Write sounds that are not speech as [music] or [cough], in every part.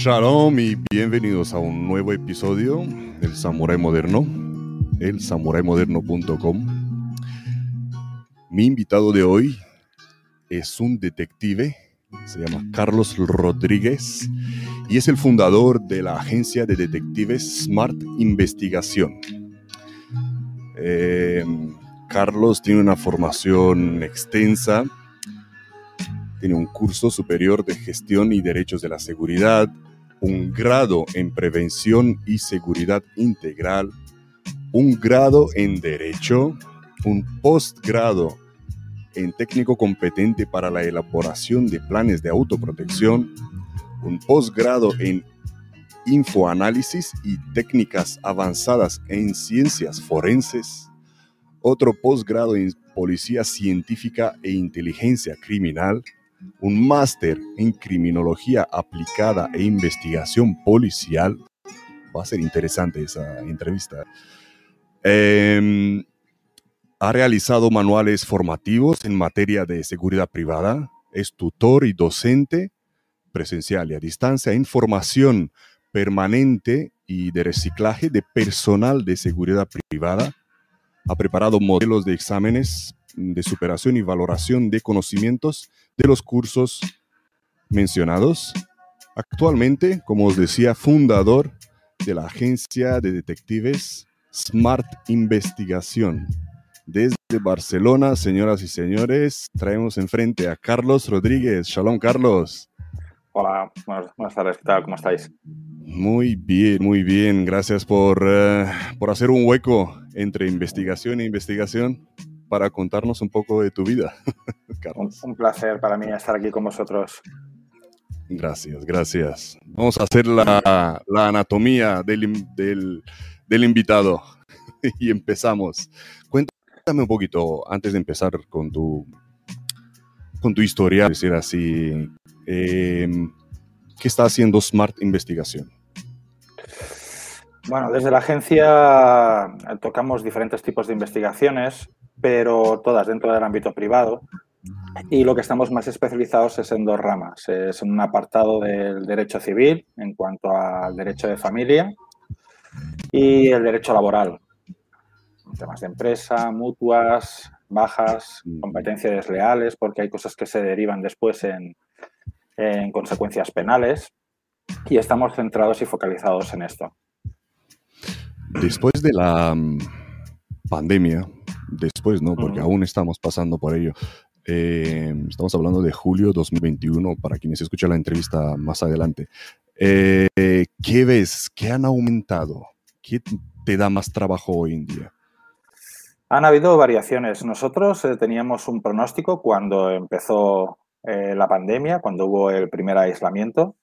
Shalom y bienvenidos a un nuevo episodio del Samurai Moderno, el samuraimoderno.com. Mi invitado de hoy es un detective, se llama Carlos Rodríguez y es el fundador de la agencia de detectives Smart Investigación. Eh, Carlos tiene una formación extensa tiene un curso superior de gestión y derechos de la seguridad, un grado en prevención y seguridad integral, un grado en derecho, un postgrado en técnico competente para la elaboración de planes de autoprotección, un postgrado en infoanálisis y técnicas avanzadas en ciencias forenses, otro postgrado en policía científica e inteligencia criminal, un máster en criminología aplicada e investigación policial. Va a ser interesante esa entrevista. Em, ha realizado manuales formativos en materia de seguridad privada. Es tutor y docente presencial y a distancia en formación permanente y de reciclaje de personal de seguridad privada. Ha preparado modelos de exámenes de superación y valoración de conocimientos de los cursos mencionados. Actualmente, como os decía, fundador de la agencia de detectives Smart Investigación. Desde Barcelona, señoras y señores, traemos enfrente a Carlos Rodríguez. Shalom, Carlos. Hola, buenas, tardes, ¿qué tal? ¿Cómo estáis? Muy bien, muy bien. Gracias por, eh, por hacer un hueco entre investigación e investigación para contarnos un poco de tu vida. [laughs] Un, placer para mí estar aquí con vosotros. Gracias, gracias. Vamos a hacer la, anatomía del, del, invitado [laughs] y empezamos. Cuéntame un poquito, antes de empezar con tu, con tu historia, decir así, em, ¿qué está haciendo Smart Investigación? Bueno, desde la agencia tocamos diferentes tipos de investigaciones pero todas dentro del ámbito privado. Y lo que estamos más especializados es en dos ramas. Es en un apartado del derecho civil en cuanto al derecho de familia y el derecho laboral. Temas de empresa, mutuas, bajas, competencias desleales, porque hay cosas que se derivan después en, en consecuencias penales. Y estamos centrados y focalizados en esto. Después de la mm, pandemia, después, ¿no? Porque aún estamos pasando por ello. Eh, estamos hablando de julio 2021, para quienes escuchan la entrevista más adelante. Eh, ¿Qué ves? ¿Qué han aumentado? ¿Qué te da más trabajo hoy en día? Han habido variaciones. Nosotros eh, teníamos un pronóstico cuando empezó la pandemia, cuando hubo el primer aislamiento,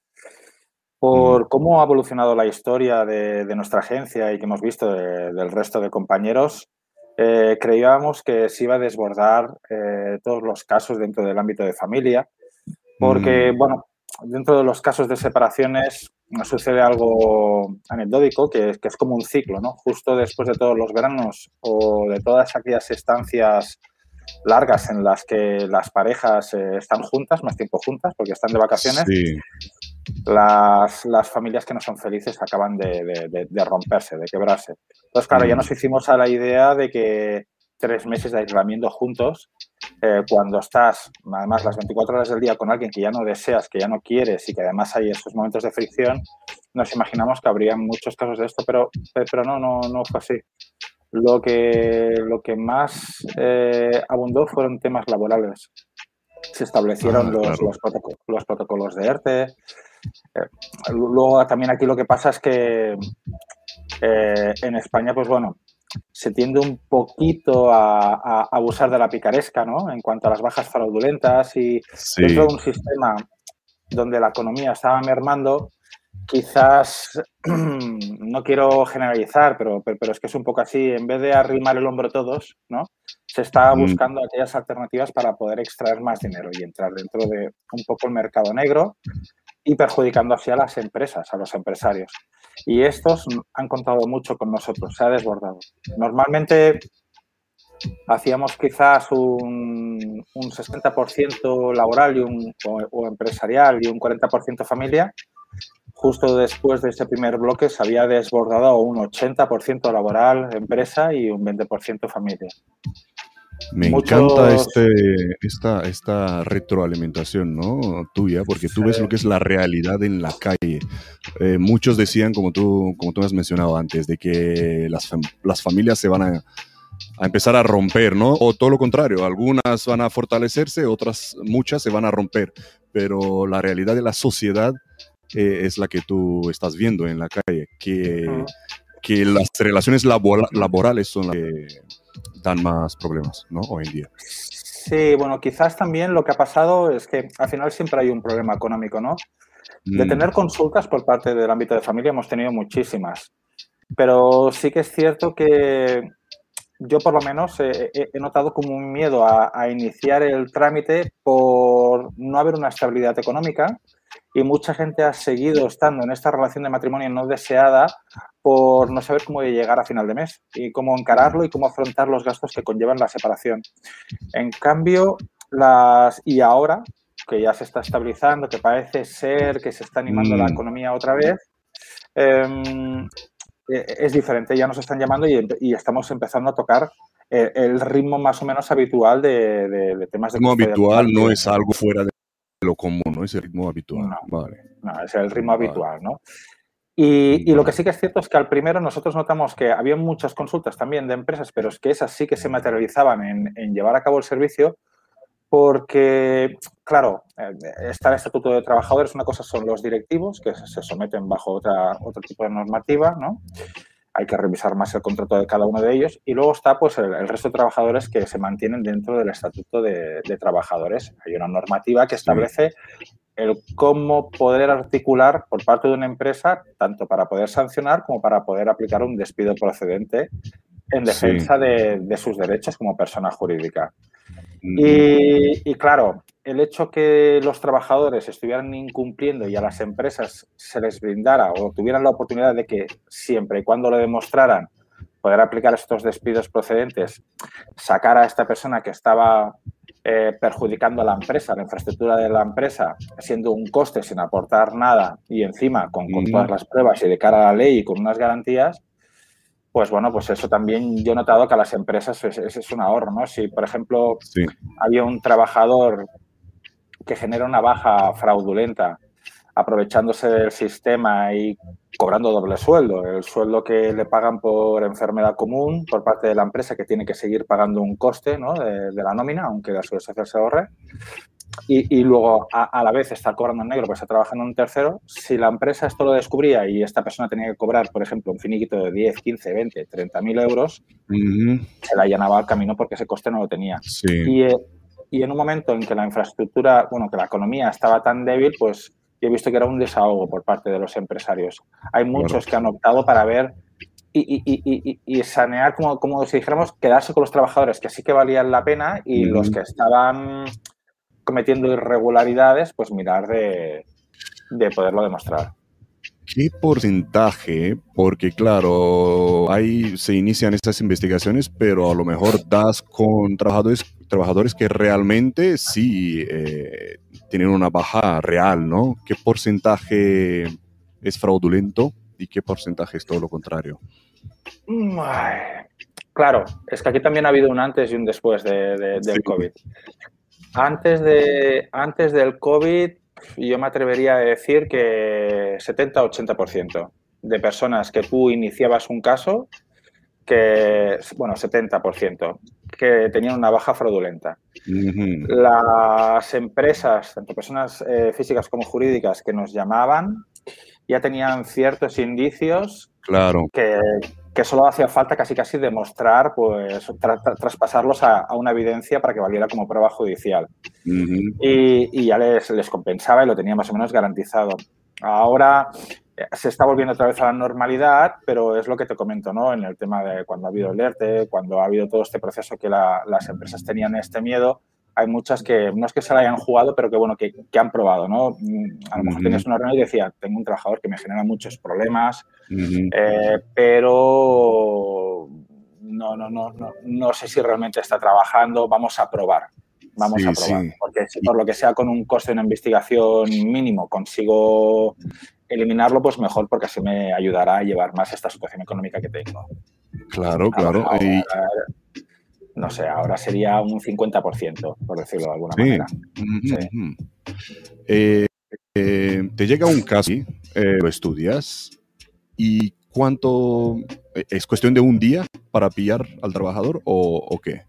por cómo ha evolucionado la historia de, nuestra agencia y que hemos visto del resto de compañeros, eh, creíamos que se iba a desbordar eh, todos los casos dentro del ámbito de familia, porque, mm. bueno, dentro de los casos de separaciones sucede algo anecdótico, que, que, es como un ciclo, ¿no? Justo después de todos los veranos o de todas aquellas estancias largas en las que las parejas eh, están juntas, más tiempo juntas, porque están de vacaciones, las, las, familias que no son felices acaban de, de, romperse, de quebrarse. Entonces, claro, ya mm. nos hicimos a la idea de que tres meses de aislamiento juntos, eh, cuando estás, además, las 24 horas del día con alguien que ya no deseas, que ya no quieres y que además hay esos momentos de fricción, nos imaginamos que habría muchos casos de esto, pero, pero no, no, no fue así. Lo que, lo que más eh, abundó fueron temas laborales. Se establecieron ah, los, los, protocolos, de ERTE. Eh, luego también aquí lo que pasa es que eh, en España, pues bueno, se tiende un poquito a, abusar de la picaresca, ¿no? En cuanto a las bajas fraudulentas y dentro de un sistema donde la economía estaba mermando, quizás, [clears throat] no quiero generalizar, pero, pero, es que es un poco así, en vez de arrimar el hombro todos, ¿no? Se está mm. buscando aquellas alternativas para poder extraer más dinero y entrar dentro de un poco el mercado negro y perjudicando así a las empresas, a los empresarios. Y estos han contado mucho con nosotros, se ha desbordado. Normalmente hacíamos quizás un, un 60% laboral y un, o, o empresarial y un 40% familia justo después de ese primer bloque se había desbordado un 80% laboral empresa y un 20% familia. Me encanta este, esta, esta retroalimentación ¿no? tuya, porque tú ves lo que es la realidad en la calle. Eh, muchos decían, como tú, como tú has mencionado antes, de que las, las familias se van a, a, empezar a romper, ¿no? O todo lo contrario, algunas van a fortalecerse, otras, muchas se van a romper. Pero la realidad de la sociedad eh, es la que tú estás viendo en la calle, que, que las relaciones laborales son las que dan más problemas, ¿no? Hoy en día. Sí, bueno, quizás también lo que ha pasado es que al final siempre hay un problema económico, ¿no? De mm. tener consultas por parte del ámbito de familia hemos tenido muchísimas, pero sí que es cierto que yo por lo menos he, notado como un miedo a, a, iniciar el trámite por no haber una estabilidad económica y mucha gente ha seguido estando en esta relación de matrimonio no deseada por no saber cómo llegar a final de mes y cómo encararlo y cómo afrontar los gastos que conllevan la separación. En cambio, las y ahora que ya se está estabilizando, que parece ser que se está animando la mm. economía otra vez, em, e, es diferente. Ya nos están llamando y, estamos empezando a tocar eh, el, ritmo más o menos habitual de, temas de... El ritmo habitual no es algo fuera de lo común, ¿no? Es el ritmo habitual. No, es el ritmo habitual, ¿no? Y, lo que sí que es cierto es que al primero nosotros notamos que había muchas consultas también de empresas, pero es que esas sí que se materializaban en, llevar a cabo el servicio, porque, claro, eh, está el Estatuto de Trabajadores, una cosa son los directivos, que se someten bajo otra, otro tipo de normativa, ¿no? Hay que revisar más el contrato de cada uno de ellos. Y luego está pues, el, resto de trabajadores que se mantienen dentro del Estatuto de, Trabajadores. Hay una normativa que establece el cómo poder articular por parte de una empresa, tanto para poder sancionar como para poder aplicar un despido procedente en defensa de, sus derechos como persona jurídica. Y, claro, el hecho que los trabajadores estuvieran incumpliendo y a las empresas se les brindara o tuvieran la oportunidad de que siempre y cuando lo demostraran poder aplicar estos despidos procedentes, sacar a esta persona que estaba eh, perjudicando a la empresa, la infraestructura de la empresa, siendo un coste sin aportar nada y encima con, con todas las pruebas y de cara a la ley y con unas garantías, pues bueno, pues eso también yo he notado que a las empresas es, es un ahorro, ¿no? Si, por ejemplo, había un trabajador que genera una baja fraudulenta aprovechándose del sistema y cobrando doble sueldo, el sueldo que le pagan por enfermedad común por parte de la empresa que tiene que seguir pagando un coste ¿no? de, de, la nómina, aunque la social se ahorre, y, luego a, la vez estar cobrando en negro porque está trabajando en un tercero, si la empresa esto lo descubría y esta persona tenía que cobrar, por ejemplo, un finiquito de 10, 15, 20, 30 mil euros, se la allanaba al camino porque ese coste no lo tenía. Y, eh, y, en un momento en que la infraestructura, bueno, que la economía estaba tan débil, pues he visto que era un desahogo por parte de los empresarios. Hay muchos que han optado para ver y, y, y, sanear, como, como si dijéramos, quedarse con los trabajadores que sí que valían la pena y los que estaban cometiendo irregularidades, pues mirar de, poderlo demostrar. ¿Qué porcentaje? Porque claro, ahí se inician estas investigaciones, pero a lo mejor das con trabajadores, trabajadores que realmente sí eh, tienen una baja real, ¿no? ¿Qué porcentaje es fraudulento y qué porcentaje es todo lo contrario? Mm, claro, es que aquí también ha habido un antes y un después de, del COVID. Antes, de, antes del COVID, yo me atrevería a decir que 70-80% de personas que tú iniciabas un caso, que, bueno, 70%, que tenían una baja fraudulenta. Las empresas, tanto personas eh, físicas como jurídicas, que nos llamaban, ya tenían ciertos indicios claro. que, que solo hacía falta casi casi demostrar, pues traspasarlos a, una evidencia para que valiera como prueba judicial. y, ya les, les, compensaba y lo tenía más o menos garantizado. Ahora eh, se está volviendo otra vez a la normalidad, pero es lo que te comento, ¿no? En el tema de cuando ha habido el ERTE, cuando ha habido todo este proceso que las empresas tenían este miedo, hay muchas que no es que se la hayan jugado, pero que bueno, que, que han probado, ¿no? Mm, a lo mejor tenías una reunión y decía, tengo un trabajador que me genera muchos problemas, eh, pero no, no, no, no, no sé si realmente está trabajando, vamos a probar. Vamos a probar. Porque si por lo que sea con un coste de una investigación mínimo consigo eliminarlo, pues mejor, porque así me ayudará a llevar más esta situación económica que tengo. Claro, claro. No sé, ahora sería un 50%, por decirlo de alguna manera. Eh, eh, te llega un caso, eh, lo estudias, ¿y cuánto? ¿Es cuestión de un día para pillar al trabajador o, qué?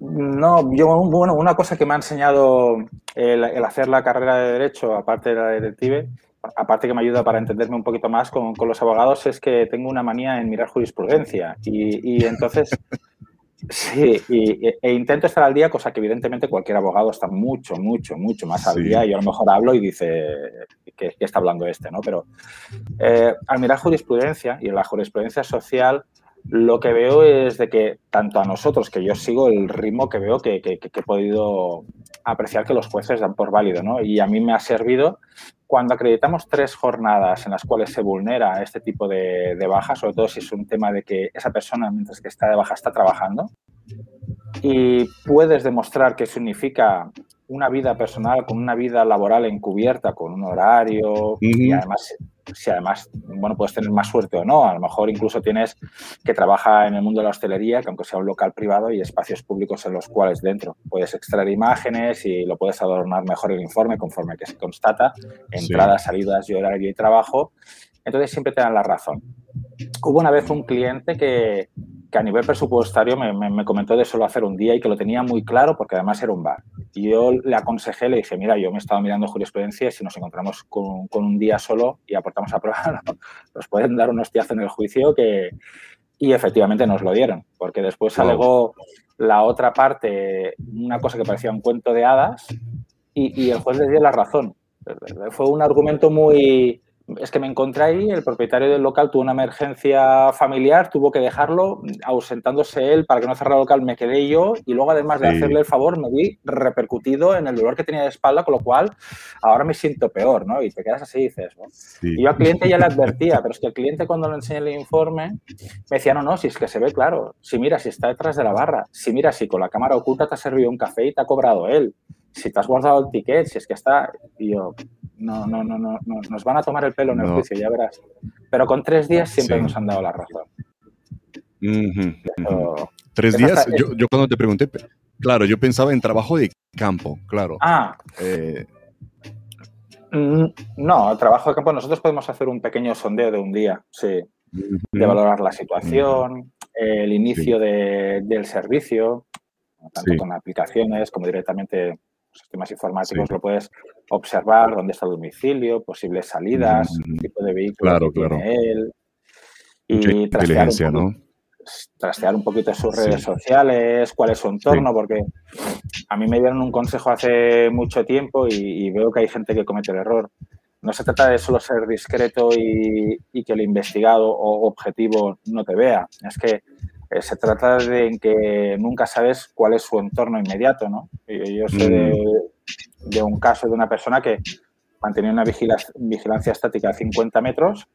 No, yo, bueno, una cosa que me ha enseñado el, hacer la carrera de Derecho, aparte de la de detective, aparte que me ayuda para entenderme un poquito más con, los abogados, es que tengo una manía en mirar jurisprudencia. Y, entonces, [laughs] sí, e intento estar al día, cosa que evidentemente cualquier abogado está mucho, mucho, mucho más al día. Yo a lo mejor hablo y dice que, está hablando este, ¿no? Pero eh, al mirar jurisprudencia y en la jurisprudencia social, lo que veo es de que tanto a nosotros, que yo sigo el ritmo que veo que, que, he podido apreciar que los jueces dan por válido, ¿no? Y a mí me ha servido cuando acreditamos tres jornadas en las cuales se vulnera este tipo de, de baja, sobre todo si es un tema de que esa persona, mientras que está de baja, está trabajando, y puedes demostrar que significa una vida personal con una vida laboral encubierta, con un horario y además si además, bueno, puedes tener más suerte o no. A lo mejor incluso tienes que trabajar en el mundo de la hostelería, que aunque sea un local privado y espacios públicos en los cuales dentro puedes extraer imágenes y lo puedes adornar mejor el informe conforme que se constata, entradas, salidas y horario y trabajo. Entonces siempre te dan la razón. Hubo una vez un cliente que, que a nivel presupuestario me, me, comentó de solo hacer un día y que lo tenía muy claro porque además era un bar. Y yo le aconsejé, le dije, mira, yo me he estado mirando jurisprudencia y si nos encontramos con, con un día solo y aportamos a prueba, [laughs] nos pueden dar un hostiazo en el juicio que... Y efectivamente nos lo dieron, porque después alegó la otra parte, una cosa que parecía un cuento de hadas, y, y el juez le dio la razón. Fue un argumento muy, es que me encontré ahí, el propietario del local tuvo una emergencia familiar, tuvo que dejarlo, ausentándose él para que no cerrara el local, me quedé yo y luego además de hacerle el favor me vi repercutido en el dolor que tenía de espalda, con lo cual ahora me siento peor, ¿no? Y te quedas así y dices, ¿no? Y yo al cliente ya le advertía, pero es que el cliente cuando le enseñé el informe me decía, no, no, si es que se ve claro, si mira, si está detrás de la barra, si mira, si con la cámara oculta te ha servido un café y te ha cobrado él, si te has guardado el ticket, si es que está, y yo, no, no, no, no, nos van a tomar el pelo en el juicio, ya verás. Pero con tres días siempre nos han dado la razón. tres días, yo, cuando te pregunté, claro, yo pensaba en trabajo de campo, claro. Ah. Eh, mm, no, trabajo de campo, nosotros podemos hacer un pequeño sondeo de un día, sí, de valorar la situación, el inicio del servicio, tanto con aplicaciones como directamente sistemas informáticos lo puedes observar, dónde está el domicilio, posibles salidas, mm, tipo de vehículo claro, claro. él. Y trastear un, ¿no? trastear un poquito sus redes sociales, cuál es su entorno, porque a mí me dieron un consejo hace mucho tiempo y, veo que hay gente que comete el error. No se trata de solo ser discreto y, y que el investigado o objetivo no te vea. Es que eh, se trata de que nunca sabes cuál es su entorno inmediato, ¿no? Yo sé mm. de, un caso de una persona que mantenía una vigilancia, estática de 50 metros,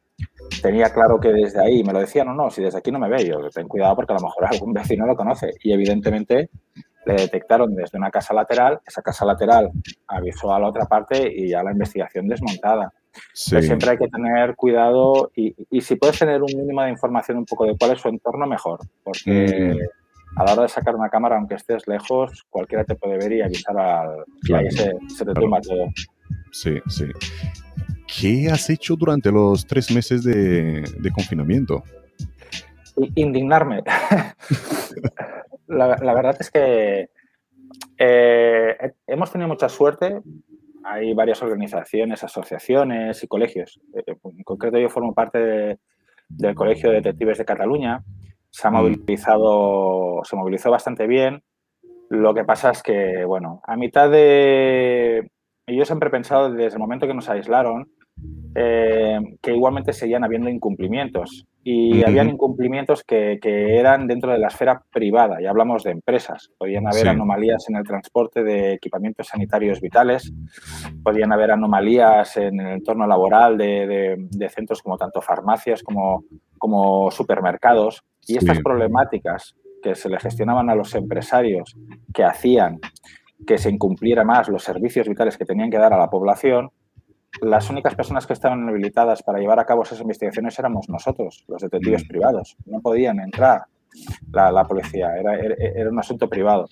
tenía claro que desde ahí, me lo decía, no, no, si desde aquí no me ve, yo ten cuidado porque a lo mejor [laughs] algún vecino lo conoce. Y evidentemente le detectaron desde una casa lateral, esa casa lateral avisó a la otra parte y ya la investigación desmontada siempre hay que tener cuidado y, si puedes tener un mínimo de información un poco de cuál es su entorno, mejor. Porque mm. a la hora de sacar una cámara, aunque estés lejos, cualquiera te puede ver y avisar al... Claro. Y ahí se, te tumba todo. Sí, sí. ¿Qué has hecho durante los tres meses de, confinamiento? Indignarme. [laughs] la, verdad es que eh, hemos tenido mucha suerte hay varias organizaciones, asociaciones y colegios. Eh, en concreto, yo formo parte del Colegio de Detectives de Cataluña. Se ha mm. movilizado, se movilizó bastante bien. Lo que pasa es que, bueno, a mitad de... Yo siempre he pensado desde el momento que nos aislaron eh, que igualmente seguían habiendo incumplimientos y habían incumplimientos que, eran dentro de la esfera privada, y hablamos de empresas. Podían haber anomalías en el transporte de equipamientos sanitarios vitales, podían haber anomalías en el entorno laboral de, centros como tanto farmacias como, como supermercados. Y estas problemáticas que se le gestionaban a los empresarios que hacían que se incumpliera más los servicios vitales que tenían que dar a la población, las únicas personas que estaban habilitadas para llevar a cabo esas investigaciones éramos nosotros, los detectives Mm. privados. No podían entrar la, la policía, era, era, era un asunto privado.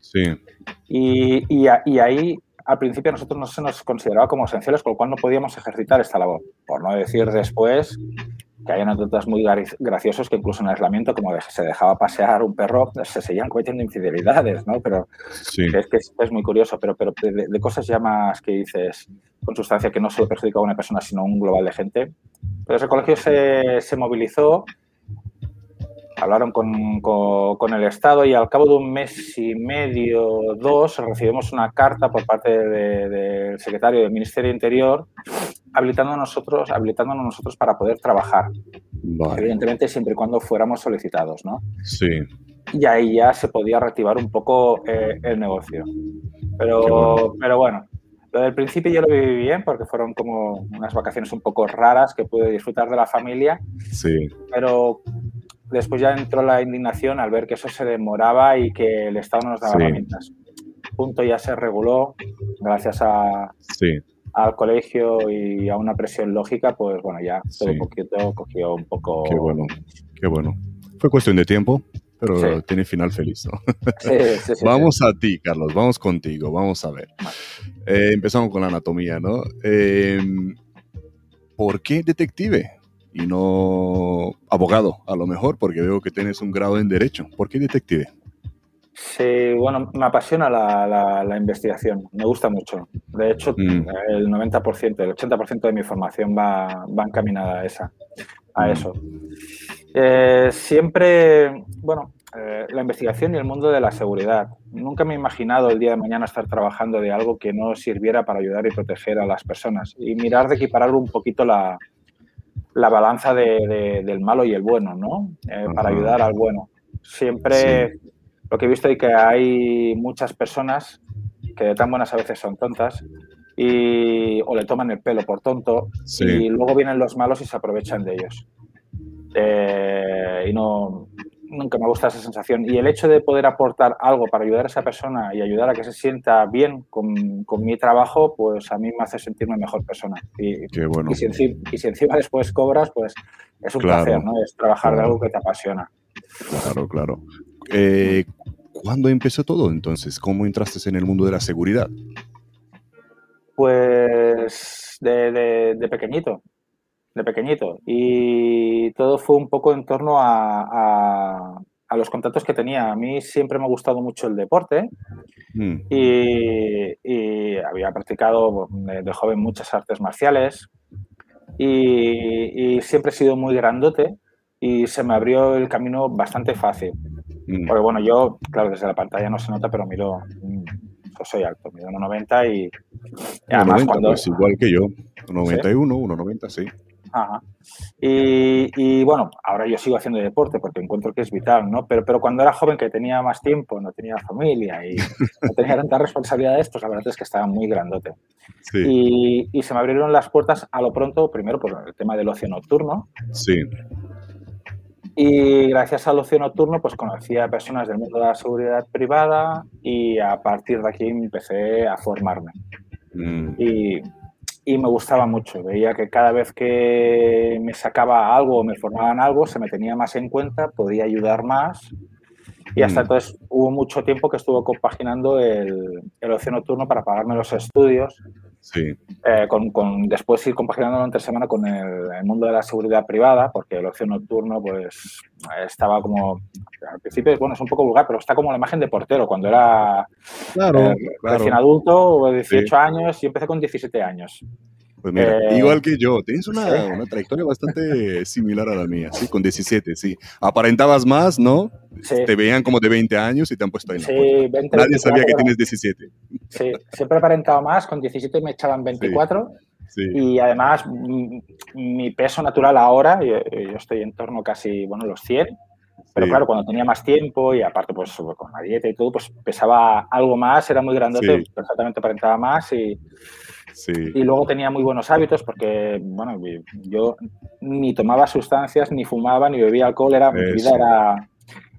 Sí. Y, y, a- y ahí, al principio, a nosotros no se nos consideraba como esenciales, con lo cual no podíamos ejercitar esta labor. Por no decir después que hay anécdotas muy graciosas que incluso en el aislamiento, como de- se dejaba pasear un perro, se seguían cometiendo infidelidades, ¿no? Pero Sí. es que es, es muy curioso, pero, pero de, de cosas ya más que dices con sustancia que no solo perjudica a una persona, sino a un global de gente. Entonces el colegio se, se movilizó, hablaron con, con- con el Estado y al cabo de un mes y medio, dos, recibimos una carta por parte de- del secretario del Ministerio de Interior habilitándonos nosotros, habilitándonos nosotros para poder trabajar, Vale. evidentemente siempre y cuando fuéramos solicitados, ¿no? Sí. y ahí ya se podía reactivar un poco eh, el negocio. Pero, bueno. pero bueno, lo del principio yo lo viví bien porque fueron como unas vacaciones un poco raras que pude disfrutar de la familia, Sí. pero después ya entró la indignación al ver que eso se demoraba y que el Estado no nos daba Sí. herramientas. Punto ya se reguló gracias a, Sí. Al colegio y a una presión lógica, pues bueno, ya todo Sí. un poquito cogió un poco... Qué bueno. Qué bueno. Fue cuestión de tiempo, pero Sí. tiene final feliz, ¿no? Sí. Vamos a ti, Carlos, vamos contigo, vamos a ver. Eh, empezamos con la anatomía, ¿no? Eh, ¿Por qué detective y no abogado? A lo mejor, porque veo que tienes un grado en Derecho. ¿Por qué detective? Sí, bueno, me apasiona la, la- la investigación, me gusta mucho. De hecho, Mm. el 90%, el 80% de mi formación va, va encaminada a esa, a Mm. eso. Eh, siempre, bueno, eh, la investigación y el mundo de la seguridad. Nunca me he imaginado el día de mañana estar trabajando de algo que no sirviera para ayudar y proteger a las personas y mirar de equiparar un poquito la, la balanza de- de- del malo y el bueno, ¿no? Eh, para ayudar al bueno. Siempre lo que he visto es que hay muchas personas que de tan buenas a veces son tontas y o le toman el pelo por tonto Sí. y luego vienen los malos y se aprovechan de ellos. Eh, y no nunca me gusta esa sensación. Y el hecho de poder aportar algo para ayudar a esa persona y ayudar a que se sienta bien con, con mi trabajo, pues a mí me hace sentirme mejor persona. Y, Qué bueno. y si, enci- y si encima después cobras, pues es un Claro, placer, ¿no? Es trabajar de algo que te apasiona. Claro, claro. Eh, ¿Cuándo empezó todo entonces? ¿Cómo entraste en el mundo de la seguridad? Pues de, de- de pequeñito, de pequeñito. Y todo fue un poco en torno a, a- a los contactos que tenía. A mí siempre me ha gustado mucho el deporte Mm, y, y había practicado de, de joven muchas artes marciales y, y siempre he sido muy grandote y se me abrió el camino bastante fácil. Mm. Porque bueno, yo, claro, desde la pantalla no se nota, pero miro, yo soy alto, mido 1,90 y, y además 1,90, cuando... pues igual que yo. 1,91, 1,90, sí. Ajá. Y, y, bueno, ahora yo sigo haciendo deporte porque encuentro que es vital, ¿no? Pero, pero cuando era joven, que tenía más tiempo, no tenía familia y [laughs] no tenía tantas responsabilidades, pues la verdad es que estaba muy grandote. Sí, Y, y se me abrieron las puertas a lo pronto, primero por el tema del ocio nocturno. sí. Y gracias al ocio nocturno, pues conocí a personas del mundo de la seguridad privada y a partir de aquí empecé a formarme. Mm, y, y me gustaba mucho. Veía que cada vez que me sacaba algo o me formaban algo, se me tenía más en cuenta, podía ayudar más. Y hasta Mm. entonces hubo mucho tiempo que estuve compaginando el, el ocio nocturno para pagarme los estudios, Sí, eh, con, con- después ir compaginándolo entre semana con el, el mundo de la seguridad privada, porque el ocio nocturno pues estaba como, al principio, bueno, es un poco vulgar, pero está como la imagen de portero, cuando era claro, eh, claro. recién adulto, o 18 Sí. años, y empecé con 17 años. Pues mira, Eh, igual que yo, tienes una, sí. una trayectoria bastante similar a la mía, sí, con 17, sí. Aparentabas más, ¿no? Sí, Te veían como de 20 años y te han puesto ahí en la sí, puerta. 20, Nadie sabía que 24, tienes 17. Sí, siempre he aparentado más, con 17 me echaban 24 Sí, y además mi peso natural ahora, yo, yo estoy en torno casi, bueno, los 100, pero claro, cuando tenía más tiempo y aparte pues con la dieta y todo, pues pesaba algo más, era muy grandote, Sí. exactamente aparentaba más y, sí. y luego tenía muy buenos hábitos porque, bueno, yo ni tomaba sustancias, ni fumaba, ni bebía alcohol, era, mi vida era,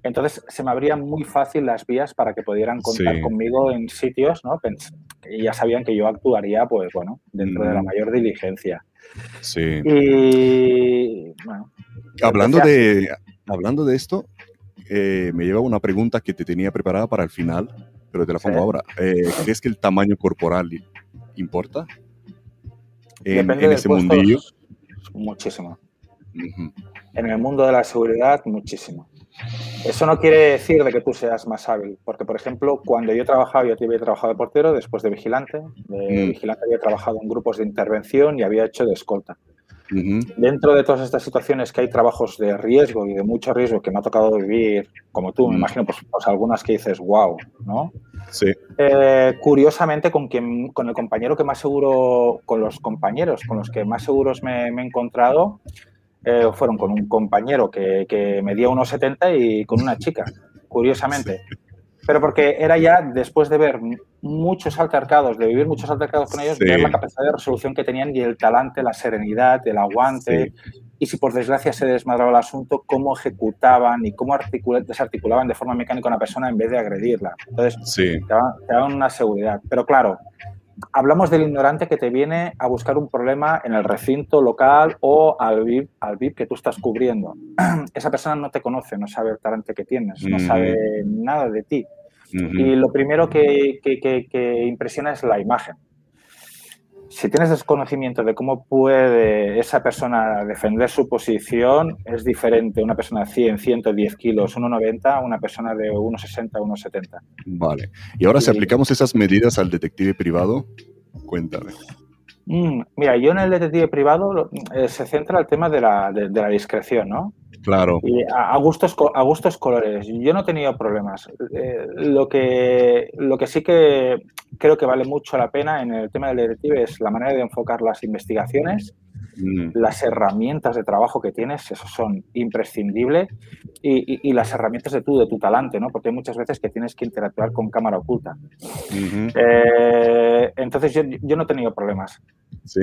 Entonces se me abrían muy fácil las vías para que pudieran contar conmigo en sitios, ¿no? Y ya sabían que yo actuaría, pues bueno, dentro de la mayor diligencia. Sí. Y bueno. Hablando de, hablando de esto, eh, me lleva una pregunta que te tenía preparada para el final, pero te la pongo ahora. Eh, ¿Crees que el tamaño corporal importa? En, en ese mundillo. Muchísimo. En el mundo de la seguridad, muchísimo. Eso no quiere decir de que tú seas más hábil, porque por ejemplo, cuando yo trabajaba, yo había trabajado de portero, después de vigilante, de mm. vigilante había trabajado en grupos de intervención y había hecho de escolta. Dentro de todas estas situaciones que hay trabajos de riesgo y de mucho riesgo que me ha tocado vivir, como tú, me imagino, pues, pues, algunas que dices, wow, ¿no? Sí. Eh, curiosamente, con, quien, con el compañero que más seguro, con los compañeros con los que más seguros me, me he encontrado, eh, fueron con un compañero que, que medía unos 70 y con una chica, curiosamente. Pero porque era ya después de ver muchos altercados, de vivir muchos altercados con ellos, ver la capacidad de resolución que tenían y el talante, la serenidad, el aguante. Y si por desgracia se desmadraba el asunto, cómo ejecutaban y cómo desarticulaban de forma mecánica a una persona en vez de agredirla. Entonces, te daban una seguridad. Pero claro, hablamos del ignorante que te viene a buscar un problema en el recinto local o al VIP, al VIP que tú estás cubriendo. [clears throat] Esa persona no te conoce, no sabe el talante que tienes, no sabe nada de ti. Y lo primero que, que, impresiona es la imagen si tienes desconocimiento de cómo puede esa persona defender su posición, es diferente una persona de 100, 110 kilos, 1,90 a una persona de 1,60, 1,70. Vale. Y ahora si aplicamos esas medidas al detective privado, cuéntame. Mm, mira, yo en el detective privado eh, se centra el tema de la, de la discreción, ¿no? Claro. Y a, gustos, a gustos colores. Yo no he tenido problemas. Eh, lo, que, lo que sí que creo que vale mucho la pena en el tema del detective es la manera de enfocar las investigaciones, mm. las herramientas de trabajo que tienes, eso son imprescindibles, y, las herramientas de tú, de tu talante, ¿no? Porque hay muchas veces que tienes que interactuar con cámara oculta. Eh, entonces yo, yo no he tenido problemas. Sí.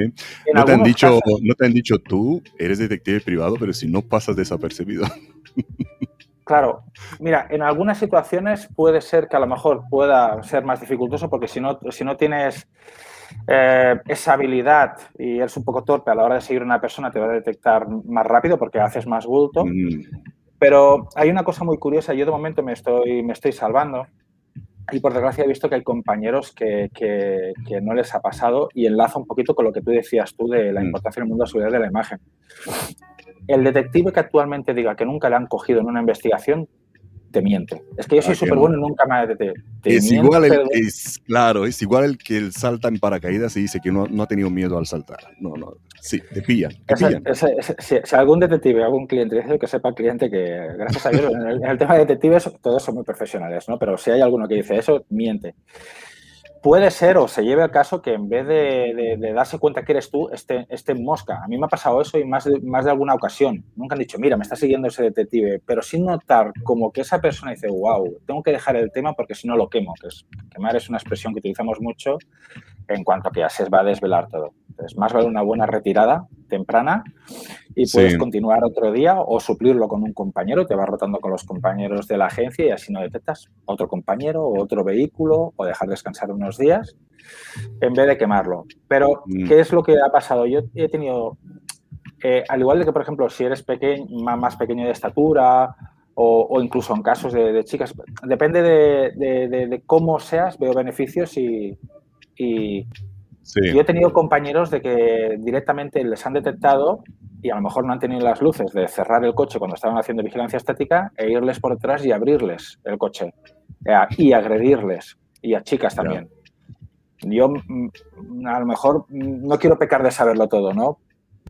No te, han dicho, no te han dicho tú eres detective privado, pero si no pasas desapercibido. [laughs] Claro, mira, en algunas situaciones puede ser que a lo mejor pueda ser más dificultoso porque si no, si no tienes eh, esa habilidad y eres un poco torpe a la hora de seguir a una persona, te va a detectar más rápido porque haces más bulto. Mm. Pero hay una cosa muy curiosa, yo de momento me estoy, me estoy salvando y por desgracia he visto que hay compañeros que, que, no les ha pasado y enlaza un poquito con lo que tú decías tú de la mm. importancia en el mundo de la seguridad de la imagen. El detective que actualmente diga que nunca le han cogido en una investigación te miente. Es que yo soy súper bueno y nunca me ha te, es igual el, es, claro, es igual el que salta en paracaídas y dice que no, no ha tenido miedo al saltar. No, no, sí, te pillan. si, algún detective, algún cliente dice que sepa el cliente que, gracias a Dios, en el, tema de detectives todos son muy profesionales, ¿no? Pero si hay alguno que dice eso, miente puede ser o se lleve al caso que en vez de, darse cuenta que eres tú, esté, esté, en mosca. A mí me ha pasado eso y más de, más de alguna ocasión. Nunca han dicho, mira, me está siguiendo ese detective, pero sin notar como que esa persona dice, wow, tengo que dejar el tema porque si no lo quemo. Que es, quemar es una expresión que utilizamos mucho en cuanto a que ya se va a desvelar todo. Entonces, más vale una buena retirada temprana y puedes continuar otro día o suplirlo con un compañero, te vas rotando con los compañeros de la agencia y así no detectas otro compañero o otro vehículo o dejar descansar unos días en vez de quemarlo. Pero, mm. ¿qué es lo que ha pasado? Yo he tenido, eh, al igual de que, por ejemplo, si eres pequeño, más pequeño de estatura o, incluso en casos de, chicas, depende de, cómo seas, veo beneficios y, yo he tenido compañeros de que directamente les han detectado y a lo mejor no han tenido las luces de cerrar el coche cuando estaban haciendo vigilancia estática e irles por detrás y abrirles el coche eh, y agredirles y a chicas también. Yo mm, a lo mejor mm, no quiero pecar de saberlo todo, ¿no?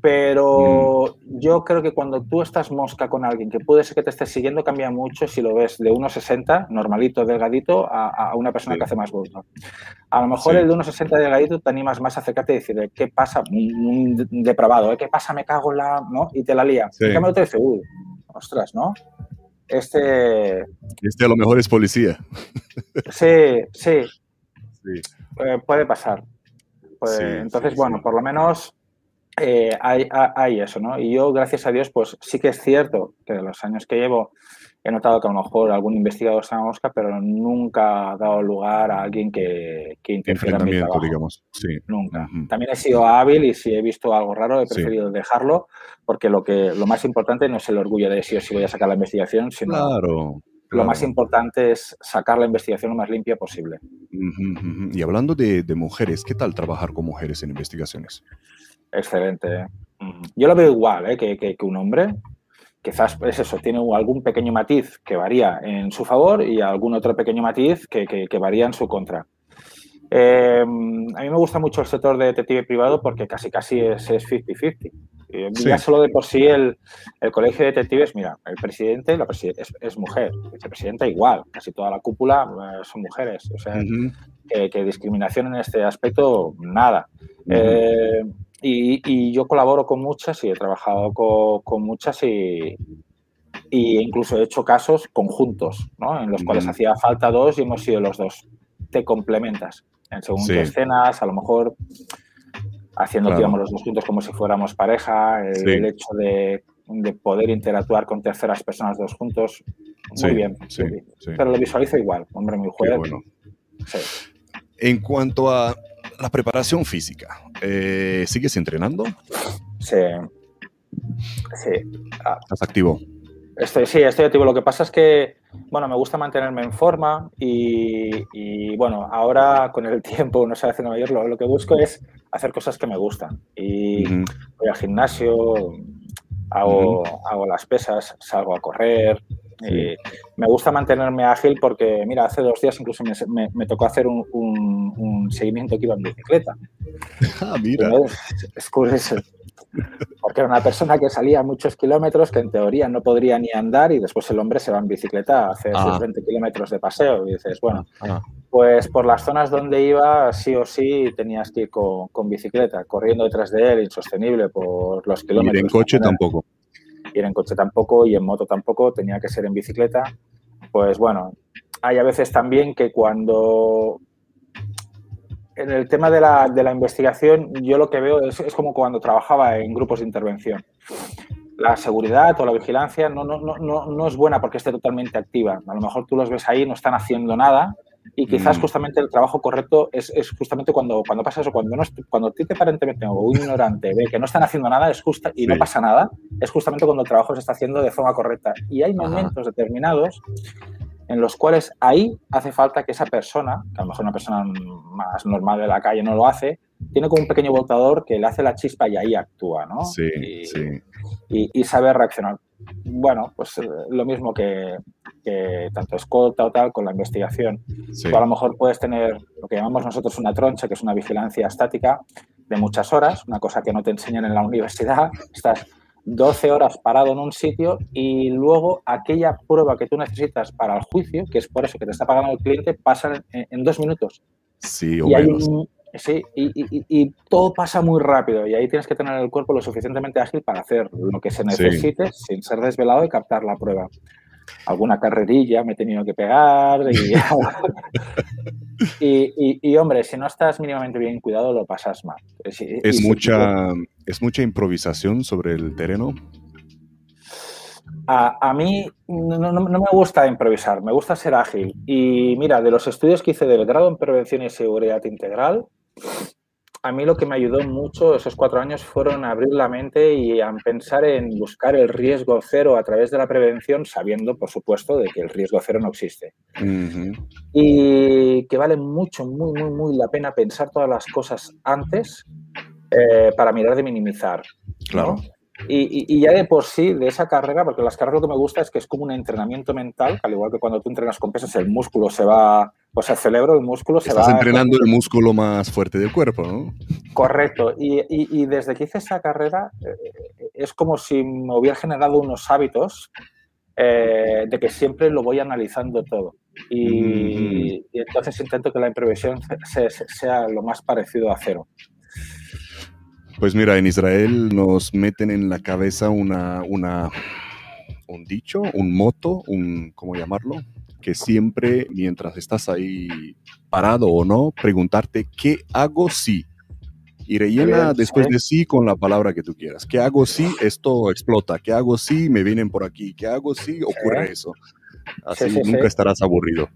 Pero mm. yo creo que cuando tú estás mosca con alguien que puede ser que te esté siguiendo, cambia mucho si lo ves de 1,60, normalito, delgadito, a, una persona que hace más bulto. A lo mejor el de 1,60 delgadito te animas más a acercarte y decir, ¿qué pasa? Un, depravado, ¿eh? ¿qué pasa? Me cago en la... ¿no? Y te la lía. Sí. En cambio te dice, uy, ostras, ¿no? Este... Este a lo mejor es policía. Sí, sí. Eh, puede pasar. entonces, bueno, por lo menos eh, hay, hay, eso, ¿no? Y yo, gracias a Dios, pues sí que es cierto que de los años que llevo he notado que a lo mejor algún investigador se mosca, pero nunca ha dado lugar a alguien que, que interfiera en mi trabajo. digamos. Sí. Nunca. También he sido hábil y si he visto algo raro he preferido dejarlo porque lo, que, lo más importante no es el orgullo de si o si voy a sacar la investigación, sino claro. Lo más importante es sacar la investigación lo más limpia posible. Y hablando de, mujeres, ¿qué tal trabajar con mujeres en investigaciones? Excelente. Yo lo veo igual ¿eh? que, un hombre. Quizás es eso, tiene algún pequeño matiz que varía en su favor y algún otro pequeño matiz que, que varía en su contra. Eh, a mí me gusta mucho el sector de detective privado porque casi casi es 50-50. Eh, ya solo de por sí el, colegio de detectives, mira, el presidente la es, mujer, el vicepresidenta igual, casi toda la cúpula eh, son mujeres. O sea, que, discriminación en este aspecto, nada. Y, yo colaboro con muchas y he trabajado con, muchas y, incluso he hecho casos conjuntos, ¿no? En los cuales hacía falta dos y hemos sido los dos. Te complementas en según qué escenas, a lo mejor haciendo que los dos juntos como si fuéramos pareja, el, hecho de, poder interactuar con terceras personas dos juntos, muy bien. Pero lo visualizo igual, hombre, muy juez. Bueno. En cuanto a la preparación física, eh, ¿sigues entrenando? Sí. Sí. Ah. ¿Estás activo? Estoy, sí, estoy activo. Lo que pasa es que bueno, me gusta mantenerme en forma y, bueno, ahora con el [laughs] tiempo, no sé haciendo mayor, lo, lo, que busco es hacer cosas que me gustan. Y voy al gimnasio, hago, hago, las pesas, salgo a correr. Me gusta mantenerme ágil porque, mira, hace dos días incluso me, me, tocó hacer un, un, seguimiento que iba en bicicleta. [laughs] Ah, mira. Es curioso. Porque era una persona que salía muchos kilómetros, que en teoría no podría ni andar, y después el hombre se va en bicicleta a hacer 20 ah. kilómetros de paseo. Y dices, bueno, ah. pues por las zonas donde iba, sí o sí tenías que ir con, bicicleta, corriendo detrás de él, insostenible por los kilómetros. Ir en coche tampoco. Ir en coche tampoco y en moto tampoco, tenía que ser en bicicleta. Pues bueno, hay a veces también que cuando en el tema de la, de la, investigación, yo lo que veo es, es, como cuando trabajaba en grupos de intervención. La seguridad o la vigilancia no, no, no, no, es buena porque esté totalmente activa. A lo mejor tú los ves ahí, no están haciendo nada y quizás mm. justamente el trabajo correcto es, es, justamente cuando, cuando pasa eso, cuando, no, cuando a ti te aparentemente o un ignorante ve que no están haciendo nada es justa, y no pasa nada, es justamente cuando el trabajo se está haciendo de forma correcta. Y hay momentos determinados en los cuales ahí hace falta que esa persona, que a lo mejor una persona más normal de la calle no lo hace, tiene como un pequeño voltador que le hace la chispa y ahí actúa, ¿no? Sí, y, sí. Y, sabe reaccionar. Bueno, pues eh, lo mismo que, tanto escolta o tal con la investigación. Tú a lo mejor puedes tener lo que llamamos nosotros una troncha, que es una vigilancia estática de muchas horas, una cosa que no te enseñan en la [laughs] universidad. Estás 12 horas parado en un sitio y luego aquella prueba que tú necesitas para el juicio, que es por eso que te está pagando el cliente, pasa en, dos minutos. Sí, o menos. Sí, y, todo pasa muy rápido y ahí tienes que tener el cuerpo lo suficientemente ágil para hacer lo que se necesite sin ser desvelado y captar la prueba alguna carrerilla me he tenido que pegar y, [laughs] [laughs] y, hombre, si no estás mínimamente bien cuidado lo pasas mal. Es, mucha, ¿Es mucha improvisación sobre el terreno? A, a mí no, no, no, me gusta improvisar, me gusta ser ágil. Y mira, de los estudios que hice del grado en Prevención y Seguridad Integral, a mí lo que me ayudó mucho esos cuatro años fueron abrir la mente y a pensar en buscar el riesgo cero a través de la prevención, sabiendo, por supuesto, de que el riesgo cero no existe. Y que vale mucho, muy, muy, muy la pena pensar todas las cosas antes eh, para mirar de minimizar. Claro. Y, ya de por sí, de esa carrera, porque las carreras lo que me gusta es que es como un entrenamiento mental, al igual que cuando tú entrenas con pesas, el músculo se va, pues el cerebro, el músculo se va... Estás entrenando el músculo más fuerte del cuerpo, ¿no? Correcto. Y, desde que hice esa carrera, eh, es como si me hubiera generado unos hábitos eh, de que siempre lo voy analizando todo. Y, entonces intento que la imprevisión sea lo más parecido a cero. Pues mira, en Israel nos meten en la cabeza una, una, un dicho, un moto, un, ¿cómo llamarlo? Que siempre, mientras estás ahí parado o no, preguntarte, ¿qué hago si? y rellena después de sí con la palabra que tú quieras. ¿Qué hago si esto explota? ¿Qué hago si me vienen por aquí? ¿Qué hago si ocurre eso? Así nunca estarás aburrido.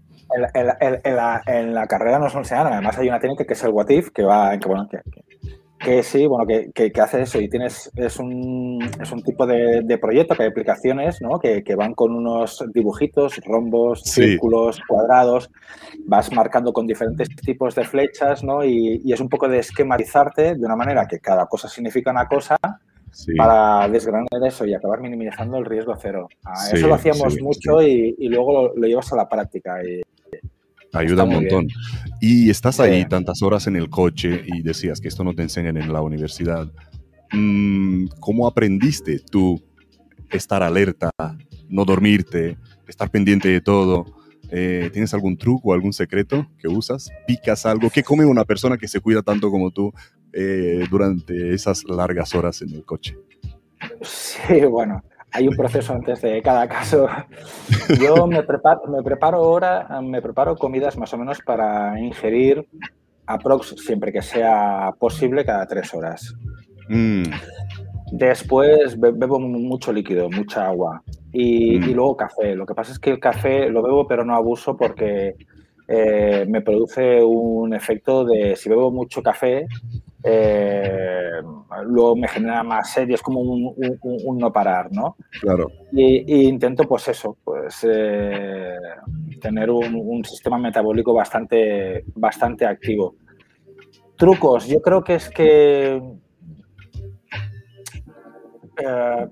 En la, carrera nos enseñan, además hay una técnica que es el what if, que va, que, bueno, que, que sí, bueno, que, que, hace eso y tienes, es un, es un tipo de, de proyecto que hay aplicaciones, ¿no? Que, que, van con unos dibujitos, rombos, círculos, cuadrados, vas marcando con diferentes tipos de flechas, ¿no? Y, y, es un poco de esquematizarte de una manera que cada cosa significa una cosa para desgranar eso y acabar minimizando el riesgo cero. Ah, eso lo hacíamos mucho y, y, luego lo, lo, llevas a la práctica. Y, Ayuda un montón. Y estás ahí tantas horas en el coche y decías que esto no te enseñan en la universidad. Mm, ¿Cómo aprendiste tú estar alerta, no dormirte, estar pendiente de todo? Eh, ¿Tienes algún truco, algún secreto que usas? ¿Picas algo? ¿Qué come una persona que se cuida tanto como tú eh, durante esas largas horas en el coche? [laughs] Sí, bueno, hay un proceso antes de cada caso. [laughs] Yo me preparo, me preparo ahora, me preparo comidas más o menos para ingerir aprox siempre que sea posible cada tres horas. Mm. Después bebo mucho líquido, mucha agua y, mm. y, luego café. Lo que pasa es que el café lo bebo pero no abuso porque eh, me produce un efecto de si bebo mucho café eh, luego me genera más serio, es como un, no parar, ¿no? Claro. Y, intento, pues eso, pues eh, tener un, sistema metabólico bastante, bastante activo. Trucos, yo creo que es que eh,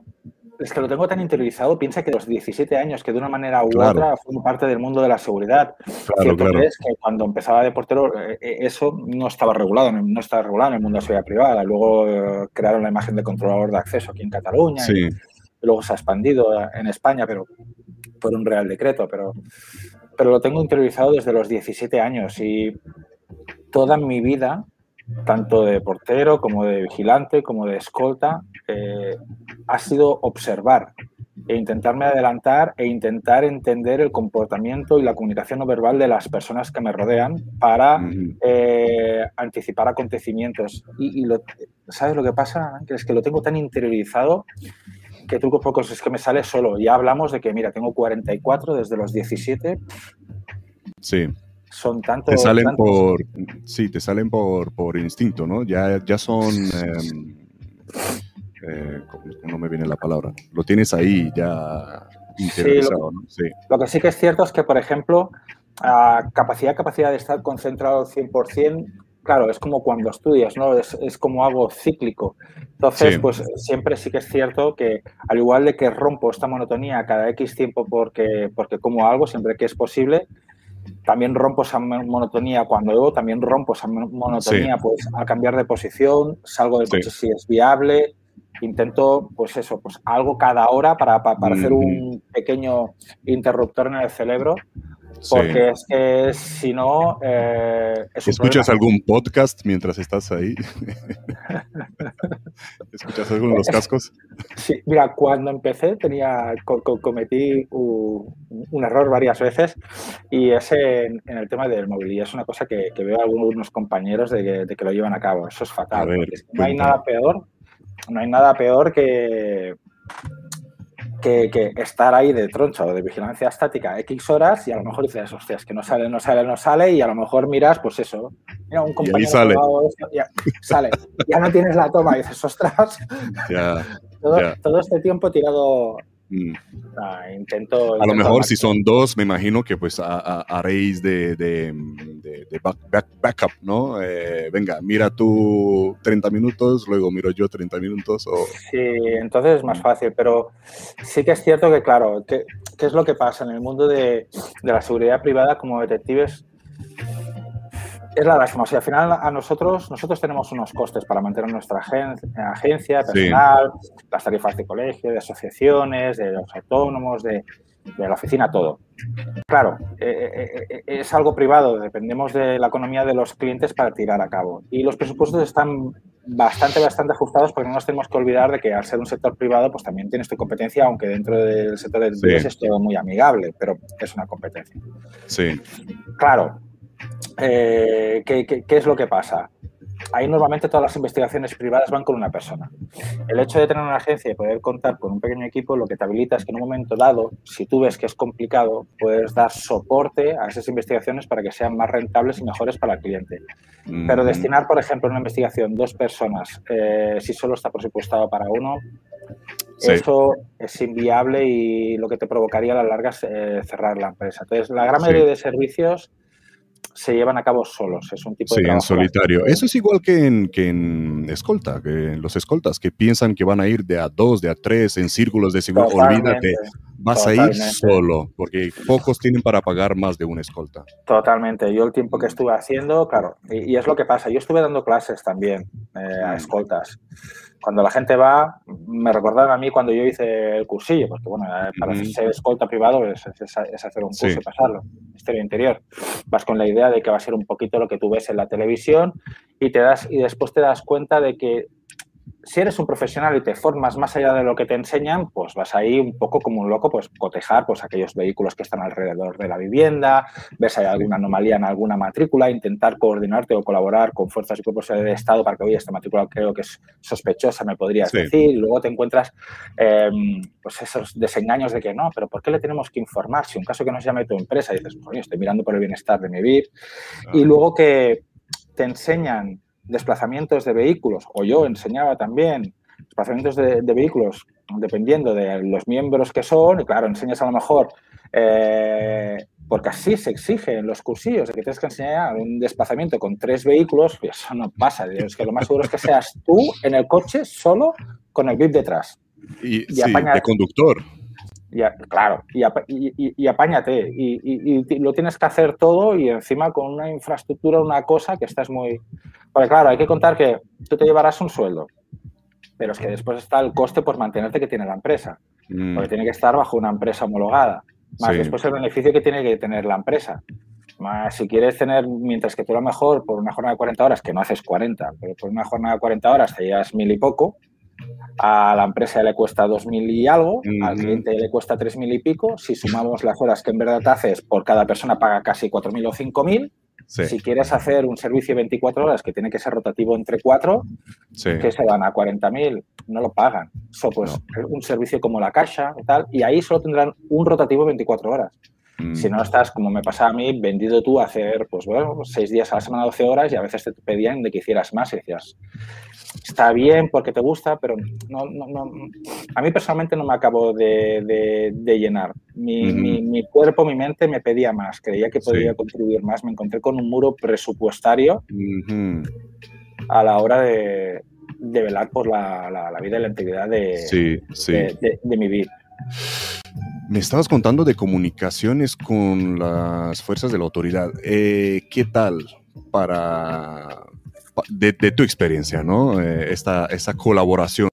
es que lo tengo tan interiorizado, piensa que los 17 años que de una manera u otra formo parte del mundo de la seguridad. Claro, claro. es que cuando empezaba de portero eh, eh, eso no estaba regulado, no estaba regulado en el mundo de la seguridad privada. Luego eh, crearon la imagen de controlador de acceso aquí en Cataluña y, luego se ha expandido en España, pero por un real decreto. Pero, pero lo tengo interiorizado desde los 17 años y toda mi vida tanto de portero como de vigilante, como de escolta, eh, ha sido observar e intentarme adelantar e intentar entender el comportamiento y la comunicación no verbal de las personas que me rodean para eh, anticipar acontecimientos. Y, lo, ¿sabes lo que pasa? Que es que lo tengo tan interiorizado que trucos pocos es que me sale solo. Ya hablamos de que, mira, tengo 44 desde los 17. Sí son tanto... Te salen por... Sí, te salen por, por instinto, ¿no? Ya, ya son... Em, eh, no me viene la palabra. Lo tienes ahí ya interiorizado, ¿no? Sí. Lo que sí que es cierto es que, por ejemplo, capacidad, capacidad de estar concentrado al 100%, claro, es como cuando estudias, ¿no? Es, es como algo cíclico. Entonces, pues siempre sí que es cierto que, al igual de que rompo esta monotonía cada X tiempo porque, porque como algo, siempre que es posible, también rompo esa monotonía cuando debo, también rompo esa monotonía pues a cambiar de posición, salgo del coche si es viable, intento pues eso, pues algo cada hora para, para, hacer un pequeño interruptor en el cerebro porque es que si no... Eh, ¿Escuchas algún podcast mientras estás ahí? [laughs] ¿Escuchas algo en los cascos? Sí, mira, cuando empecé tenía cometí un, error varias veces y es en, el tema del móvil y es una cosa que, veo a algunos compañeros de que, lo llevan a cabo. Eso es fatal. no hay nada peor, no hay nada peor que que, estar ahí de troncho o de vigilancia estática X horas y a lo mejor dices, hostias, que no sale, no sale, no sale y a lo mejor miras, pues eso, mira, un compañero sale. ya, sale, ya no tienes la toma y dices, ostras, todo, este tiempo tirado, Mm. intento, A lo mejor si son dos, me imagino que pues haréis de, de, backup, ¿no? Eh, venga, mira tú 30 minutos, luego miro yo 30 minutos. O... Sí, entonces es más fácil, pero sí que es cierto que, claro, ¿qué, qué es lo que pasa en el mundo de, de la seguridad privada como detectives? Es la lástima. al final a nosotros, nosotros tenemos unos costes para mantener nuestra agencia, personal, las tarifas de colegio, de asociaciones, de los autónomos, de, la oficina, todo. Claro, eh, eh, eh, es algo privado, dependemos de la economía de los clientes para tirar a cabo. Y los presupuestos están bastante, bastante ajustados porque no nos tenemos que olvidar de que al ser un sector privado, pues también tienes tu competencia, aunque dentro del sector del sí. es todo muy amigable, pero es una competencia. Sí. Claro, eh, ¿qué, es lo que pasa? ahí normalmente todas las investigaciones privadas van con una persona. El hecho de tener una agencia y poder contar con un pequeño equipo lo que te habilita es que en un momento dado, si tú ves que es complicado, puedes dar soporte a esas investigaciones para que sean más rentables y mejores para el cliente. Pero destinar, por ejemplo, una investigación dos personas, eh, si solo está presupuestado para uno, eso es inviable y lo que te provocaría a la larga es eh, cerrar la empresa. Entonces, la gran mayoría de servicios se llevan a cabo solos. Es un tipo sí, de. en solitario. Eso es igual que en, que en escolta, que los escoltas que piensan que van a ir de a dos, de a tres en círculos de seguridad. Olvídate, vas a ir solo, porque pocos tienen para pagar más de una escolta. Totalmente. Yo el tiempo que estuve haciendo, claro, y, es lo que pasa. Yo estuve dando clases también eh, a escoltas cuando la gente va, me recordaron a mí cuando yo hice el cursillo, porque bueno, eh, para ser escolta privado es, hacer un curso y pasarlo, historia interior. Vas con la idea de que va a ser un poquito lo que tú ves en la televisión y te das y después te das cuenta de que si eres un profesional y te formas más allá de lo que te enseñan, pues vas ahí un poco como un loco, pues cotejar pues, aquellos vehículos que están alrededor de la vivienda, ver si hay alguna anomalía en alguna matrícula, intentar coordinarte o colaborar con fuerzas y cuerpos de Estado para que, oye, esta matrícula creo que es sospechosa, me podrías decir, y luego te encuentras em, pues esos desengaños de que no, pero ¿por qué le tenemos que informar? Si un caso que nos llame tu empresa, y dices, coño, estoy mirando por el bienestar de mi VIP, y luego que te enseñan desplazamientos de vehículos, o yo enseñaba también desplazamientos de, vehículos dependiendo de los miembros que son, y claro, enseñas a lo mejor, eh, porque así se exige en los cursillos, de que tienes que enseñar un desplazamiento con tres vehículos, pues eso no pasa. Es que lo más seguro es que seas tú en el coche solo con el VIP detrás. Y, de conductor. Ya, claro, y, y, apáñate. Y, lo tienes que hacer todo y encima con una infraestructura, una cosa que estás muy... Porque claro, hay que contar que tú te llevarás un sueldo, pero es que después está el coste por mantenerte que tiene la empresa. Mm. Porque tiene que estar bajo una empresa homologada. Más después el beneficio que tiene que tener la empresa. Más si quieres tener, mientras que tú a lo mejor por una jornada de 40 horas, que no haces 40, pero por una jornada de 40 horas te llevas mil y poco, a la empresa le cuesta 2.000 y algo, al cliente le cuesta 3.000 y pico. Si sumamos las horas que en verdad haces, por cada persona paga casi 4.000 o 5.000. Si quieres hacer un servicio de 24 horas que tiene que ser rotativo entre 4, que se van a 40.000, no lo pagan. Eso pues un servicio como la caja y tal, y ahí solo tendrán un rotativo 24 horas. Mm. Si no estás, como me pasa a mí, vendido tú a hacer, pues bueno, 6 días a la semana, 12 horas y a veces te pedían de que hicieras más y decías, está bien porque te gusta, pero no, no, no, a mí personalmente no me acabo de, de, llenar. Mi, mi, cuerpo, mi mente me pedía más, creía que podía contribuir más. Me encontré con un muro presupuestario a la hora de, de velar por la, la, vida y la integridad de, de, mi vida. Me estabas contando de comunicaciones con las fuerzas de la autoridad. Eh, ¿Qué tal para de, tu experiencia, ¿no? Eh, esta, esa colaboración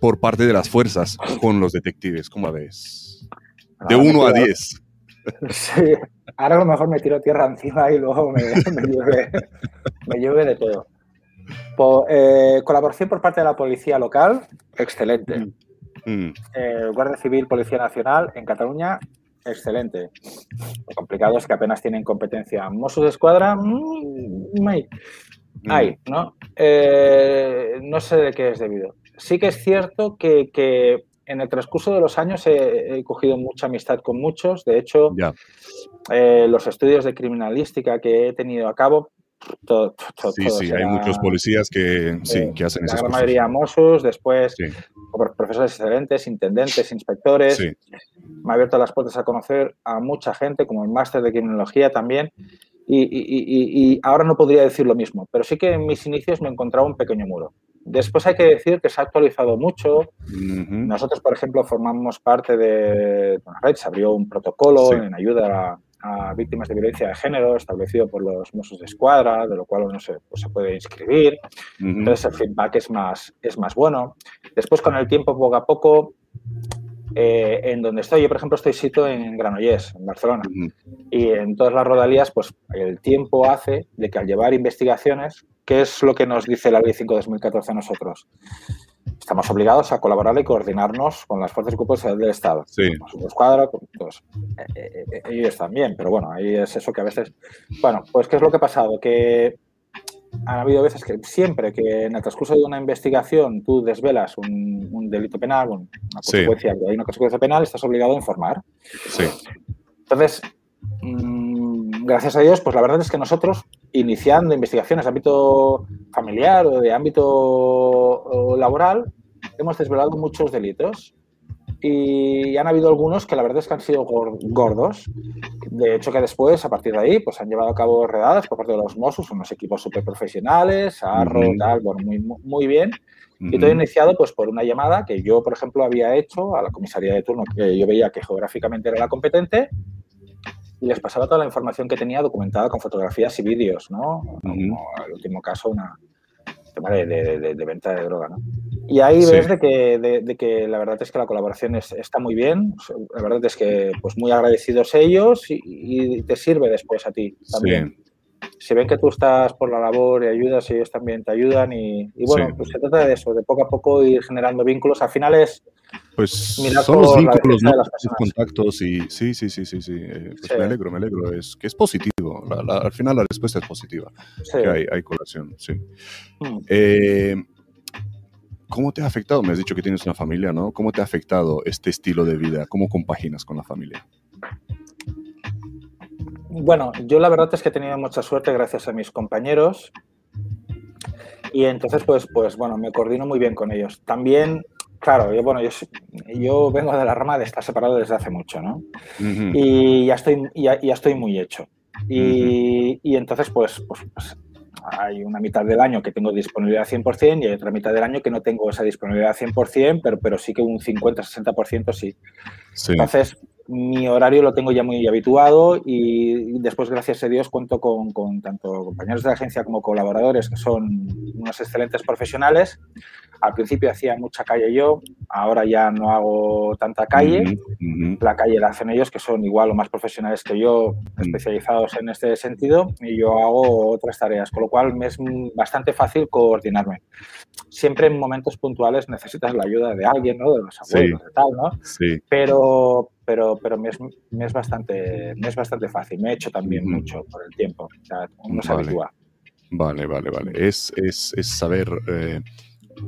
por parte de las fuerzas con los detectives, ¿cómo ves? De 1 a 10. Sí, ahora a lo mejor me tiro tierra encima y luego me, [laughs] me, llueve, de todo. Eh, colaboración por parte de la policía local, excelente. Mm. Mm. Eh, Guardia Civil, Policía Nacional en Cataluña, excelente. Lo complicado es que apenas tienen competencia. Mossos de Escuadra, mm, hay, mm. ¿no? Eh, no sé de qué es debido. Sí que es cierto que, en el transcurso de los años he, cogido mucha amistad con muchos. De hecho, eh, los estudios de criminalística que he tenido a cabo, sí, sí, hay muchos policías que, sí, que hacen esas La mayoría Mossos, después profesores excelentes, intendentes, inspectores. Me ha abierto las puertas a conocer a mucha gente, como el máster de criminología también y, ahora no podría decir lo mismo, pero sí que en mis inicios me encontraba un pequeño muro. Después hay que decir que se ha actualizado mucho. Nosotros, por ejemplo, formamos parte de una red, se abrió un protocolo en ayuda a, víctimas de violencia de género establecido por los Mossos de Escuadra, de lo cual uno se, pues, se puede inscribir. Entonces el feedback es más, es más bueno. Después, con el tiempo, poco a poco, eh, en donde estoy, yo por ejemplo estoy sito en Granollers, en Barcelona, y en todas las rodalías, pues el tiempo hace de que al llevar investigaciones, ¿qué es lo que nos dice la Ley 5-2014 a nosotros? Estamos obligados a colaborar y coordinarnos con las fuerzas y cuerpos del Estado. Sí. Con escuadra, pues, eh, eh, ellos también, pero bueno, ahí es eso que a veces... Bueno, pues ¿qué es lo que ha pasado? Que ha habido veces que siempre que en el transcurso de una investigación tú desvelas un, delito penal, una consecuencia, hay una consecuencia penal, estás obligado a informar. Sí. Entonces, mm, gracias a Dios, pues la verdad es que nosotros, iniciando investigaciones de ámbito familiar o de ámbito laboral, hemos desvelado muchos delitos y han habido algunos que la verdad es que han sido gordos. De hecho, que después, a partir de ahí, pues han llevado a cabo redadas por parte de los Mossos, unos equipos súper profesionales, Arro, tal, bueno, muy, muy bien. Y todo iniciado pues por una llamada que yo, por ejemplo, había hecho a la comisaría de turno, que yo veía que geográficamente era la competente, y les pasaba toda la información que tenía documentada con fotografías y vídeos, ¿no? Como el último caso, una tema de, de, de, venta de droga, ¿no? Y ahí ves de que, de, que, la verdad es que la colaboración está muy bien. La verdad es que pues muy agradecidos ellos y, te sirve después a ti también. Si ven que tú estás por la labor y ayudas, ellos también te ayudan. Y, bueno, pues se trata de eso, de poco a poco ir generando vínculos. Al final es. Pues son los vínculos, ¿no? los contactos y sí, sí, sí, sí, sí. Eh, pues me alegro, me alegro. Es que es positivo. al final la respuesta es positiva. Que hay, hay colación, sí. Hmm. Eh, ¿Cómo te ha afectado? Me has dicho que tienes una familia, ¿no? ¿Cómo te ha afectado este estilo de vida? ¿Cómo compaginas con la familia? Bueno, yo la verdad es que he tenido mucha suerte gracias a mis compañeros y entonces pues, pues bueno, me coordino muy bien con ellos. También, claro, yo, bueno, yo, vengo de la rama de estar separado desde hace mucho, ¿no? Y ya estoy, ya, estoy muy hecho. Y, y entonces pues, pues, pues hay una mitad del año que tengo disponibilidad 100% y hay otra mitad del año que no tengo esa disponibilidad 100%, pero, pero sí que un 50-60% sí. sí. Entonces, mi horario lo tengo ya muy habituado y después, gracias a Dios, cuento con, con, tanto compañeros de la agencia como colaboradores que son unos excelentes profesionales. Al principio hacía mucha calle yo, ahora ya no hago tanta calle. La calle la hacen ellos, que son igual o más profesionales que yo, especializados en este sentido, y yo hago otras tareas, con lo cual me es bastante fácil coordinarme. Siempre en momentos puntuales necesitas la ayuda de alguien, ¿no? De los abuelos, y tal, ¿no? Sí. Pero, pero, pero me, es, me, es bastante, me es bastante fácil. Me he hecho también mucho por el tiempo. O sea, uno se vale. habitúa. Vale, vale, vale. Es, es, es saber eh,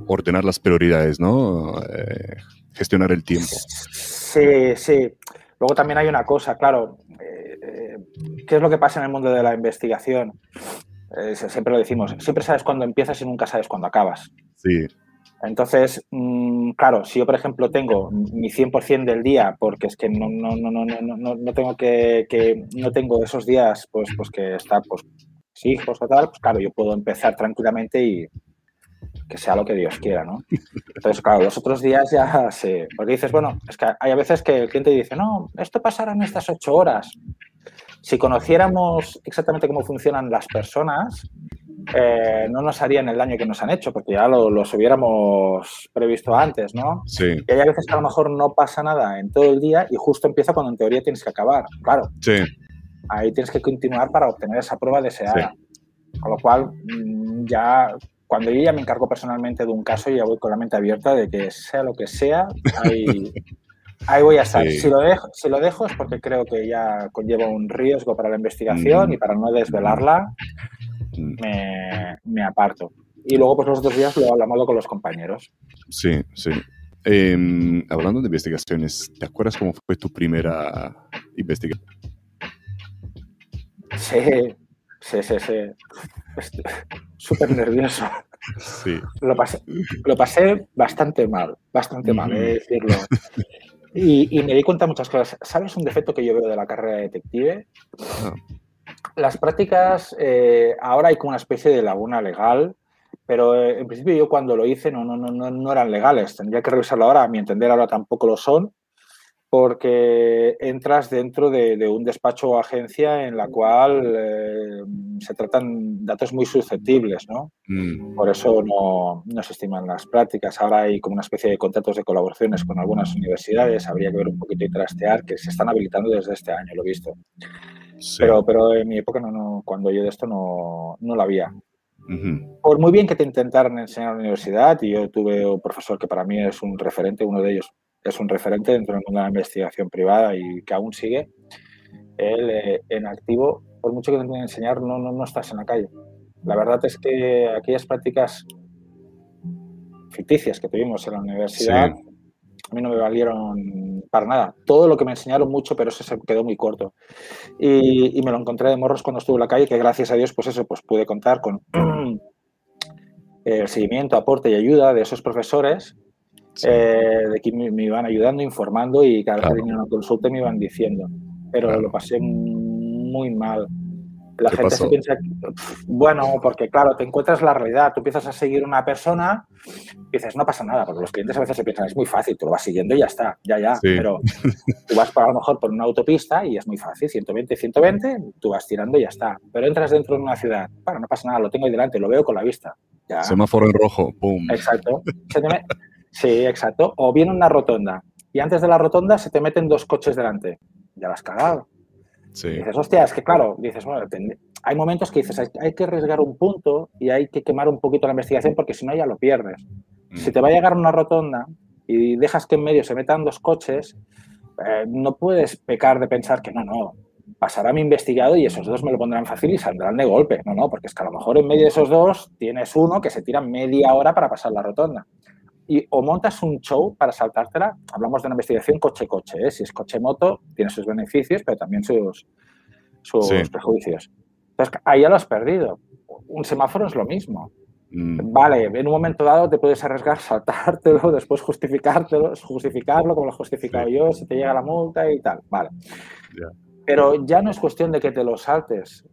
ordenar las prioridades, ¿no? Eh, gestionar el tiempo. Sí, sí. Luego también hay una cosa, claro. Eh, ¿Qué es lo que pasa en el mundo de la investigación? siempre lo decimos. Siempre sabes cuándo empiezas y nunca sabes cuándo acabas. Sí. Entonces, mmm, claro, si yo, por ejemplo, tengo mi 100% del día, porque es que no, no, no, no, no, no tengo que, que, no tengo esos días, pues, pues que está, pues, hijos o tal, pues claro, yo puedo empezar tranquilamente y que sea lo que Dios quiera, ¿no? Entonces, claro, los otros días ya se... Porque dices, bueno, es que hay a veces que el cliente dice, no, esto pasará en estas ocho horas. Si conociéramos exactamente cómo funcionan las personas, eh, no nos harían el daño que nos han hecho, porque ya lo, los hubiéramos previsto antes, ¿no? Sí. Y hay veces que a lo mejor no pasa nada en todo el día y justo empieza cuando en teoría tienes que acabar, claro. Sí. Ahí tienes que continuar para obtener esa prueba deseada. Sí. Con lo cual, mm, ya cuando yo ya me encargo personalmente de un caso, ya voy con la mente abierta de que sea lo que sea, ahí, [laughs] ahí voy a estar. Sí. Si, lo dejo, si lo dejo es porque creo que ya conlleva un riesgo para la investigación mm. y para no desvelarla, me, [laughs] me, aparto. Y luego, pues los otros días lo hablamos con los compañeros. Sí, sí. Eh, hablando de investigaciones, ¿te acuerdas cómo fue tu primera investigación? Sí, sí, sí, sí. [laughs] Súper nervioso. Sí. Lo pasé, lo pasé bastante mal, bastante mal, he de decirlo. Y, y, me di cuenta de muchas cosas. ¿Sabes un defecto que yo veo de la carrera de detective? Ah. Las prácticas, eh, ahora hay como una especie de laguna legal, pero eh, en principio yo cuando lo hice no, no, no, no eran legales. Tendría que revisarlo ahora, a mi entender ahora tampoco lo son, porque entras dentro de, de un despacho o agencia en la cual eh, se tratan datos muy susceptibles, ¿no? Mm. Por eso no, no, se estiman las prácticas. Ahora hay como una especie de contratos de colaboraciones con algunas universidades, habría que ver un poquito y trastear, que se están habilitando desde este año, lo he visto. Sí. Pero, pero en mi época, no, no, cuando yo de esto no, no lo había. Uh -huh. Por muy bien que te intentaran enseñar en la universidad, y yo tuve un profesor que para mí es un referente, uno de ellos es un referente dentro del mundo de la investigación privada y que aún sigue, él eh, en activo, por mucho que te intenten enseñar, no, no, no estás en la calle. La verdad es que aquellas prácticas ficticias que tuvimos en la universidad a mí no me valieron para nada. Todo lo que me enseñaron mucho, pero eso se quedó muy corto. Y, me lo encontré de morros cuando estuve en la calle, que gracias a Dios, pues eso, pues pude contar con [clears throat] el seguimiento, aporte y ayuda de esos profesores, eh, de que me, iban ayudando, informando y cada vez que tenía una consulta me iban diciendo. Pero lo pasé muy mal. La gente se piensa, bueno, porque claro, te encuentras la realidad, tú empiezas a seguir una persona y dices, no pasa nada, porque los clientes a veces se piensan, es muy fácil, tú lo vas siguiendo y ya está, ya, ya, pero [laughs] tú vas para a lo mejor por una autopista y es muy fácil, 120, 120, tú vas tirando y ya está, pero entras dentro de una ciudad, bueno, no pasa nada, lo tengo ahí delante, lo veo con la vista. Semáforo en rojo, pum. Exacto. [laughs] Sí, exacto. O viene una rotonda y antes de la rotonda se te meten dos coches delante. Ya las has cagado. Dices, hostia, es que claro, dices, bueno, hay momentos que dices, hay, que arriesgar un punto y hay que quemar un poquito la investigación porque si no ya lo pierdes. Si mm. te va a llegar una rotonda y dejas que en medio se metan dos coches, eh, no puedes pecar de pensar que no, no, pasará mi investigado y esos dos me lo pondrán fácil y saldrán de golpe. No, no, porque es que a lo mejor en medio de esos dos tienes uno que se tira media hora para pasar la rotonda. Y o montas un show para saltártela, hablamos de una investigación coche-coche, ¿eh? si es coche-moto, tiene sus beneficios, pero también sus, sus prejuicios. Entonces, ahí ya lo has perdido. Un semáforo es lo mismo. Mm. Vale, en un momento dado te puedes arriesgar, saltártelo, [laughs] después justificártelo, justificarlo como lo he justificado yo, si te llega la multa y tal. Vale. Pero ya no es cuestión de que te lo saltes.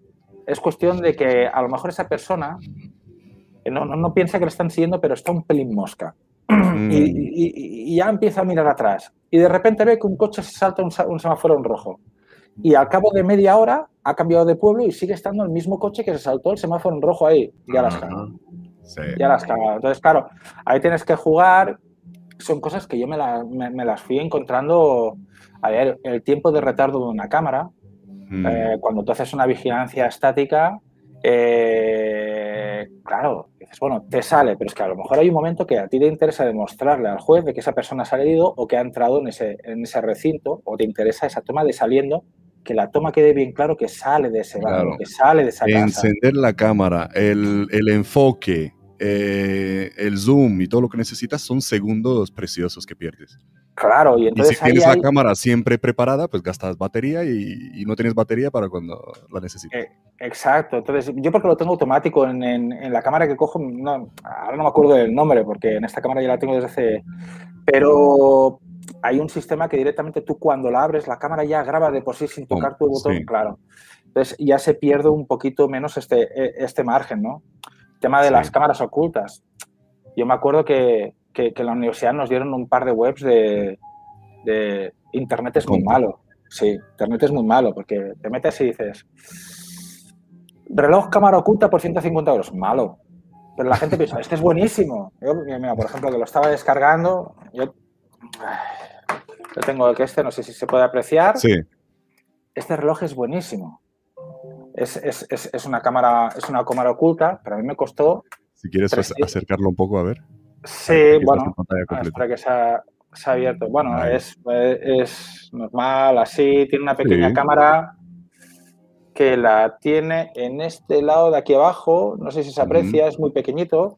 Es cuestión de que a lo mejor esa persona no, no, piensa que le están siguiendo, pero está un pelín mosca. Mm. Y, ya empieza a mirar atrás. Y de repente ve que un coche se salta un, un semáforo en rojo. Y al cabo de media hora ha cambiado de pueblo y sigue estando el mismo coche que se saltó el semáforo en rojo ahí. Ya las cagado. Ya las cagado. Entonces, claro, ahí tienes que jugar. Son cosas que yo me, me, las fui encontrando. A ver, el tiempo de retardo de una cámara. Mm. Eh, cuando tú haces una vigilancia estática, eh, claro, dices, bueno, te sale, pero es que a lo mejor hay un momento que a ti te interesa demostrarle al juez de que esa persona ha salido o que ha entrado en ese, en ese recinto, o te interesa esa toma de saliendo que la toma quede bien claro que sale de ese barrio, que sale de esa casa. Encender la cámara, el, el enfoque, eh, el zoom y todo lo que necesitas son segundos preciosos que pierdes. Claro, y entonces. Y si tienes la cámara siempre preparada, pues gastas batería y, no tienes batería para cuando la necesites. Eh, exacto. Entonces, yo porque lo tengo automático en, en, la cámara que cojo, no, ahora no me acuerdo del nombre, porque en esta cámara ya la tengo desde hace. Pero hay un sistema que directamente tú cuando la abres, la cámara ya graba de por sí sin tocar tu botón, claro. Entonces ya se pierde un poquito menos este, e, este margen, ¿no? El tema de las cámaras ocultas. Yo me acuerdo que, que, en la universidad nos dieron un par de webs de, de Internet es muy malo. Sí, Internet es muy malo porque te metes y dices, reloj cámara oculta por 150 euros. Malo. Pero la gente piensa, este es buenísimo. Yo, mira, por ejemplo, que lo estaba descargando, yo yo tengo el que este, no sé si se puede apreciar. Sí. Este reloj es buenísimo. Es, es, es, es, una cámara, es una cámara oculta, pero a mí me costó. Si quieres acercarlo un poco, a ver. Sí, bueno, para que se ha, se ha abierto. Bueno, es, es, normal, así, tiene una pequeña cámara que la tiene en este lado de aquí abajo, no sé si se aprecia, es muy pequeñito.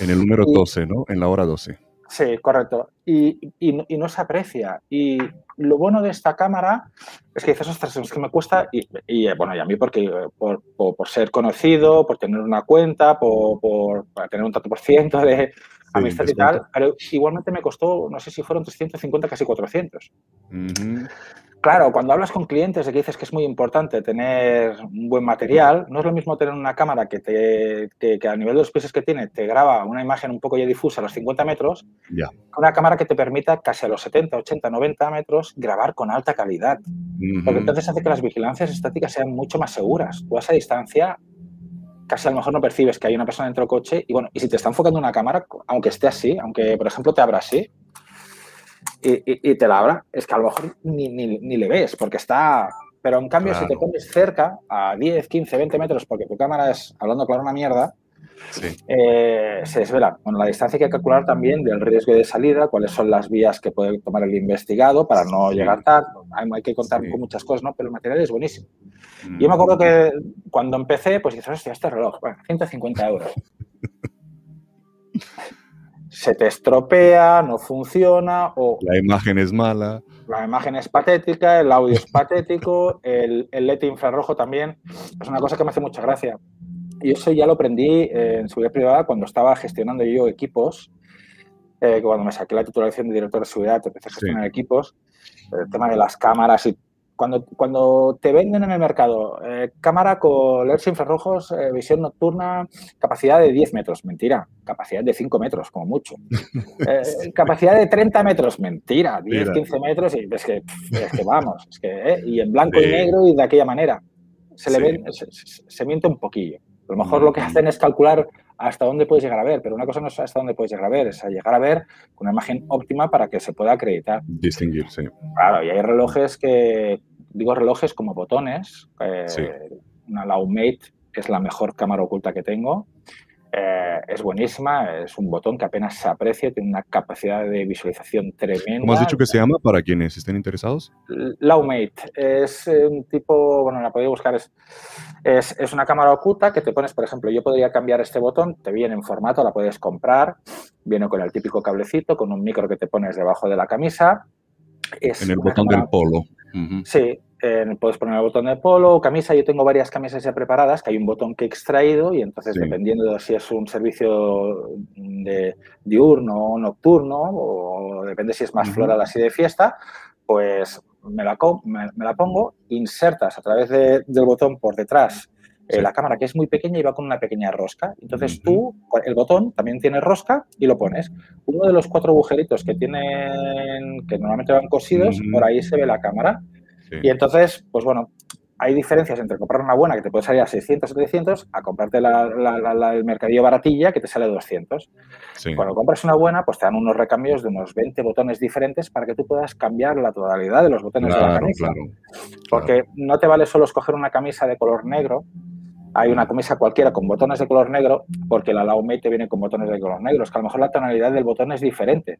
En el número 12, ¿no? En la hora 12. Sí, correcto. Y, y, no se aprecia. Y lo bueno de esta cámara es que dices, ostras, es que me cuesta, y, y bueno, y a mí porque por, por, ser conocido, por tener una cuenta, por, por tener un tanto por ciento de amistad y tal, pero igualmente me costó, no sé si fueron 350, casi 400. Claro, cuando hablas con clientes de que dices que es muy importante tener un buen material, no es lo mismo tener una cámara que, te, que, a nivel de los pisos que tiene te graba una imagen un poco ya difusa a los 50 metros, que una cámara que te permita casi a los 70, 80, 90 metros grabar con alta calidad. Porque entonces hace que las vigilancias estáticas sean mucho más seguras. Tú a esa distancia casi a lo mejor no percibes que hay una persona dentro del coche y bueno, y si te está enfocando una cámara, aunque esté así, aunque por ejemplo te abra así, y, te la abra, es que a lo mejor ni, ni, le ves porque está... Pero en cambio, si te pones cerca, a 10, 15, 20 metros, porque tu cámara es, hablando claro, una mierda, eh, se desvela. Bueno, la distancia hay que calcular también del riesgo de salida, cuáles son las vías que puede tomar el investigado para no llegar tarde. Hay, que contar con muchas cosas, ¿no? Pero el material es buenísimo. Yo me acuerdo que cuando empecé, pues dices, hostia, este reloj, bueno, 150 euros. [laughs] se te estropea, no funciona o... La imagen es mala. La imagen es patética, el audio es patético, el, el LED infrarrojo también. Es una cosa que me hace mucha gracia. Y eso ya lo aprendí en seguridad privada cuando estaba gestionando yo equipos. Eh, cuando me saqué la titulación de director de seguridad, empecé a gestionar equipos. El tema de las cámaras y cuando, cuando te venden en el mercado eh, cámara con LEDs infrarrojos, eh, visión nocturna, capacidad de 10 metros, mentira, capacidad de 5 metros, como mucho. [laughs] Eh, capacidad de 30 metros, mentira, 10, 15 metros, y es que, es que vamos, es que, y en blanco y negro y de aquella manera. Se, le se, miente un poquillo. A lo mejor lo que hacen es calcular hasta dónde puedes llegar a ver, pero una cosa no es hasta dónde puedes llegar a ver, es a llegar a ver con una imagen óptima para que se pueda acreditar. Distinguir, sí. Claro, y hay relojes que digo relojes como botones. Eh, una Laumate es la mejor cámara oculta que tengo. Eh, es buenísima, es un botón que apenas se aprecia, tiene una capacidad de visualización tremenda. ¿Cómo has dicho que se llama para quienes estén interesados? Laumate es un tipo, bueno, la podéis buscar, es, es, es, una cámara oculta que te pones, por ejemplo, yo podría cambiar este botón, te viene en formato, la puedes comprar, viene con el típico cablecito, con un micro que te pones debajo de la camisa. Es en el botón del polo. Sí, puedes poner el botón de polo, camisa. Yo tengo varias camisas ya preparadas, que hay un botón que he extraído y entonces dependiendo de si es un servicio de diurno o nocturno o depende si es más floral así de fiesta, pues me la, me, la pongo, insertas a través del botón por detrás eh, la cámara que es muy pequeña y va con una pequeña rosca. Entonces tú, el botón también tiene rosca y lo pones. Uno de los cuatro agujeritos que tienen, que normalmente van cosidos, por ahí se ve la cámara. Y entonces, pues bueno, hay diferencias entre comprar una buena que te puede salir a 600, 700 a comprarte la, el mercadillo baratilla que te sale a 200. Cuando compras una buena, pues te dan unos recambios de unos 20 botones diferentes para que tú puedas cambiar la totalidad de los botones de la camisa. Porque no te vale solo escoger una camisa de color negro. Hay una camisa cualquiera con botones de color negro, porque la Laumate viene con botones de color negro. Es que a lo mejor la tonalidad del botón es diferente.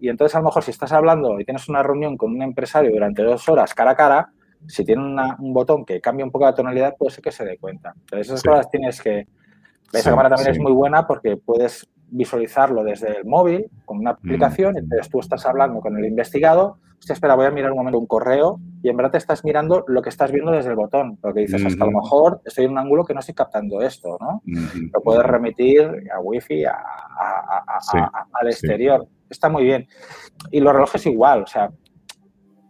Y entonces a lo mejor si estás hablando y tienes una reunión con un empresario durante dos horas cara a cara, si tiene un botón que cambia un poco la tonalidad, puede ser que se dé cuenta. Entonces esas cosas tienes que... Esa cámara también es muy buena porque puedes visualizarlo desde el móvil con una aplicación y entonces tú estás hablando con el investigado, hostia, espera, voy a mirar un momento un correo y en verdad te estás mirando lo que estás viendo desde el botón, porque dices, hasta a lo mejor estoy en un ángulo que no estoy captando esto, ¿no? Lo puedes remitir a wifi, a, al exterior. Está muy bien. Y los relojes igual, o sea,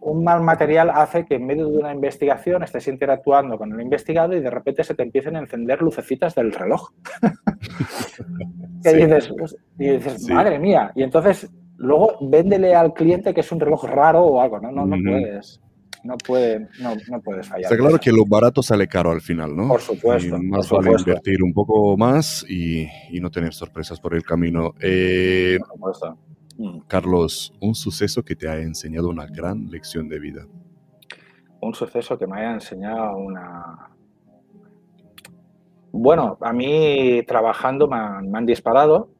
un mal material hace que en medio de una investigación estés interactuando con el investigado y de repente se te empiecen a encender lucecitas del reloj. [laughs] y dices, madre mía. Y entonces luego véndele al cliente que es un reloj raro o algo, ¿no? No, no puedes. No, puede, no, no puedes fallar. Está claro que lo barato sale caro al final, ¿no? Por supuesto. más vale invertir un poco más y, y, no tener sorpresas por el camino. Eh, por supuesto. Mm. Carlos, un suceso que te ha enseñado una gran lección de vida. Un suceso que me haya enseñado una... Bueno, a mí trabajando me han, disparado.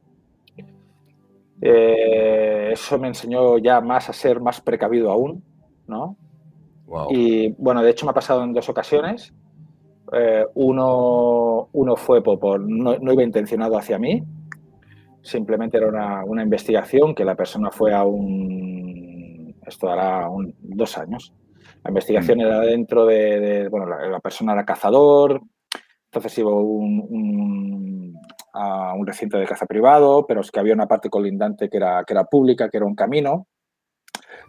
Eh, eso me enseñó ya más a ser más precavido aún, ¿no? Y bueno, de hecho me ha pasado en dos ocasiones. Eh, uno, uno fue por, no, no, iba intencionado hacia mí, simplemente era una, investigación que la persona fue a un, esto hará dos años. La investigación mm. era dentro de, bueno, la, persona era cazador, entonces iba un, a un recinto de caza privado, pero es que había una parte colindante que era, que era pública, que era un camino.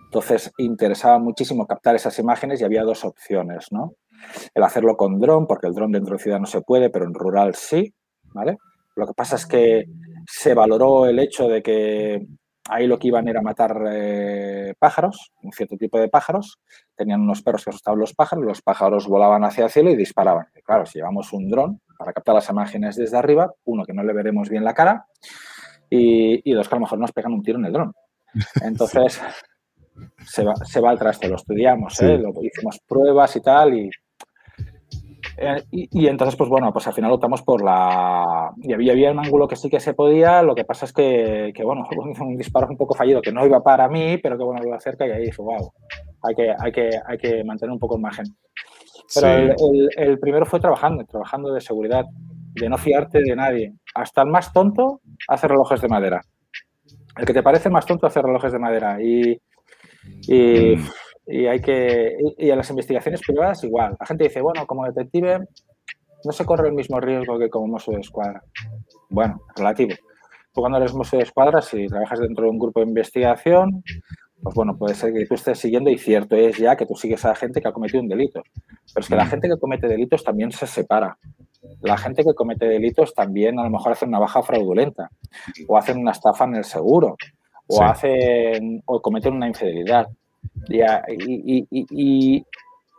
Entonces interesaba muchísimo captar esas imágenes y había dos opciones, ¿no? El hacerlo con dron, porque el dron dentro de ciudad no se puede, pero en rural sí, ¿vale? Lo que pasa es que se valoró el hecho de que ahí lo que iban era matar eh, pájaros, un cierto tipo de pájaros. Tenían unos perros que asustaban los pájaros, los pájaros volaban hacia el cielo y disparaban. claro, si llevamos un dron para captar las imágenes desde arriba, uno que no le veremos bien la cara y, dos que a lo mejor nos pegan un tiro en el dron. [laughs] Entonces, se, va, se va al traste, lo estudiamos, ¿eh? lo, hicimos pruebas y tal y Eh, y, entonces, pues bueno, pues al final optamos por la... Y había, había un ángulo que sí que se podía, lo que pasa es que, que bueno, [laughs] un disparo un poco fallido, que no iba para mí, pero que bueno, iba cerca y ahí dije, wow, hay que, hay que, hay que mantener un poco el margen. Pero el, el, primero fue trabajando, trabajando de seguridad, de no fiarte de nadie. Hasta el más tonto hace relojes de madera. El que te parece más tonto hace relojes de madera. Y, y, mm. y hay que. Y, a las investigaciones privadas igual. La gente dice, bueno, como detective no se corre el mismo riesgo que como mozo de escuadra. Bueno, relativo. Tú cuando eres mozo de escuadra, si trabajas dentro de un grupo de investigación, pues bueno, puede ser que tú estés siguiendo y cierto es ya que tú sigues a la gente que ha cometido un delito. Pero es que la mm. gente que comete delitos también se separa. La gente que comete delitos también a lo mejor hace una baja fraudulenta o hacen una estafa en el seguro o hacen o cometen una infidelidad. Y, y,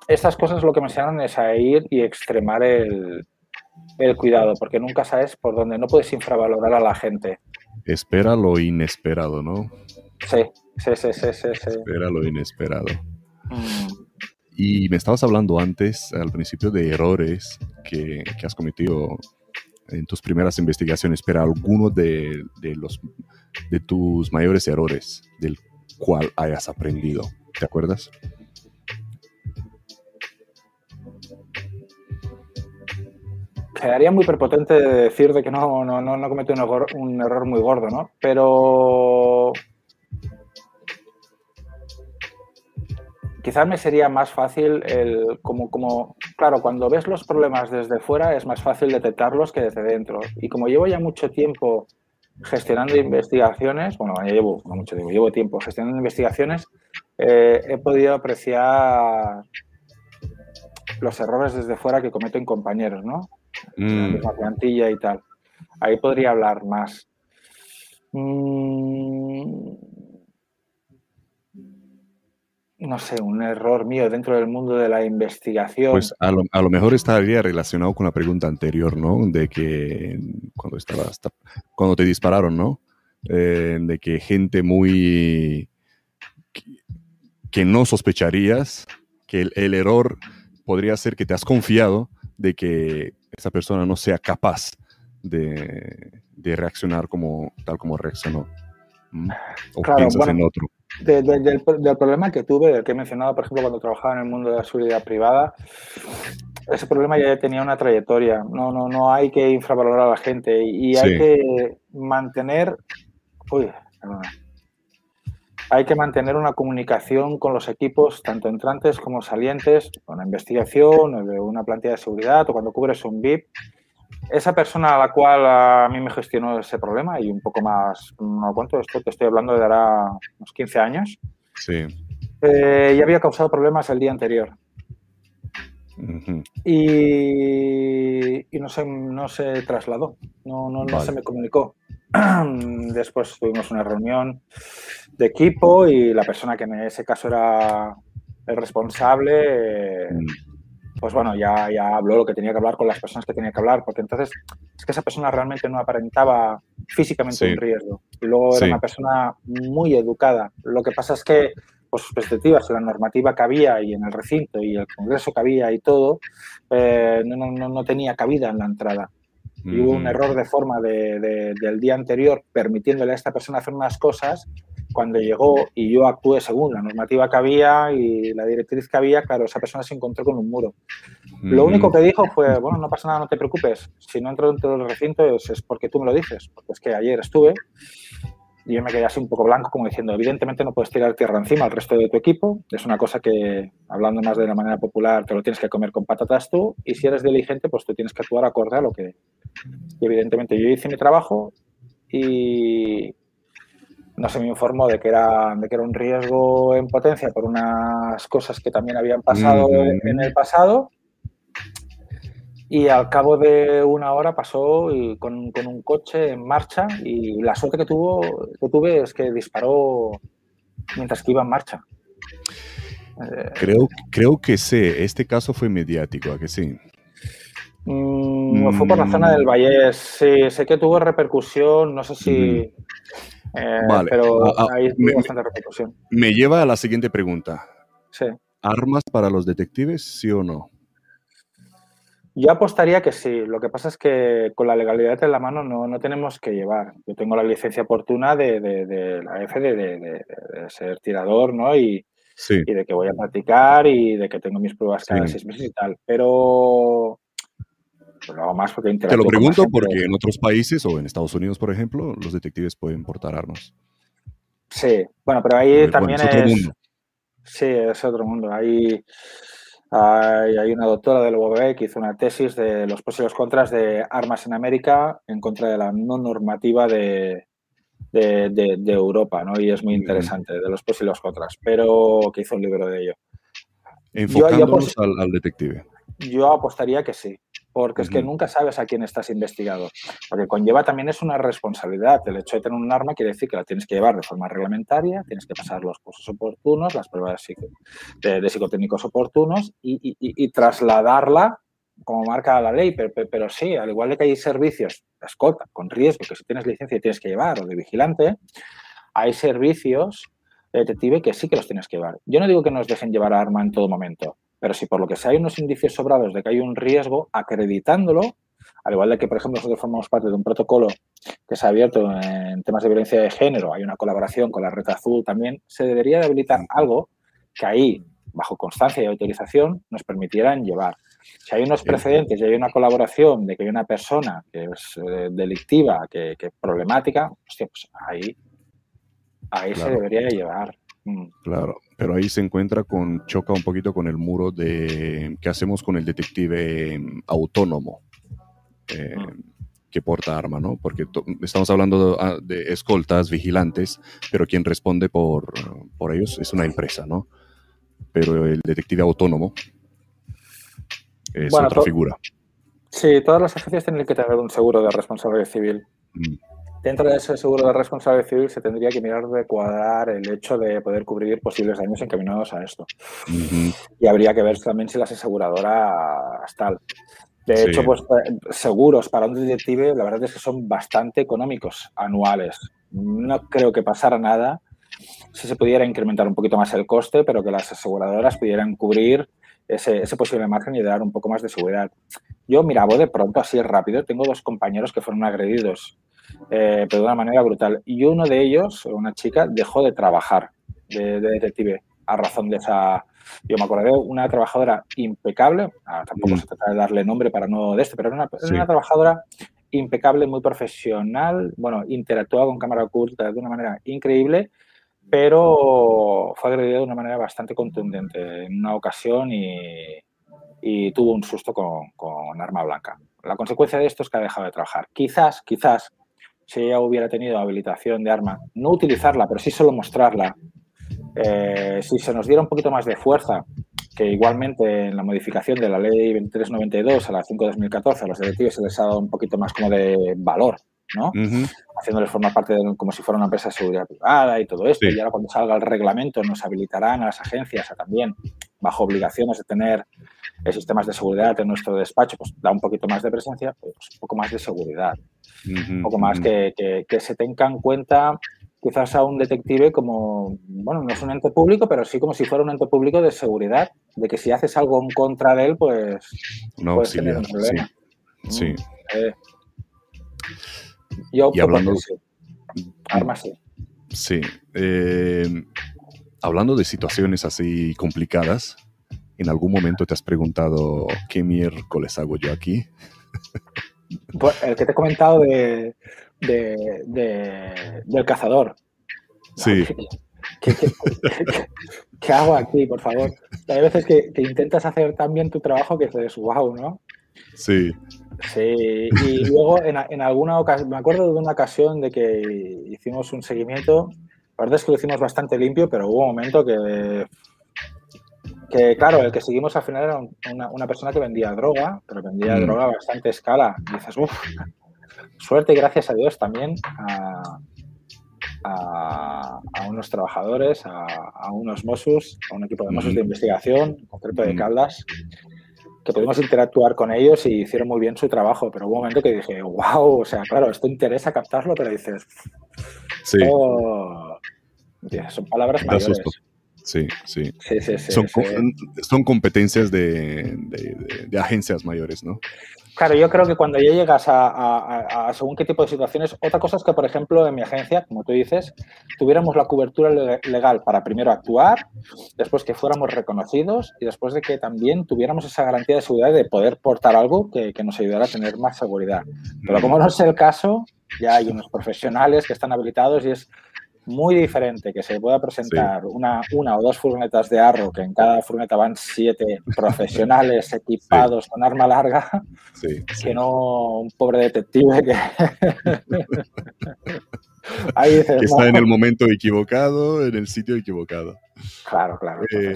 estas cosas lo que me enseñan es a ir y extremar el, el cuidado, porque nunca sabes por dónde, no puedes infravalorar a la gente. Espera lo inesperado, ¿no? Sí, Sí, sí, sí, sí. Espera lo inesperado. Mm. Y me estabas hablando antes, al principio, de errores que, has cometido en tus primeras investigaciones, pero alguno de, los, de tus mayores errores del cual hayas aprendido. ¿Te acuerdas? Quedaría muy prepotente decir de que no, no, no, no cometí un error, un error muy gordo, ¿no? Pero quizás me sería más fácil el, como, como, claro, cuando ves los problemas desde fuera es más fácil detectarlos que desde dentro. Y como llevo ya mucho tiempo gestionando investigaciones, bueno, ya llevo, no mucho tiempo, llevo tiempo gestionando investigaciones, eh, he podido apreciar los errores desde fuera que cometen compañeros, ¿no? Mm. La plantilla y tal. Ahí podría hablar más. Mm, no sé, un error mío dentro del mundo de la investigación. Pues a lo, a lo mejor estaría relacionado con la pregunta anterior, ¿no? De que cuando estabas, cuando te dispararon, ¿no? Eh, de que gente muy que, no sospecharías que el, error podría ser que te has confiado de que esa persona no sea capaz de, de reaccionar como tal como reaccionó. O piensas en otro del, problema que tuve, que he mencionado, por ejemplo, cuando trabajaba en el mundo de la seguridad privada, ese problema ya tenía una trayectoria. No, no, no hay que infravalorar a la gente y, hay que mantener. Uy, Hay que mantener una comunicación con los equipos, tanto entrantes como salientes, con la investigación, de una plantilla de seguridad o cuando cubres un VIP esa persona a la cual a mí me gestionó ese problema y un poco más, no cuento esto, te estoy hablando de ahora unos 15 años. Sí. Eh, ya había causado problemas el día anterior. y, no, se, no se trasladó, no, no, no se me comunicó. [clears throat] Después tuvimos una reunión de equipo y la persona que en ese caso era el responsable mm pues bueno, ya, ya habló lo que tenía que hablar con las personas que tenía que hablar, porque entonces es que esa persona realmente no aparentaba físicamente un riesgo. Y luego era una persona muy educada. Lo que pasa es que, por sus perspectivas, la normativa que había y en el recinto y el congreso que había y todo, eh, no, no, no, tenía cabida en la entrada. Y hubo un error de forma de, del día anterior permitiéndole a esta persona hacer unas cosas cuando llegó y yo actué según la normativa que había y la directriz que había, claro, esa persona se encontró con un muro. Lo único que dijo fue, bueno, no pasa nada, no te preocupes, si no entro dentro del recinto es, porque tú me lo dices, porque es que ayer estuve y yo me quedé así un poco blanco como diciendo, evidentemente no puedes tirar tierra encima al resto de tu equipo, es una cosa que, hablando más de la manera popular, te lo tienes que comer con patatas tú. Y si eres diligente, pues tú tienes que actuar acorde a lo que... Y evidentemente yo hice mi trabajo y, no se me informó de que era, de que era un riesgo en potencia por unas cosas que también habían pasado en el pasado. Y al cabo de una hora pasó y con, con, un coche en marcha y la suerte que, tuvo, que tuve es que disparó mientras que iba en marcha. Creo, creo que sé, este caso fue mediático, ¿a que sí? Mm, fue por la zona del mm. Valle, sí, sé que tuvo repercusión, no sé si... Eh, vale. Pero ah, ah, ahí me, bastante repercusión. Me lleva a la siguiente pregunta. Sí. ¿Armas para los detectives, sí o no? Yo apostaría que sí. Lo que pasa es que con la legalidad en la mano no, no tenemos que llevar. Yo tengo la licencia oportuna de, de, la F de, de, ser tirador, ¿no? Y, y, de que voy a practicar y de que tengo mis pruebas cada seis meses y tal. Pero lo hago más porque Te lo pregunto porque en otros países o en Estados Unidos, por ejemplo, los detectives pueden portar armas. Sí, bueno, pero ahí también es... Otro mundo. Sí, es otro mundo. Ahí hay, una doctora del UOB que hizo una tesis de los posibles contras de armas en América en contra de la no normativa de, de, Europa, ¿no? Y es muy interesante, de los posibles contras, pero que hizo un libro de ello. Enfocándonos al detective. Yo apostaría que sí porque es que nunca sabes a quién estás investigado. Porque conlleva también es una responsabilidad. El hecho de tener un arma quiere decir que la tienes que llevar de forma reglamentaria, tienes que pasar los cursos oportunos, las pruebas de, psicotécnicos oportunos y, trasladarla como marca la ley. Pero, pero, sí, al igual de que hay servicios de escolta con riesgo, que si tienes licencia tienes que llevar, o de vigilante, hay servicios de detective que sí que los tienes que llevar. Yo no digo que nos dejen llevar arma en todo momento, pero si por lo que sea hay unos indicios sobrados de que hay un riesgo, acreditándolo, al igual de que, por ejemplo, nosotros formamos parte de un protocolo que se ha abierto en temas de violencia de género, hay una colaboración con la Red Azul también, se debería de habilitar algo que ahí, bajo constancia y autorización, nos permitieran llevar. Si hay unos precedentes y hay una colaboración de que hay una persona que es eh, delictiva, que, es problemática, hostia, pues ahí, ahí se debería de llevar. Mm. Claro, pero ahí se encuentra con, choca un poquito con el muro de qué hacemos con el detective em, autónomo eh, mm. que porta arma, ¿no? Porque estamos hablando ah, de, escoltas, vigilantes, pero quien responde por, por ellos es una empresa, ¿no? Pero el detective autónomo es otra figura. Sí, todas las agencias tienen que tener un seguro de responsabilidad civil. Mm. Dentro de ese seguro de responsabilidad civil se tendría que mirar de cuadrar el hecho de poder cubrir posibles daños encaminados a esto. Y habría que ver también si las aseguradoras tal. De hecho, pues eh, seguros para un detective, la verdad es que son bastante económicos anuales. No creo que pasara nada si se pudiera incrementar un poquito más el coste, pero que las aseguradoras pudieran cubrir ese, ese posible margen y dar un poco más de seguridad. Yo, mira, de pronto, así rápido, tengo dos compañeros que fueron agredidos eh, pero de una manera brutal. Y uno de ellos, una chica, dejó de trabajar de, detective a razón de esa... Yo me acordé, una trabajadora impecable, ah, tampoco mm. se trata de darle nombre para no de este, pero era una, una trabajadora impecable, muy profesional, bueno, interactuaba con cámara oculta de una manera increíble, pero fue agredida de una manera bastante contundente en una ocasión y, y tuvo un susto con, con, arma blanca. La consecuencia de esto es que ha dejado de trabajar. Quizás, quizás si ella hubiera tenido habilitación de arma, no utilizarla, pero sí solo mostrarla, eh, si se nos diera un poquito más de fuerza, que igualmente en la modificación de la ley 2392 a la 5 de 2014 a los detectives se les ha dado un poquito más como de valor, ¿no? Haciéndoles formar parte de como si fuera una empresa de seguridad privada y todo esto. Y ahora cuando salga el reglamento nos habilitarán a las agencias a también, bajo obligaciones de tener eh, sistemas de seguridad en nuestro despacho, pues da un poquito más de presencia, pues un poco más de seguridad un poco más que, se tenga en cuenta quizás a un detective como, bueno, no es un ente público, pero sí como si fuera un ente público de seguridad, de que si haces algo en contra de él, pues no, puedes tener un problema. Sí. Mm, eh, yo y hablando... Armas sí. Sí. Eh, hablando de situaciones así complicadas, ¿en algún momento te has preguntado qué miércoles hago yo aquí? Pues, el que te he comentado de, del cazador. Sí. ¿Qué, hago aquí, por favor? Hay veces que, intentas hacer tan bien tu trabajo que dices, wow, ¿no? Sí. Sí, y [laughs] luego en, en, alguna ocasión, me acuerdo de una ocasión de que hicimos un seguimiento, la verdad es que lo hicimos bastante limpio, pero hubo un momento que que claro, el que seguimos al final era una, persona que vendía droga, pero vendía mm. droga a bastante escala. Y dices, uff, suerte y gracias a Dios también a, unos trabajadores, a, unos Mossos, a un equipo de Mossos de investigación, en concreto de Caldas, que pudimos interactuar con ellos y hicieron muy bien su trabajo. Pero hubo un momento que dije, wow, o sea, claro, esto interesa captarlo, pero dices, sí. Oh, son palabras mayores. Sí, sí. son, competencias de, agencias mayores, ¿no? Claro, yo creo que cuando ya llegas a, según qué tipo de situaciones, otra cosa es que, por ejemplo, en mi agencia, como tú dices, tuviéramos la cobertura legal para primero actuar, después que fuéramos reconocidos y después de que también tuviéramos esa garantía de seguridad de poder portar algo que, que nos ayudara a tener más seguridad. Pero como no es el caso, ya hay unos profesionales que están habilitados y es muy diferente que se pueda presentar una, una o dos furgonetas de arro, que en cada furgoneta van siete [laughs] profesionales equipados con arma larga, que no un pobre detective que... [laughs] está en el momento equivocado, en el sitio equivocado. Claro, claro. Eh,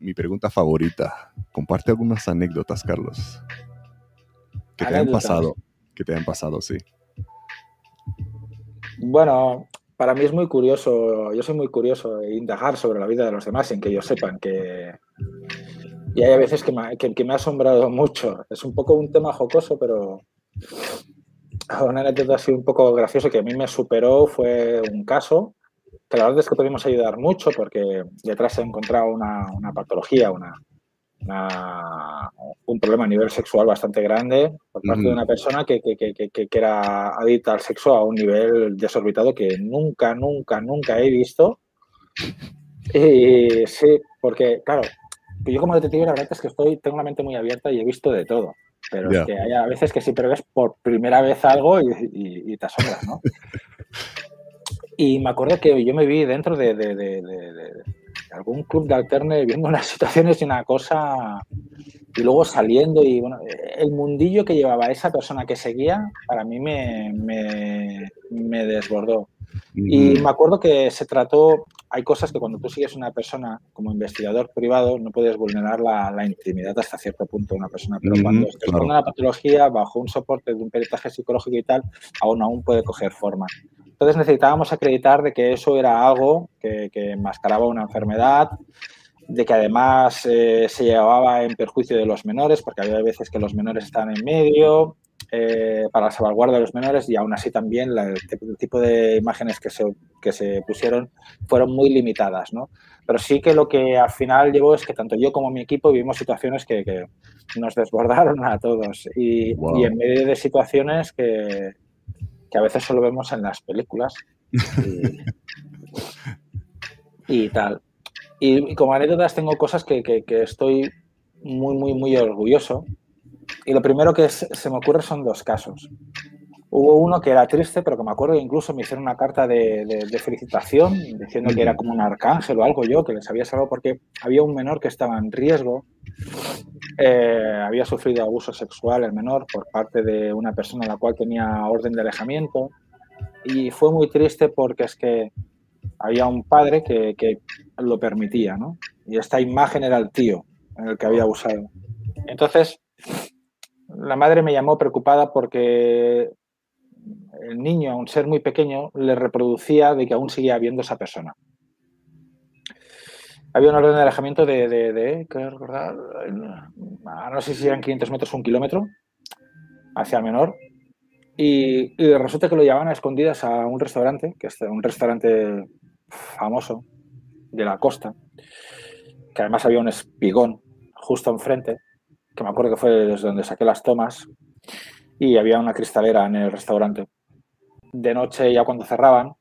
mi pregunta favorita. Comparte algunas anécdotas, Carlos. Que te han pasado. Que te han pasado, sí. Bueno, para mí es muy curioso, yo soy muy curioso indagar sobre la vida de los demás sin que ellos sepan que... Y hay veces que me, que, me ha asombrado mucho. Es un poco un tema jocoso, pero una anécdota así un poco gracioso que a mí me superó fue un caso la verdad es que pudimos ayudar mucho porque detrás se ha encontrado una, una patología, una, un problema a nivel sexual bastante grande por parte de una persona que, que, que, que, era adicta al sexo a un nivel desorbitado que nunca, nunca, nunca he visto. Y sí, porque, claro, yo como detective la verdad es que estoy, tengo la mente muy abierta y he visto de todo. Pero es que hay a veces que sí pero ves por primera vez algo y, y, te asombras, ¿no? [laughs] y me acuerdo que yo me vi dentro de, de, de algún club de alterne viendo unas situaciones y una cosa y luego saliendo y bueno, el mundillo que llevaba esa persona que seguía para mí me, me, desbordó. Y me acuerdo que se trató, hay cosas que cuando tú sigues una persona como investigador privado no puedes vulnerar la, la intimidad hasta cierto punto de una persona, pero cuando se claro. una patología bajo un soporte de un peritaje psicológico y tal, aún aún puede coger forma. Entonces necesitábamos acreditar de que eso era algo que, que enmascaraba una enfermedad, de que además eh, se llevaba en perjuicio de los menores, porque había veces que los menores estaban en medio, eh, para la salvaguarda de los menores y aún así también la, el tipo de imágenes que se, que se pusieron fueron muy limitadas, ¿no? Pero sí que lo que al final llevó es que tanto yo como mi equipo vivimos situaciones que, que nos desbordaron a todos y, y en medio de situaciones que, que a veces solo vemos en las películas. Y, [laughs] tal. Y, como anécdotas tengo cosas que, estoy muy, muy, muy orgulloso. Y lo primero que se me ocurre son dos casos. Hubo uno que era triste, pero que me acuerdo que incluso me hicieron una carta de, felicitación diciendo que era como un arcángel o algo yo, que les había salvado porque había un menor que estaba en riesgo. Eh, había sufrido abuso sexual el menor por parte de una persona a la cual tenía orden de alejamiento. Y fue muy triste porque es que había un padre que, que lo permitía, ¿no? Y esta imagen era el tío en el que había abusado. Entonces, la madre me llamó preocupada porque el niño, a un ser muy pequeño, le reproducía de que aún seguía viendo esa persona. Había un orden de alejamiento de, de, de recordar, ah, no sé si eran 500 metros o un kilómetro hacia el menor. Y, resulta que lo llevaban a escondidas a un restaurante, que es un restaurante famoso de la costa, que además había un espigón justo enfrente, que me acuerdo que fue desde donde saqué las tomas, y había una cristalera en el restaurante de noche, ya cuando cerraban,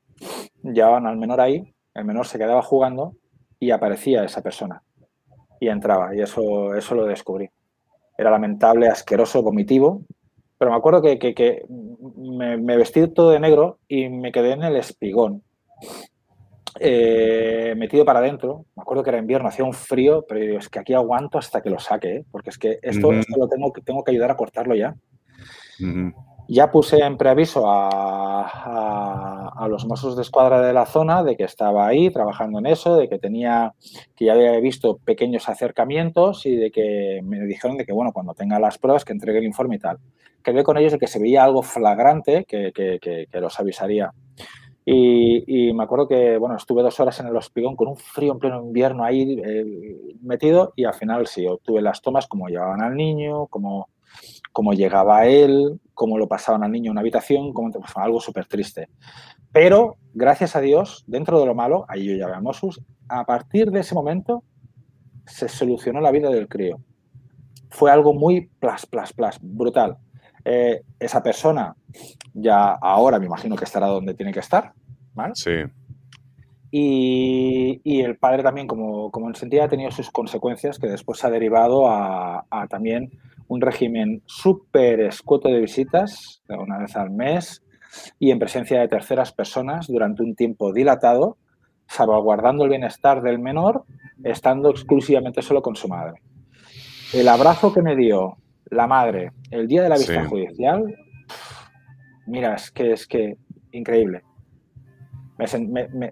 llevaban al menor ahí, el menor se quedaba jugando y aparecía esa persona. Y entraba, y eso, eso lo descubrí. Era lamentable, asqueroso, vomitivo, pero me acuerdo que, que, me, vestí todo de negro y me quedé en el espigón, eh, metido para adentro. Me acuerdo que era invierno, hacía un frío, pero es que aquí aguanto hasta que lo saque, ¿eh? porque es que esto, esto, lo tengo, tengo que ayudar a cortarlo ya. Ya puse en preaviso a, a, los mozos de escuadra de la zona de que estaba ahí trabajando en eso, de que tenía, que ya había visto pequeños acercamientos y de que me dijeron de que, bueno, cuando tenga las pruebas que entregue el informe y tal. Quedé con ellos de que se veía algo flagrante que, que, que, los avisaría. Y, y, me acuerdo que, bueno, estuve dos horas en el hospigón con un frío en pleno invierno ahí eh, metido y al final sí, obtuve las tomas como llevaban al niño, como cómo llegaba él, cómo lo pasaban al niño en una habitación, cómo pasaba algo súper triste. Pero, gracias a Dios, dentro de lo malo, ahí yo ya veamos, a partir de ese momento se solucionó la vida del crío. Fue algo muy plas, plas, plas, brutal. Eh, esa persona ya ahora me imagino que estará donde tiene que estar, ¿vale? Sí. Y, el padre también, como, como en sentido, ha tenido sus consecuencias que después ha derivado a, también un régimen súper escueto de visitas, una vez al mes, y en presencia de terceras personas durante un tiempo dilatado, salvaguardando el bienestar del menor, estando exclusivamente solo con su madre. El abrazo que me dio la madre el día de la vista judicial, mira, es que es que increíble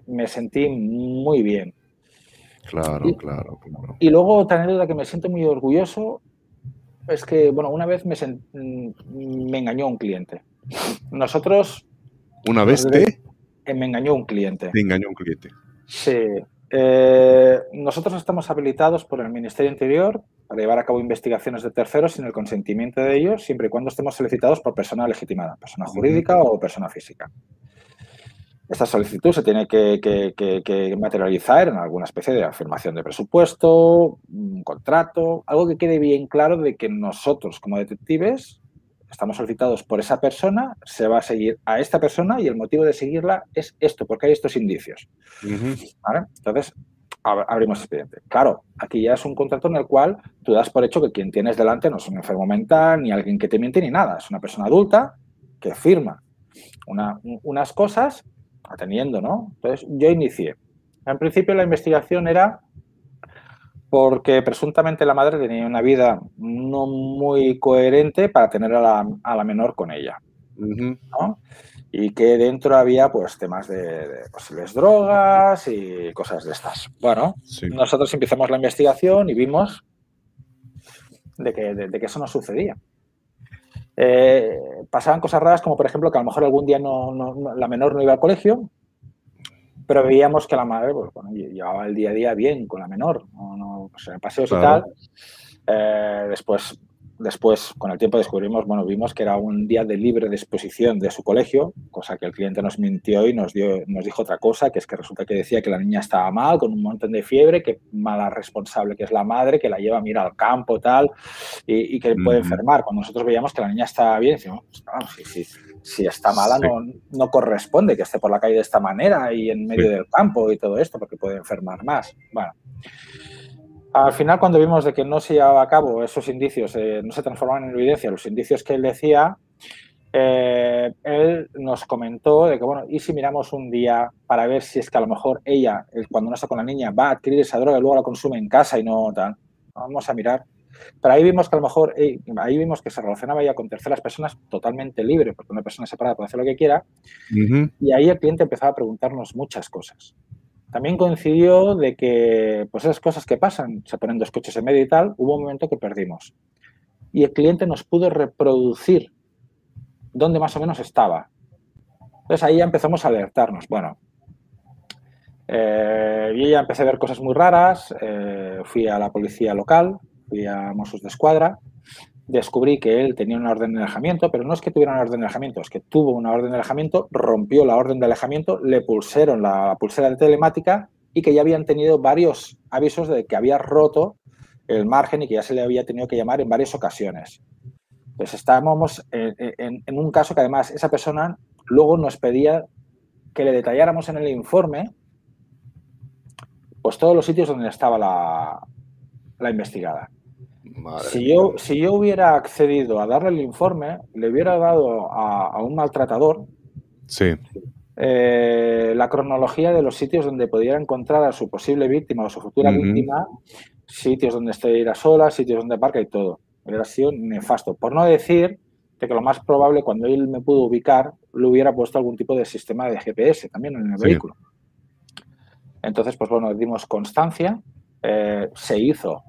me, sentí muy bien. Claro, claro, claro. Y luego otra anécdota que me siento muy orgulloso es que, bueno, una vez me, me engañó un cliente. Nosotros... ¿Una vez te? Me engañó un cliente. Me engañó un cliente. Sí. Eh, nosotros estamos habilitados por el Ministerio Interior para llevar a cabo investigaciones de terceros sin el consentimiento de ellos, siempre y cuando estemos solicitados por persona legitimada, persona jurídica o persona física. Esta solicitud se tiene que, materializar en alguna especie de afirmación de presupuesto, un contrato, algo que quede bien claro de que nosotros como detectives estamos solicitados por esa persona, se va a seguir a esta persona y el motivo de seguirla es esto, porque hay estos indicios. Entonces, abrimos expediente. Claro, aquí ya es un contrato en el cual tú das por hecho que quien tienes delante no es un enfermo mental, ni alguien que te miente, ni nada. Es una persona adulta que firma unas cosas atendiendo, ¿no? Entonces yo inicié. En principio la investigación era porque presuntamente la madre tenía una vida no muy coherente para tener a la, menor con ella. ¿no? Y que dentro había pues temas de, posibles drogas y cosas de estas. Bueno, nosotros empezamos la investigación y vimos de que, de que eso no sucedía. Eh, pasaban cosas raras como, por ejemplo, que a lo mejor algún día no, la menor no iba al colegio, pero veíamos que la madre pues, llevaba el día a día bien con la menor, no, pues, paseos y tal. Eh, después Después, con el tiempo descubrimos, bueno, vimos que era un día de libre disposición de su colegio, cosa que el cliente nos mintió y nos, dio, nos dijo otra cosa, que es que resulta que decía que la niña estaba mal, con un montón de fiebre, que mala responsable que es la madre, que la lleva a mirar al campo, tal, y, que puede enfermar. Cuando nosotros veíamos que la niña estaba bien, decimos, pues, si, está mala no, no corresponde que esté por la calle de esta manera y en medio del campo y todo esto, porque puede enfermar más. Bueno. Al final, cuando vimos de que no se llevaba a cabo esos indicios, eh, no se transformaban en evidencia los indicios que él decía, eh, él nos comentó de que, bueno, ¿y si miramos un día para ver si es que a lo mejor ella, cuando no está con la niña, va a adquirir esa droga y luego la consume en casa y no tal? Vamos a mirar. Pero ahí vimos que a lo mejor, eh, ahí vimos que se relacionaba ya con terceras personas totalmente libre, porque una persona separada puede hacer lo que quiera. Y ahí el cliente empezaba a preguntarnos muchas cosas. También coincidió de que, pues esas cosas que pasan, se ponen dos coches en medio y tal, hubo un momento que perdimos. Y el cliente nos pudo reproducir dónde más o menos estaba. Entonces ahí ya empezamos a alertarnos. Bueno, eh, yo ya empecé a ver cosas muy raras, eh, fui a la policía local, fui a Mossos de Escuadra, descubrí que él tenía una orden de alejamiento, pero no es que tuviera una orden de alejamiento, es que tuvo una orden de alejamiento, rompió la orden de alejamiento, le pulsaron la pulsera de telemática y que ya habían tenido varios avisos de que había roto el margen y que ya se le había tenido que llamar en varias ocasiones. Pues estábamos en, un caso que además esa persona luego nos pedía que le detalláramos en el informe pues todos los sitios donde estaba la, la investigada si yo, si yo hubiera accedido a darle el informe, le hubiera dado a, un maltratador sí. Eh, la cronología de los sitios donde pudiera encontrar a su posible víctima o su futura víctima, sitios donde estuviera sola, sitios donde aparca y todo. Hubiera sido nefasto. Por no decir que lo más probable cuando él me pudo ubicar, le hubiera puesto algún tipo de sistema de GPS también en el vehículo. Entonces, pues bueno, dimos constancia, eh, se hizo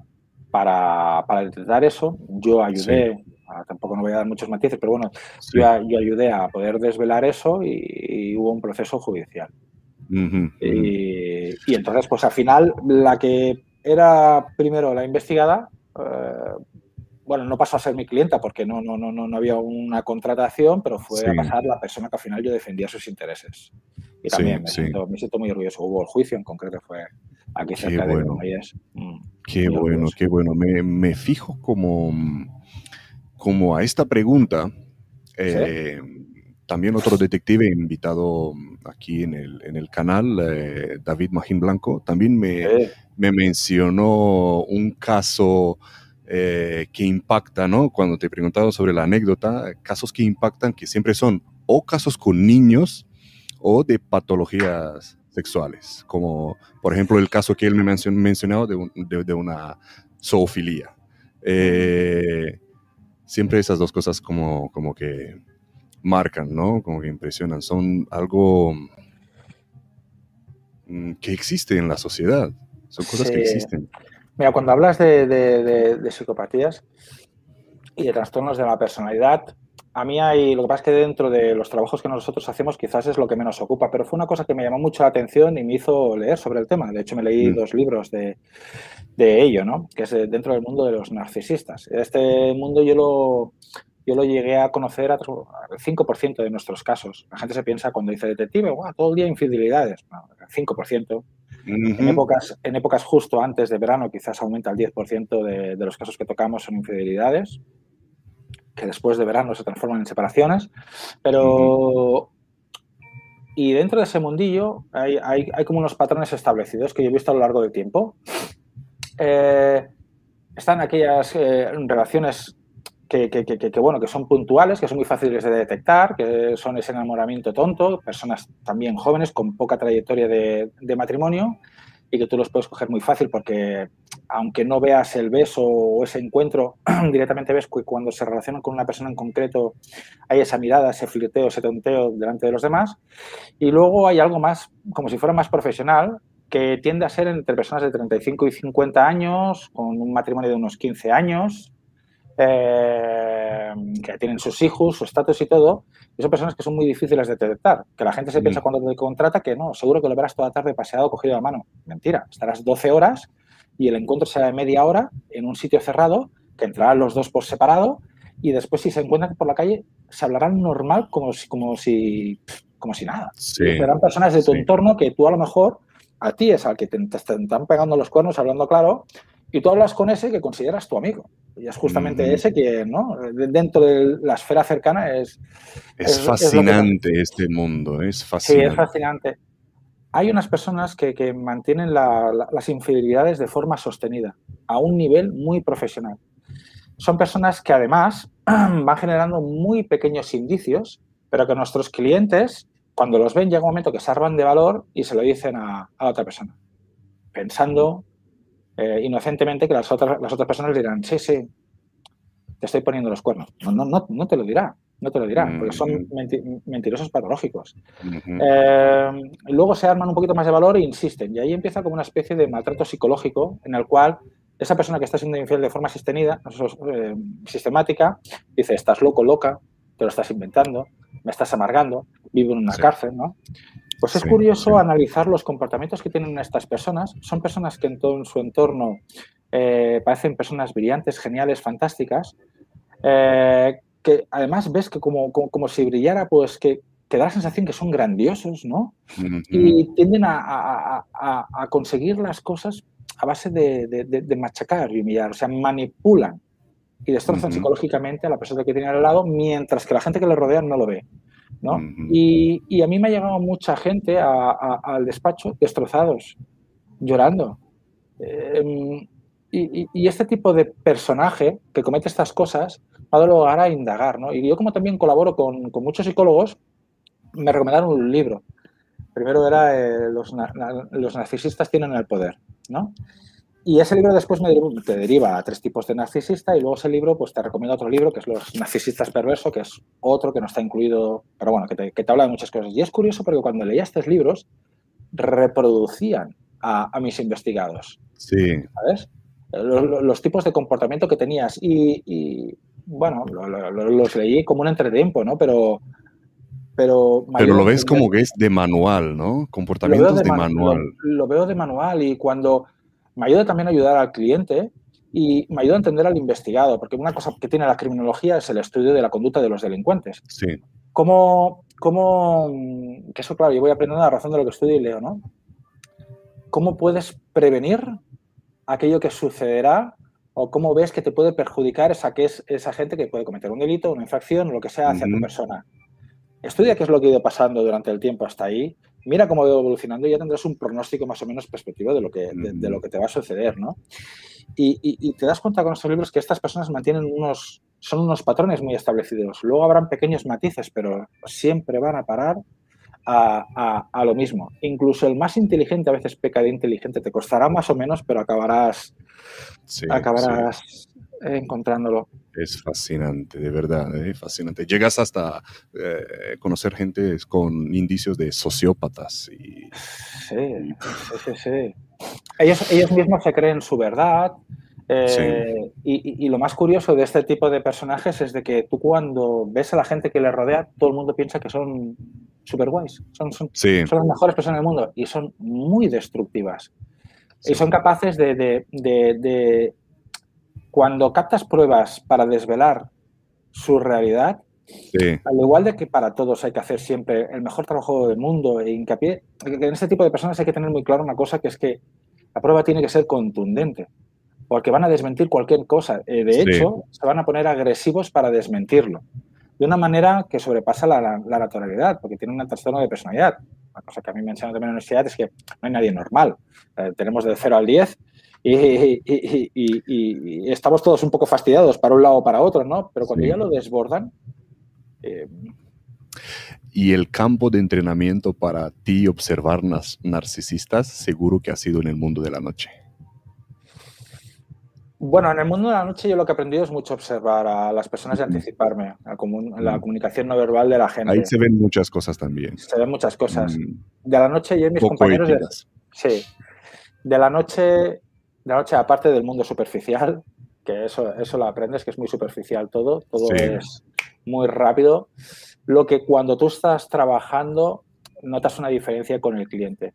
para, para detectar eso. Yo ayudé, tampoco no voy a dar muchos matices, pero bueno, yo, ayudé a poder desvelar eso y, hubo un proceso judicial. y, entonces, pues al final, la que era primero la investigada, eh, bueno, no pasó a ser mi clienta porque no, no, no, no había una contratación, pero fue a pasar la persona que al final yo defendía sus intereses. Y también me, siento, me, siento, muy orgulloso. Hubo el juicio en concreto, fue aquí cerca de Granollers. Mm, qué bueno, qué bueno. Me, me, fijo como, como a esta pregunta. Eh, también otro detective invitado aquí en el, en el canal, eh, David Magín Blanco, también me, me mencionó un caso eh, que impacta, ¿no? Cuando te he preguntado sobre la anécdota, casos que impactan que siempre son o casos con niños o de patologías sexuales, como por ejemplo el caso que él me mencionó, mencionado de, de, una zoofilia. Eh, siempre esas dos cosas como, como que marcan, ¿no? Como que impresionan, son algo mm, que existe en la sociedad, son cosas que existen. Mira, cuando hablas de, psicopatías y de trastornos de la personalidad, a mí hay, lo que pasa es que dentro de los trabajos que nosotros hacemos quizás es lo que menos ocupa, pero fue una cosa que me llamó mucho la atención y me hizo leer sobre el tema. De hecho, me leí mm. dos libros de, ello, ¿no? Que es dentro del mundo de los narcisistas. Este mundo yo lo, yo lo llegué a conocer al 5% de nuestros casos. La gente se piensa cuando dice detective, todo el día infidelidades. No, 5%. En, épocas, en épocas justo antes de verano quizás aumenta el 10% de, de los casos que tocamos son infidelidades, que después de verano se transforman en separaciones. Pero... Y dentro de ese mundillo hay, hay, hay, como unos patrones establecidos que yo he visto a lo largo del tiempo. Eh, están aquellas eh, relaciones que, bueno, que son puntuales, que son muy fáciles de detectar, que son ese enamoramiento tonto, personas también jóvenes con poca trayectoria de, matrimonio y que tú los puedes coger muy fácil porque aunque no veas el beso o ese encuentro, [clears throat] directamente ves que cuando se relacionan con una persona en concreto hay esa mirada, ese flirteo, ese tonteo delante de los demás. Y luego hay algo más, como si fuera más profesional, que tiende a ser entre personas de 35 y 50 años, con un matrimonio de unos 15 años, eh, que tienen sus hijos, su estatus y todo, y son personas que son muy difíciles de detectar. Que la gente se piensa mm. cuando te contrata que no, seguro que lo verás toda la tarde paseado cogido de mano. Mentira, estarás 12 horas y el encuentro será de media hora en un sitio cerrado, que entrarán los dos por separado y después si se encuentran por la calle se hablarán normal como si, como si, como si nada. Serán personas de tu entorno que tú a lo mejor, a ti es al que te, te están pegando los cuernos hablando claro y tú hablas con ese que consideras tu amigo. Y es justamente ese que, ¿no? Dentro de la esfera cercana es... Es, fascinante este mundo, es fascinante. Sí, es fascinante. Hay unas personas que, mantienen las infidelidades de forma sostenida, a un nivel muy profesional. Son personas que además [clears throat] van generando muy pequeños indicios, pero que nuestros clientes, cuando los ven, llega un momento que se arman de valor y se lo dicen a, a otra persona, pensando eh, inocentemente que las otras, las otras personas dirán, sí, sí, te estoy poniendo los cuernos. No, no, no, no te lo dirá, no te lo dirá, porque son mentirosos patológicos. Eh, luego se arman un poquito más de valor e insisten, y ahí empieza como una especie de maltrato psicológico en el cual esa persona que está siendo infiel de forma sostenida, eh, sistemática, dice, estás loco, loca, te lo estás inventando, me estás amargando, vivo en una cárcel, ¿no? Pues es curioso analizar los comportamientos que tienen estas personas. Son personas que en todo su entorno eh, parecen personas brillantes, geniales, fantásticas, eh, que además ves que como, como, si brillara, pues que, da la sensación que son grandiosos, ¿no? Y tienden a, conseguir las cosas a base de, machacar y humillar, o sea, manipulan y destrozan psicológicamente a la persona que tiene al lado, mientras que la gente que le rodea no lo ve y, a mí me ha llegado mucha gente al despacho destrozados, llorando. Em, y, este tipo de personaje que comete estas cosas va a lugar a indagar, Y yo como también colaboro con, muchos psicólogos, me recomendaron un libro. Primero era eh, los, los, narcisistas tienen el poder, ¿no? Y ese libro después me te deriva a tres tipos de narcisista y luego ese libro pues te recomiendo otro libro que es Los narcisistas perversos, que es otro que no está incluido, pero bueno, que te, que te habla de muchas cosas. Y es curioso porque cuando leía estos libros reproducían a, mis investigados. Sí. ¿Sabes? Los, tipos de comportamiento que tenías y, bueno, los leí como un entretiempo, ¿no? Pero... Pero, pero lo ves como que es de manual, ¿no? Comportamientos de, manual. lo veo de manual y cuando me ayuda también a ayudar al cliente y me ayudó a entender al investigado, porque una cosa que tiene la criminología es el estudio de la conducta de los delincuentes. Sí. ¿Cómo, cómo que eso, claro, yo voy aprendiendo la razón de lo que estudio y leo, ¿no? ¿Cómo puedes prevenir aquello que sucederá o cómo ves que te puede perjudicar esa, que es, esa gente que puede cometer un delito, una infracción o lo que sea hacia tu persona? Estudia qué es lo que ha ido pasando durante el tiempo hasta ahí, mira cómo ido evolucionando y ya tendrás un pronóstico más o menos perspectivo de lo que, de lo que te va a suceder, ¿no? Y, te das cuenta con estos libros que estas personas mantienen unos, son unos patrones muy establecidos. Luego habrán pequeños matices, pero siempre van a parar a, lo mismo. Incluso el más inteligente a veces peca de inteligente, te costará más o menos, pero acabarás, acabarás encontrándolo. Es fascinante, de verdad, ¿eh? fascinante. Llegas hasta eh, conocer gente con indicios de sociópatas. Y, sí, sí, sí. Ellos, ellos mismos se creen su verdad. Eh, y, lo más curioso de este tipo de personajes es de que tú cuando ves a la gente que les rodea, todo el mundo piensa que son super guays, son, son, son las mejores personas del mundo y son muy destructivas. Y son capaces de, cuando captas pruebas para desvelar su realidad, al igual de que para todos hay que hacer siempre el mejor trabajo del mundo e hincapié, en este tipo de personas hay que tener muy claro una cosa, que es que la prueba tiene que ser contundente, porque van a desmentir cualquier cosa. Eh, de hecho, se van a poner agresivos para desmentirlo, de una manera que sobrepasa la, naturalidad, porque tienen un trastorno de personalidad. Una cosa que a mí me enseñado también en la universidad es que no hay nadie normal. Eh, tenemos de 0 al 10 y, estamos todos un poco fastidiados para un lado o para otro, ¿no? Pero cuando ya lo desbordan... Eh, y el campo de entrenamiento para ti observar narcisistas seguro que ha sido en el mundo de la noche. Bueno, en el mundo de la noche yo lo que he aprendido es mucho observar a las personas y anticiparme a la comunicación no verbal de la gente. Ahí se ven muchas cosas también. Se ven muchas cosas. De la noche yo y mis compañeros... sí. De la noche la noche, aparte del mundo superficial, que eso, eso lo aprendes, que es muy superficial todo, todo es muy rápido, lo que cuando tú estás trabajando notas una diferencia con el cliente.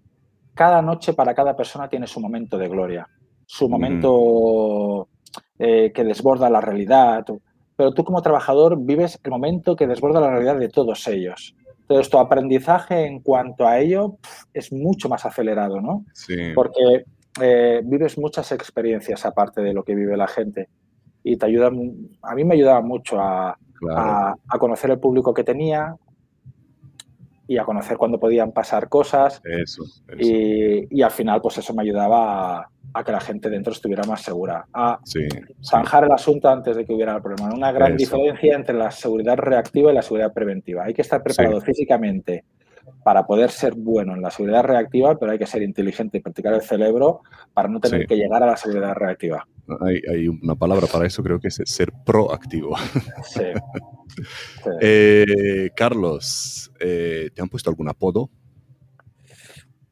Cada noche para cada persona tiene su momento de gloria, su momento eh, que desborda la realidad, pero tú como trabajador vives el momento que desborda la realidad de todos ellos. Entonces, tu aprendizaje en cuanto a ello es mucho más acelerado, ¿no? Sí. Porque eh, vives muchas experiencias aparte de lo que vive la gente y te ayuda, a mí me ayudaba mucho a, conocer el público que tenía y a conocer cuándo podían pasar cosas. Eso, Y, al final, pues eso me ayudaba a, que la gente dentro estuviera más segura, a zanjar el asunto antes de que hubiera el problema. Una gran diferencia entre la seguridad reactiva y la seguridad preventiva. Hay que estar preparado físicamente para poder ser bueno en la seguridad reactiva, pero hay que ser inteligente y practicar el cerebro para no tener que llegar a la seguridad reactiva. Hay, una palabra para eso, creo que es ser proactivo. [laughs] Sí. Eh, Carlos, eh, ¿te han puesto algún apodo?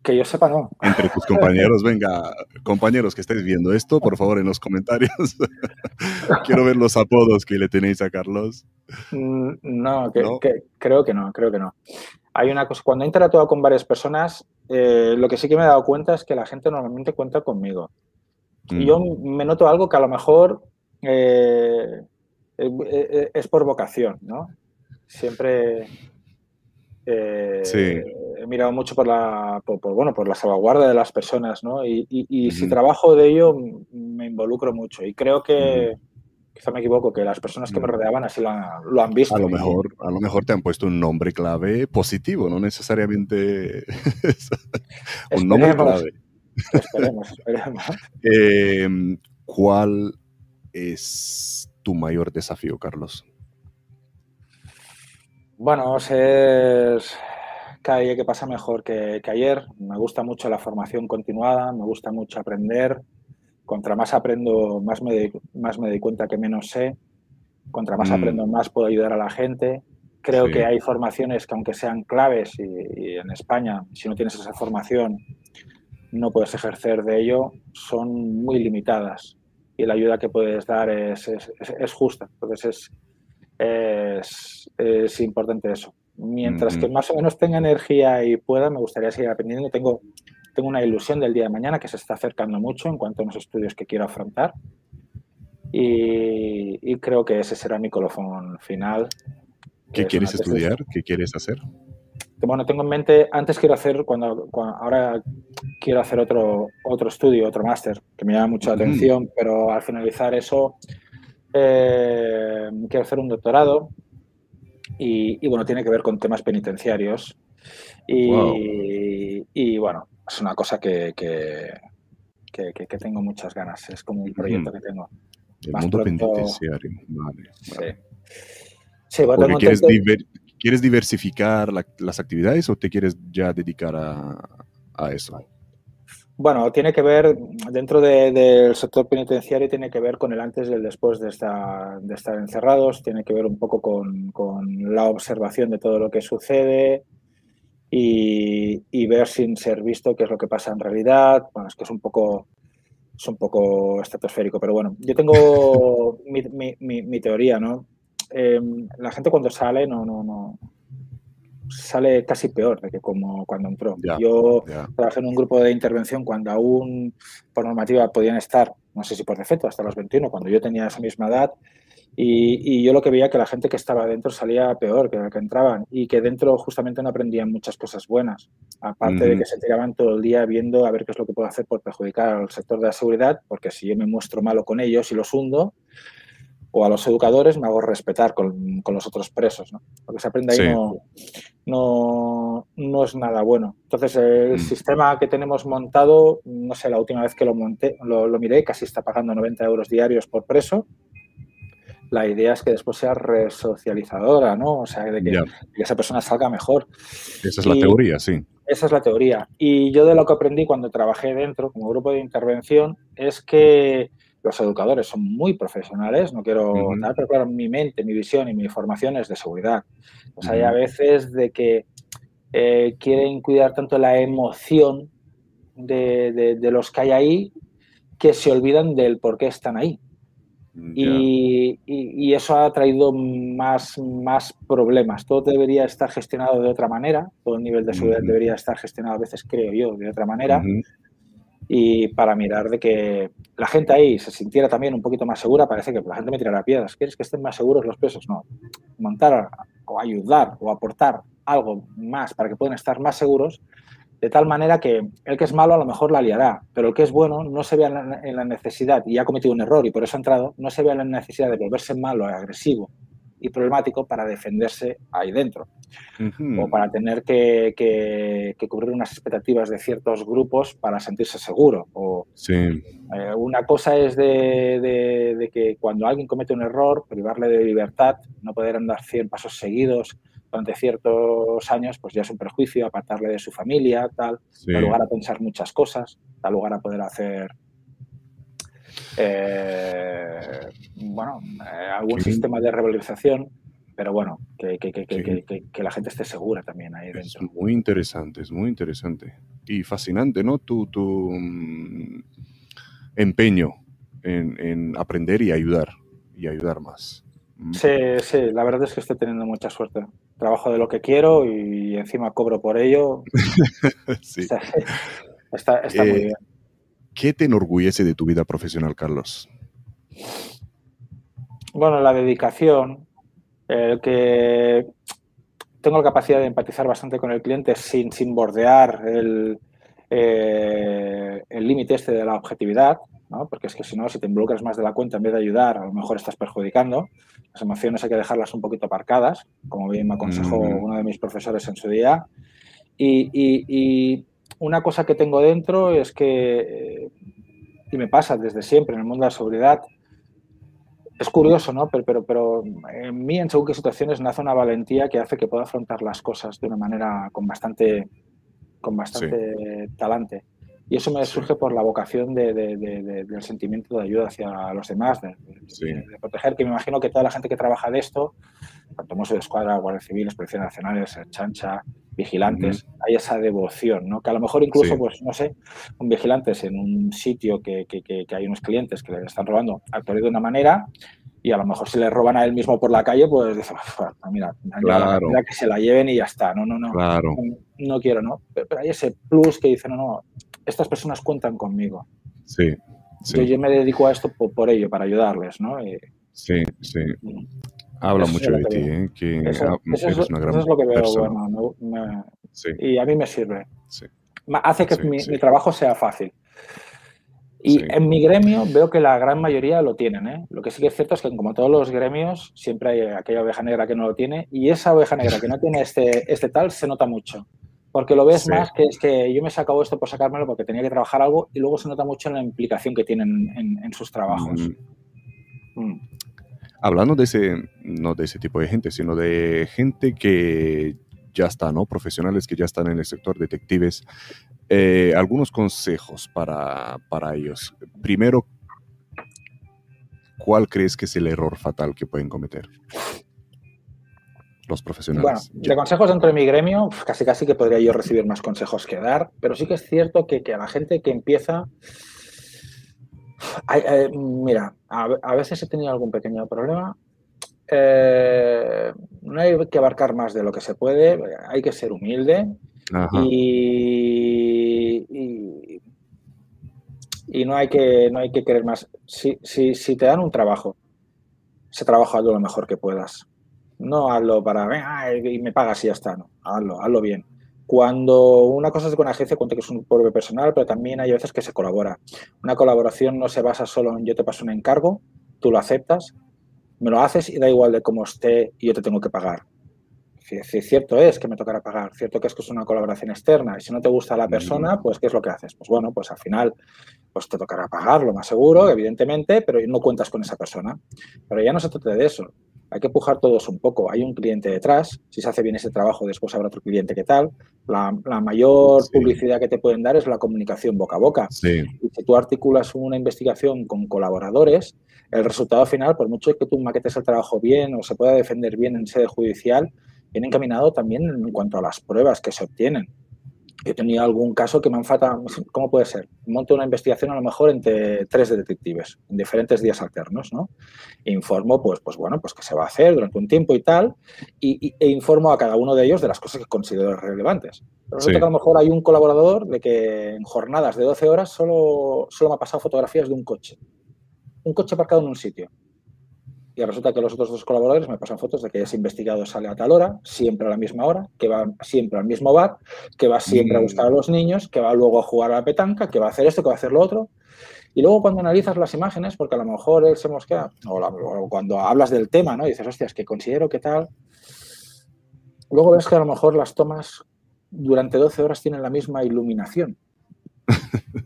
Que yo sepa, no. Entre tus compañeros, venga, compañeros que estáis viendo esto, por favor, en los comentarios. [laughs] Quiero ver los apodos que le tenéis a Carlos. Mm, no, creo que no, creo que no hay una cosa, cuando he interactuado con varias personas, eh, lo que sí que me he dado cuenta es que la gente normalmente cuenta conmigo. Y yo mm. me noto algo que a lo mejor eh, eh, es por vocación, ¿no? Siempre he mirado mucho por la, bueno, por la salvaguarda de las personas, ¿no? Y, si trabajo de ello, me involucro mucho. Y creo que quizá me equivoco, que las personas que me mm. rodeaban así lo han, visto. A lo, mejor, a lo mejor te han puesto un nombre clave positivo, no necesariamente [laughs] un nombre clave. Esperemos, esperemos. [laughs] Em, ¿Cuál es tu mayor desafío, Carlos? Bueno, ser cada día que pasa mejor que, que ayer. Me gusta mucho la formación continuada, me gusta mucho aprender contra más aprendo, más me, más me doy cuenta que menos sé. Contra más mm. aprendo, más puedo ayudar a la gente. Creo que hay formaciones que aunque sean claves y, en España, si no tienes esa formación, no puedes ejercer de ello, son muy limitadas y la ayuda que puedes dar es, es, justa. Entonces es, es, importante eso. Mientras que más o menos tenga energía y pueda, me gustaría seguir aprendiendo. Tengo tengo una ilusión del día de mañana que se está acercando mucho en cuanto a los estudios que quiero afrontar. y, creo que ese será mi colofón final. ¿Qué quieres estudiar? ¿Qué quieres hacer? Bueno, tengo en mente, antes quiero hacer, cuando, ahora quiero hacer otro, otro estudio, otro máster, que me llama mucho la atención, pero al finalizar eso eh, quiero hacer un doctorado y, bueno, tiene que ver con temas penitenciarios. Y, bueno, es una cosa que, que, tengo muchas ganas, es como un proyecto que tengo. El mundo penitenciario, vale. Sí. quieres, diversificar las actividades o te quieres ya dedicar a, eso? Bueno, tiene que ver, dentro del sector penitenciario, tiene que ver con el antes y el después de, estar encerrados, tiene que ver un poco con, la observación de todo lo que sucede y, y, ver sin ser visto qué es lo que pasa en realidad. Bueno, es que es un poco es un poco estratosférico, pero bueno, yo tengo [laughs] mi, teoría, ¿no? Em, la gente cuando sale no, no, no sale casi peor de que como cuando entró. yo trabajé en un grupo de intervención cuando aún por normativa podían estar, no sé si por defecto, hasta los 21, cuando yo tenía esa misma edad, y, yo lo que veía que la gente que estaba dentro salía peor que la que entraban y que dentro justamente no aprendían muchas cosas buenas. Aparte de que se tiraban todo el día viendo a ver qué es lo que puedo hacer por perjudicar al sector de la seguridad, porque si yo me muestro malo con ellos y los hundo, o a los educadores me hago respetar con, con los otros presos. ¿no? Lo que se aprende ahí no, no, no, es nada bueno. Entonces, el mm. sistema que tenemos montado, no sé, la última vez que lo monté, lo, lo miré, casi está pagando 90 euros diarios por preso la idea es que después sea resocializadora, ¿no? O sea, de que, esa persona salga mejor. Esa es la teoría, sí. Esa es la teoría. Y yo de lo que aprendí cuando trabajé dentro, como grupo de intervención, es que los educadores son muy profesionales, no quiero dar, pero claro, mi mente, mi visión y mi formación es de seguridad. Pues hay a veces de que eh, quieren cuidar tanto la emoción de, de, los que hay ahí que se olvidan del por qué están ahí. Y, eso ha traído más, más problemas. Todo debería estar gestionado de otra manera, todo el nivel de seguridad debería estar gestionado a veces, creo yo, de otra manera. Y para mirar de que la gente ahí se sintiera también un poquito más segura, parece que la gente me tirará piedras. ¿Quieres que estén más seguros los presos? No. Montar o ayudar o aportar algo más para que puedan estar más seguros de tal manera que el que es malo a lo mejor la liará, pero el que es bueno no se ve en la necesidad y ha cometido un error y por eso ha entrado, no se ve en la necesidad de volverse malo, agresivo y problemático para defenderse ahí dentro. O para tener que, cubrir unas expectativas de ciertos grupos para sentirse seguro. O, eh, una cosa es de, de, que cuando alguien comete un error, privarle de libertad, no poder andar 100 pasos seguidos, durante ciertos años, pues ya es un perjuicio, apartarle de su familia, tal, da lugar a pensar muchas cosas, da lugar a poder hacer eh, bueno, eh, algún sistema de revalorización, pero bueno, que, que, la gente esté segura también ahí dentro. Es muy interesante, es muy interesante. Y fascinante, ¿no? Tu, tu mm, empeño en, en, aprender y ayudar, y ayudar más. Mm. Sí, sí, la verdad es que estoy teniendo mucha suerte trabajo de lo que quiero y encima cobro por ello. [laughs] sí. Está, muy eh, bien. ¿Qué te enorgullece de tu vida profesional, Carlos? Bueno, la dedicación, el que tengo la capacidad de empatizar bastante con el cliente sin, sin bordear el eh, límite este de la objetividad, porque es que si no, si te involucras más de la cuenta en vez de ayudar, a lo mejor estás perjudicando. Las emociones hay que dejarlas un poquito aparcadas, como bien me aconsejó uno de mis profesores en su día. Y, una cosa que tengo dentro es que, y me pasa desde siempre en el mundo de la seguridad, es curioso, ¿no? Pero, pero, pero en mí, en según qué situaciones, nace una valentía que hace que pueda afrontar las cosas de una manera con bastante, con bastante talante. Y eso me surge por la vocación del sentimiento de ayuda hacia los demás, de, proteger, que me imagino que toda la gente que trabaja de esto, tanto Mossos de Escuadra, Guardias Civiles, Policía Nacionales, Chancha, vigilantes, hay esa devoción, ¿no? Que a lo mejor incluso, pues no sé, un vigilantes en un sitio que, hay unos clientes que le están robando, actuar de una manera y a lo mejor si le roban a él mismo por la calle, pues dice, mira, mira, que se la lleven y ya está, no, no, no, no, no, quiero, ¿no? Pero, hay ese plus que dice, no, no, estas personas cuentan conmigo. Sí. yo, me dedico a esto por, ello, para ayudarles, ¿no? sí, sí. Habla mucho de ti, ¿eh? Que eso, es, una gran lo que veo, bueno, y a mí me sirve. Hace que mi, trabajo sea fácil. Y en mi gremio veo que la gran mayoría lo tienen. ¿eh? Lo que sí que es cierto es que como todos los gremios, siempre hay aquella oveja negra que no lo tiene y esa oveja negra que no tiene este, este tal se nota mucho. Porque lo ves más que es que yo me he sacado esto por sacármelo porque tenía que trabajar algo y luego se nota mucho en la implicación que tienen en, sus trabajos. Mm. Hablando de ese, no de ese tipo de gente, sino de gente que ya está, ¿no? Profesionales que ya están en el sector, detectives. Eh, algunos consejos para, para ellos. Primero, ¿cuál crees que es el error fatal que pueden cometer? Los profesionales. Bueno, de consejos dentro de mi gremio, casi casi que podría yo recibir más consejos que dar, pero sí que es cierto que, a la gente que empieza, eh, mira, a, veces he tenido algún pequeño problema eh, no hay que abarcar más de lo que se puede, hay que ser humilde y, y, no, hay que, no hay que querer más. Si, si, te dan un trabajo, ese trabajo hazlo lo mejor que puedas. No hazlo para, y me pagas y ya está, no, hazlo, hazlo bien. Cuando una cosa es con agencia, cuento que es un pueblo personal, pero también hay veces que se colabora. Una colaboración no se basa solo en yo te paso un encargo, tú lo aceptas, me lo haces y da igual de cómo esté y yo te tengo que pagar. Si, cierto es que me tocará pagar, cierto que es que es una colaboración externa y si no te gusta la persona, pues ¿qué es lo que haces? Pues bueno, pues al final pues te tocará pagar, lo más seguro, evidentemente, pero no cuentas con esa persona. Pero ya no se trata de eso. Hay que pujar todos un poco. Hay un cliente detrás. Si se hace bien ese trabajo, después habrá otro cliente que tal. La, mayor publicidad que te pueden dar es la comunicación boca a boca. Y si tú articulas una investigación con colaboradores, el resultado final, por mucho que tú maquetes el trabajo bien o se pueda defender bien en sede judicial, viene encaminado también en cuanto a las pruebas que se obtienen. He tenido algún caso que me han faltado, ¿cómo puede ser? Monto una investigación a lo mejor entre tres detectives en diferentes días alternos, ¿no? informo, pues, pues bueno, pues que se va a hacer durante un tiempo y tal, y, e informo a cada uno de ellos de las cosas que considero relevantes. Pero resulta que a lo mejor hay un colaborador de que en jornadas de 12 horas solo, solo me ha pasado fotografías de un coche un coche aparcado en un sitio. Y resulta que los otros dos colaboradores me pasan fotos de que ese investigado sale a tal hora, siempre a la misma hora, que va siempre al mismo bar, que va siempre a mm. buscar a los niños, que va luego a jugar a la petanca, que va a hacer esto, que va a hacer lo otro. Y luego cuando analizas las imágenes, porque a lo mejor él se mosquea, o, o cuando hablas del tema, ¿no? Y dices, hostias, que considero que tal. Luego ves que a lo mejor las tomas durante 12 horas tienen la misma iluminación. [laughs]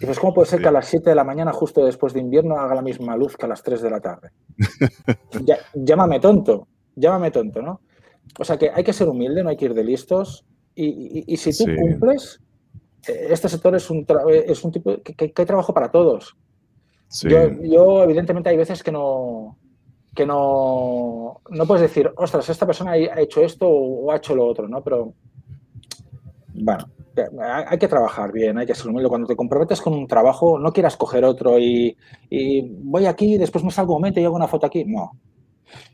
Dices, ¿cómo puede ser que a las 7 de la mañana, justo después de invierno, haga la misma luz que a las 3 de la tarde? [laughs] llámame tonto, llámame tonto, ¿no? O sea que hay que ser humilde, no hay que ir de listos. Y, si tú cumples, eh, este sector es un, es un tipo que, hay trabajo para todos. Yo, evidentemente, hay veces que no, que no, no puedes decir, ostras, esta persona ha hecho esto o ha hecho lo otro, ¿no? Pero, bueno, hay que trabajar bien, hay que humilde. Cuando te comprometes con un trabajo, no quieras coger otro y, voy aquí, después me salgo un momento y hago una foto aquí. No.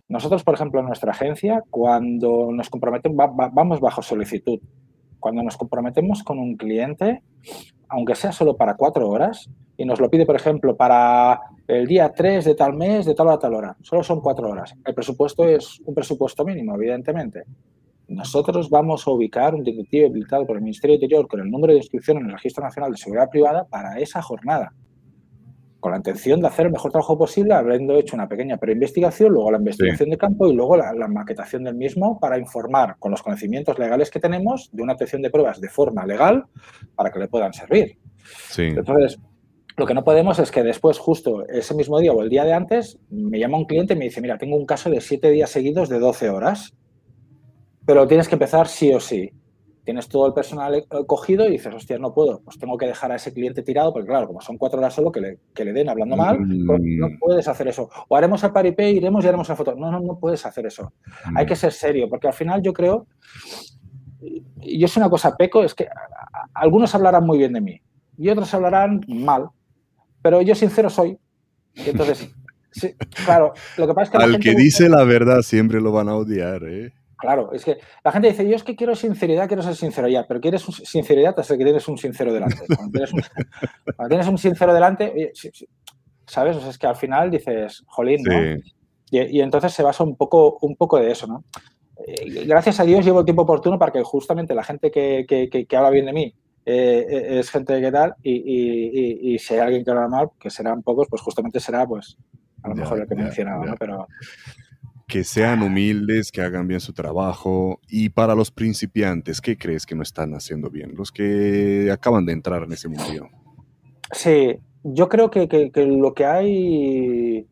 Nosotros, por ejemplo, en nuestra agencia, cuando nos comprometemos, vamos bajo solicitud. Cuando nos comprometemos con un cliente, aunque sea solo para cuatro horas, y nos lo pide, por ejemplo, para el día 3 de tal mes, de tal a tal hora, solo son cuatro horas. El presupuesto es un presupuesto mínimo, evidentemente. Nosotros vamos a ubicar un detective habilitado por el Ministerio de Interior con el número de inscripción en el Registro Nacional de Seguridad Privada para esa jornada, con la intención de hacer el mejor trabajo posible, habiendo hecho una pequeña preinvestigación, luego la investigación de campo y luego la, maquetación del mismo para informar con los conocimientos legales que tenemos de una atención de pruebas de forma legal para que le puedan servir. Entonces, lo que no podemos es que después, justo ese mismo día o el día de antes, me llama un cliente y me dice, mira, tengo un caso de siete días seguidos de 12 horas pero tienes que empezar sí o sí. Tienes todo el personal eh, cogido y dices, hostia, no puedo, pues tengo que dejar a ese cliente tirado, porque claro, como son cuatro horas solo que le, que le den hablando mal, pues no Mm. puedes hacer eso. O haremos el paripé, iremos y haremos la foto. No, no, no puedes hacer eso. Hay Mm. que ser serio, porque al final yo creo, y yo soy una cosa peco, es que a- a- algunos hablarán muy bien de mí y otros hablarán mal, pero yo sincero soy. Y entonces, [laughs] sí, claro, lo que pasa es que Al gente que dice la verdad siempre lo van a odiar, ¿eh? Claro, es que la gente dice, yo es que quiero sinceridad, quiero ser sincero ya, pero quieres sinceridad hasta que tienes un sincero delante. [laughs] Cuando tienes un, sincero delante, ¿sabes? es que al final dices, jolín, ¿no? Y, entonces se basa un poco, un poco de eso, ¿no? Eh, gracias a Dios llevo el tiempo oportuno para que justamente la gente que, que, habla bien de mí eh, eh, es gente que tal y, y, si hay alguien que habla mal, que serán pocos, pues justamente será pues a lo mejor el que mencionaba, ¿no? Pero, que sean humildes, que hagan bien su trabajo. Y para los principiantes, ¿qué crees que no están haciendo bien? Los que acaban de entrar en ese mundo. Sí, yo creo que, lo que hay,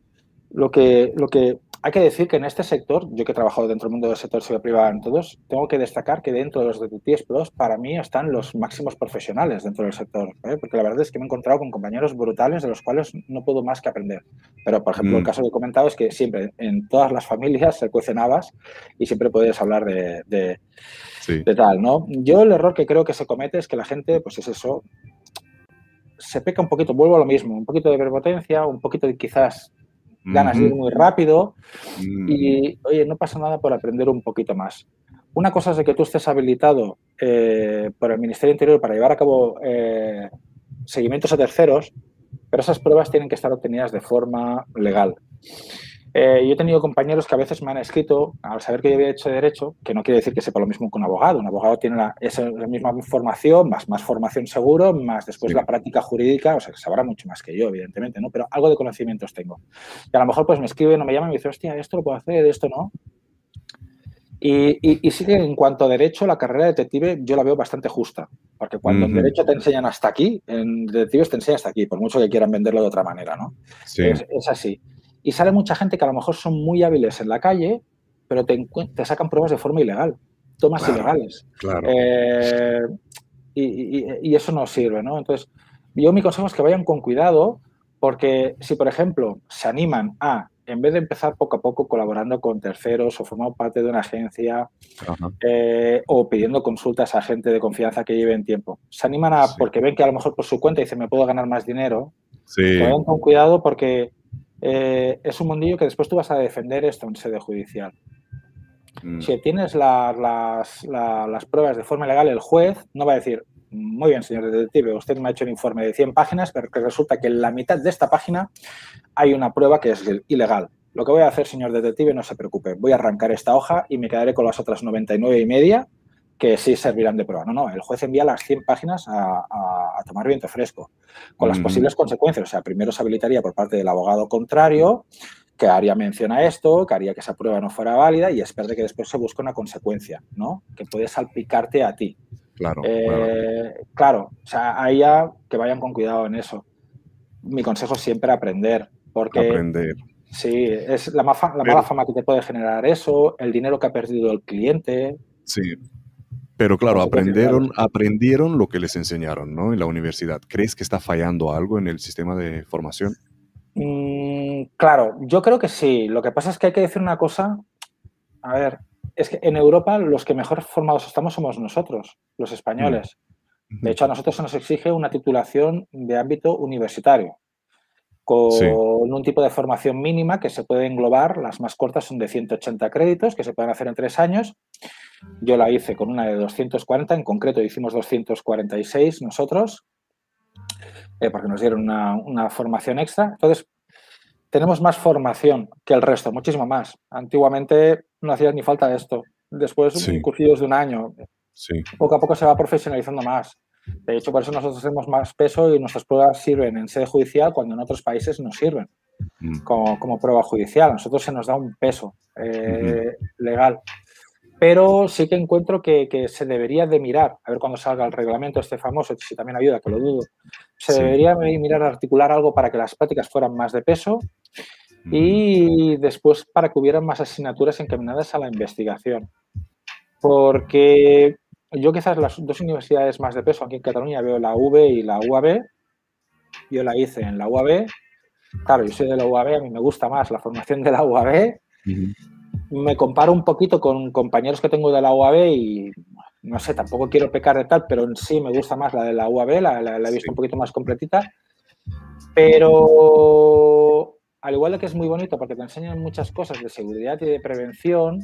lo que, lo que hay que decir que en este sector, yo que he trabajado dentro del mundo del sector seguridad privada en todos, tengo que destacar que dentro de los detectives plus, para mí están los máximos profesionales dentro del sector, ¿eh? porque la verdad es que me he encontrado con compañeros brutales de los cuales no puedo más que aprender. Pero, por ejemplo, el mm. caso que he comentado es que siempre, en todas las familias se cuecen habas y siempre puedes hablar de, de, tal, ¿no? Yo el error que creo que se comete es que la gente, pues es eso, se peca un poquito, vuelvo a lo mismo, un poquito de verbotencia, un poquito de quizás ganas de ir muy rápido mm. y, oye, no pasa nada por aprender un poquito más. Una cosa es de que tú estés habilitado eh, por el Ministerio Interior para llevar a cabo eh, seguimientos a terceros, pero esas pruebas tienen que estar obtenidas de forma legal. Eh, yo he tenido compañeros que a veces me han escrito, al saber que yo había hecho derecho, que no quiere decir que sepa lo mismo que un abogado. Un abogado tiene la, esa, misma formación, más, más formación seguro, más después la práctica jurídica, o sea, que sabrá mucho más que yo, evidentemente, ¿no? Pero algo de conocimientos tengo. Y a lo mejor pues me escribe, no me llama y me dice, hostia, esto lo puedo hacer, esto no. Y, y, sí que en cuanto a derecho, la carrera de detective yo la veo bastante justa, porque cuando en derecho te enseñan hasta aquí, en detectives te enseñan hasta aquí, por mucho que quieran venderlo de otra manera, ¿no? Sí. es así. Y sale mucha gente que a lo mejor son muy hábiles en la calle, pero te, te sacan pruebas de forma ilegal, tomas ilegales. Claro. Eh, y, eso no sirve, ¿no? Entonces, yo mi consejo es que vayan con cuidado, porque si, por ejemplo, se animan a, en vez de empezar poco a poco colaborando con terceros o formando parte de una agencia eh, o pidiendo consultas a gente de confianza que lleven tiempo, se animan a, porque ven que a lo mejor por su cuenta dicen, me puedo ganar más dinero, sí. vayan con cuidado porque eh, es un mundillo que después tú vas a defender esto en sede judicial. Mm. Si tienes las, pruebas de forma legal, el juez no va a decir, muy bien, señor detective, usted me ha hecho un informe de 100 páginas, pero que resulta que en la mitad de esta página hay una prueba que es ilegal. Lo que voy a hacer, señor detective, no se preocupe, voy a arrancar esta hoja y me quedaré con las otras 99 y media que sí servirán de prueba. No, no, el juez envía las 100 páginas a, tomar viento fresco, con las posibles consecuencias. O sea, primero se habilitaría por parte del abogado contrario, que haría mención a esto, que haría que esa prueba no fuera válida y espera que después se busque una consecuencia, ¿no? Que puede salpicarte a ti. Claro, eh, claro. o sea, ahí ya que vayan con cuidado en eso. Mi consejo es siempre aprender, porque... Aprender. Sí, es la, la mala fama que te puede generar eso, el dinero que ha perdido el cliente. Sí, pero claro, aprendieron, aprendieron lo que les enseñaron, ¿no? En la universidad. ¿Crees que está fallando algo en el sistema de formación? Mm, claro, yo creo que sí. Lo que pasa es que hay que decir una cosa. A ver, es que en Europa los que mejor formados estamos somos nosotros, los españoles. Mm. De hecho, a nosotros se nos exige una titulación de ámbito universitario, con un tipo de formación mínima que se puede englobar. Las más cortas son de 180 créditos, que se pueden hacer en tres años yo la hice con una de 240, en concreto hicimos 246 nosotros, eh, porque nos dieron una, formación extra. Entonces, tenemos más formación que el resto, muchísimo más. Antiguamente no hacía ni falta esto. Después, sí. cursillos de un año. Poco a poco se va profesionalizando más. De hecho, por eso nosotros tenemos más peso y nuestras pruebas sirven en sede judicial cuando en otros países no sirven mm. como, prueba judicial. A nosotros se nos da un peso eh, legal pero sí que encuentro que, se debería de mirar, a ver cuando salga el reglamento este famoso, si también ayuda, que lo dudo, se debería mirar articular algo para que las prácticas fueran más de peso y después para que hubieran más asignaturas encaminadas a la investigación. Porque yo quizás las dos universidades más de peso aquí en Cataluña veo la UB y la UAB. Yo la hice en la UAB. Claro, yo soy de la UAB, a mí me gusta más la formación de la UAB me comparo un poquito con compañeros que tengo de la UAB y no sé, tampoco quiero pecar de tal, pero en sí me gusta más la de la UAB, la, he visto un poquito más completita. Pero al igual de que es muy bonito porque te enseñan muchas cosas de seguridad y de prevención,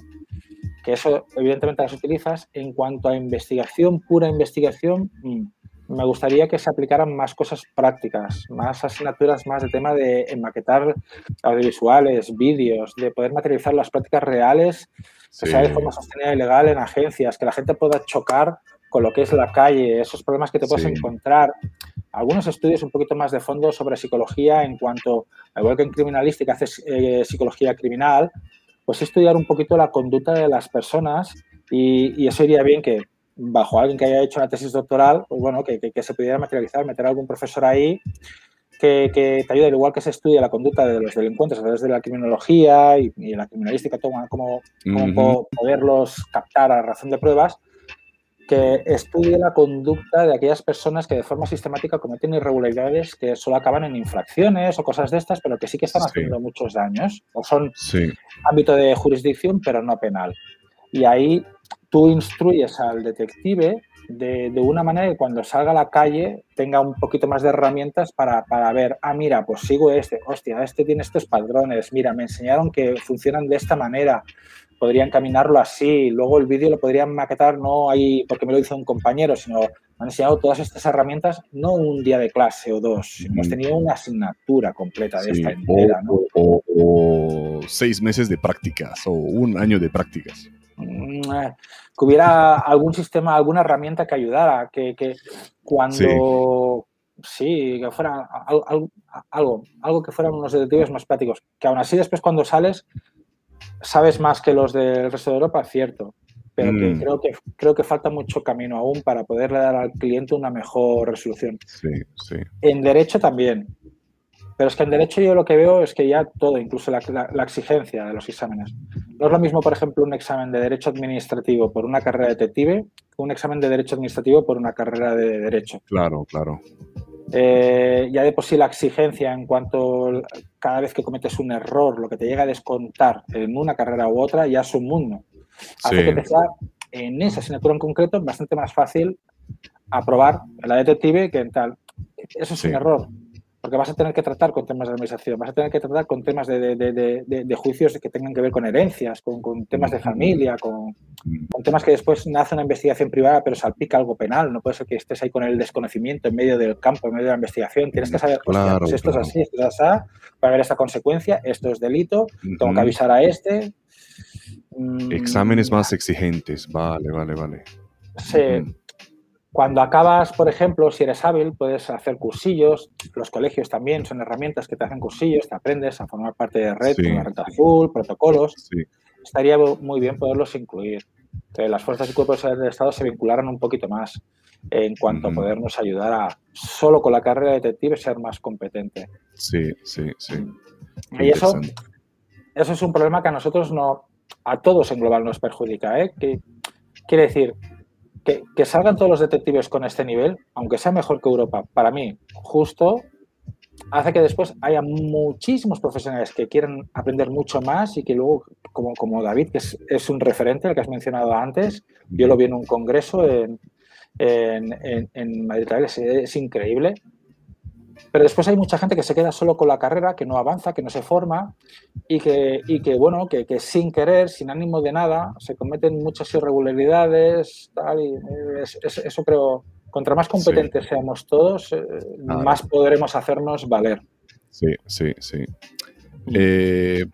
que eso evidentemente las utilizas. En cuanto a investigación, pura investigación, mm, me gustaría que se aplicaran más cosas prácticas, más asignaturas más de tema de maquetar audiovisuales, vídeos, de poder materializar las prácticas reales, que sea de forma sostenida y legal en agencias, que la gente pueda chocar con lo que es la calle, esos problemas que te puedes encontrar. Algunos estudios un poquito más de fondo sobre psicología en cuanto, igual que en criminalística haces eh, psicología criminal, pues estudiar un poquito la conducta de las personas y, eso iría bien que bajo alguien que haya hecho una tesis doctoral, pues bueno, que, se pudiera materializar, meter a algún profesor ahí que, te ayude, igual que se estudia la conducta de los delincuentes a través de la criminología y, la criminalística, toma cómo, poderlos captar a razón de pruebas, que estudie la conducta de aquellas personas que de forma sistemática cometen irregularidades que solo acaban en infracciones o cosas de estas, pero que sí que están haciendo muchos daños o son ámbito de jurisdicción, pero no penal. Y ahí tú instruyes al detective de, de, una manera que cuando salga a la calle tenga un poquito más de herramientas para, para, ver, ah, mira, pues sigo este, hostia, este tiene estos padrones, mira, me enseñaron que funcionan de esta manera, podrían caminarlo así, luego el vídeo lo podrían maquetar no ahí porque me lo hizo un compañero, sino me han enseñado todas estas herramientas, no un día de clase o dos, hemos tenido una asignatura completa de esta entera. O, o, o, seis meses de prácticas o un año de prácticas. Mm, que hubiera algún sistema, alguna herramienta que ayudara, que, que cuando... Sí. que fuera algo, algo, algo que fueran unos detectives más prácticos. Que aún así después cuando sales sabes más que los del resto de Europa, cierto, pero mm. creo, que, creo que falta mucho camino aún para poderle dar al cliente una mejor resolución. Sí, sí. En derecho también. Pero es que en derecho yo lo que veo es que ya todo, incluso la, exigencia de los exámenes. No es lo mismo, por ejemplo, un examen de derecho administrativo por una carrera de detective que un examen de derecho administrativo por una carrera de derecho. Claro, claro. Eh, ya de por sí la exigencia en cuanto cada vez que cometes un error, lo que te llega a descontar en una carrera u otra, ya es un mundo. Hace que te sea, en esa asignatura en concreto, bastante más fácil aprobar en la detective que en tal. Eso es un error porque vas a tener que tratar con temas de administración, vas a tener que tratar con temas de, de, de, juicios que tengan que ver con herencias, con, con temas de familia, con, con, temas que después nace una investigación privada pero salpica algo penal. No puede ser que estés ahí con el desconocimiento en medio del campo, en medio de la investigación. Tienes que saber, claro, pues esto es así, esto es así, para ver esta consecuencia, esto es delito, tengo que avisar a este. Exámenes mm, más exigentes, vale, vale, vale. Sí. Cuando acabas, por ejemplo, si eres hábil, puedes hacer cursillos. Los colegios también son herramientas que te hacen cursillos, te aprendes a formar parte de red, sí. la red azul, protocolos. Estaría muy bien poderlos incluir. Que las fuerzas y cuerpos del Estado se vincularan un poquito más en cuanto a podernos ayudar a, solo con la carrera de detective, ser más competente. Sí, sí, sí. y eso, eso es un problema que a nosotros no, a todos en global nos perjudica. ¿eh? Que, quiere decir, que, salgan todos los detectives con este nivel, aunque sea mejor que Europa, para mí, justo, hace que después haya muchísimos profesionales que quieren aprender mucho más y que luego, como, como David, que es, un referente, el que has mencionado antes, yo lo vi en un congreso en, en, Madrid, es increíble pero después hay mucha gente que se queda solo con la carrera, que no avanza, que no se forma y que, y que bueno, que, que, sin querer, sin ánimo de nada, se cometen muchas irregularidades, tal, y eso creo, contra más competentes seamos todos, eh, más podremos hacernos valer. Sí, sí, sí. Eh,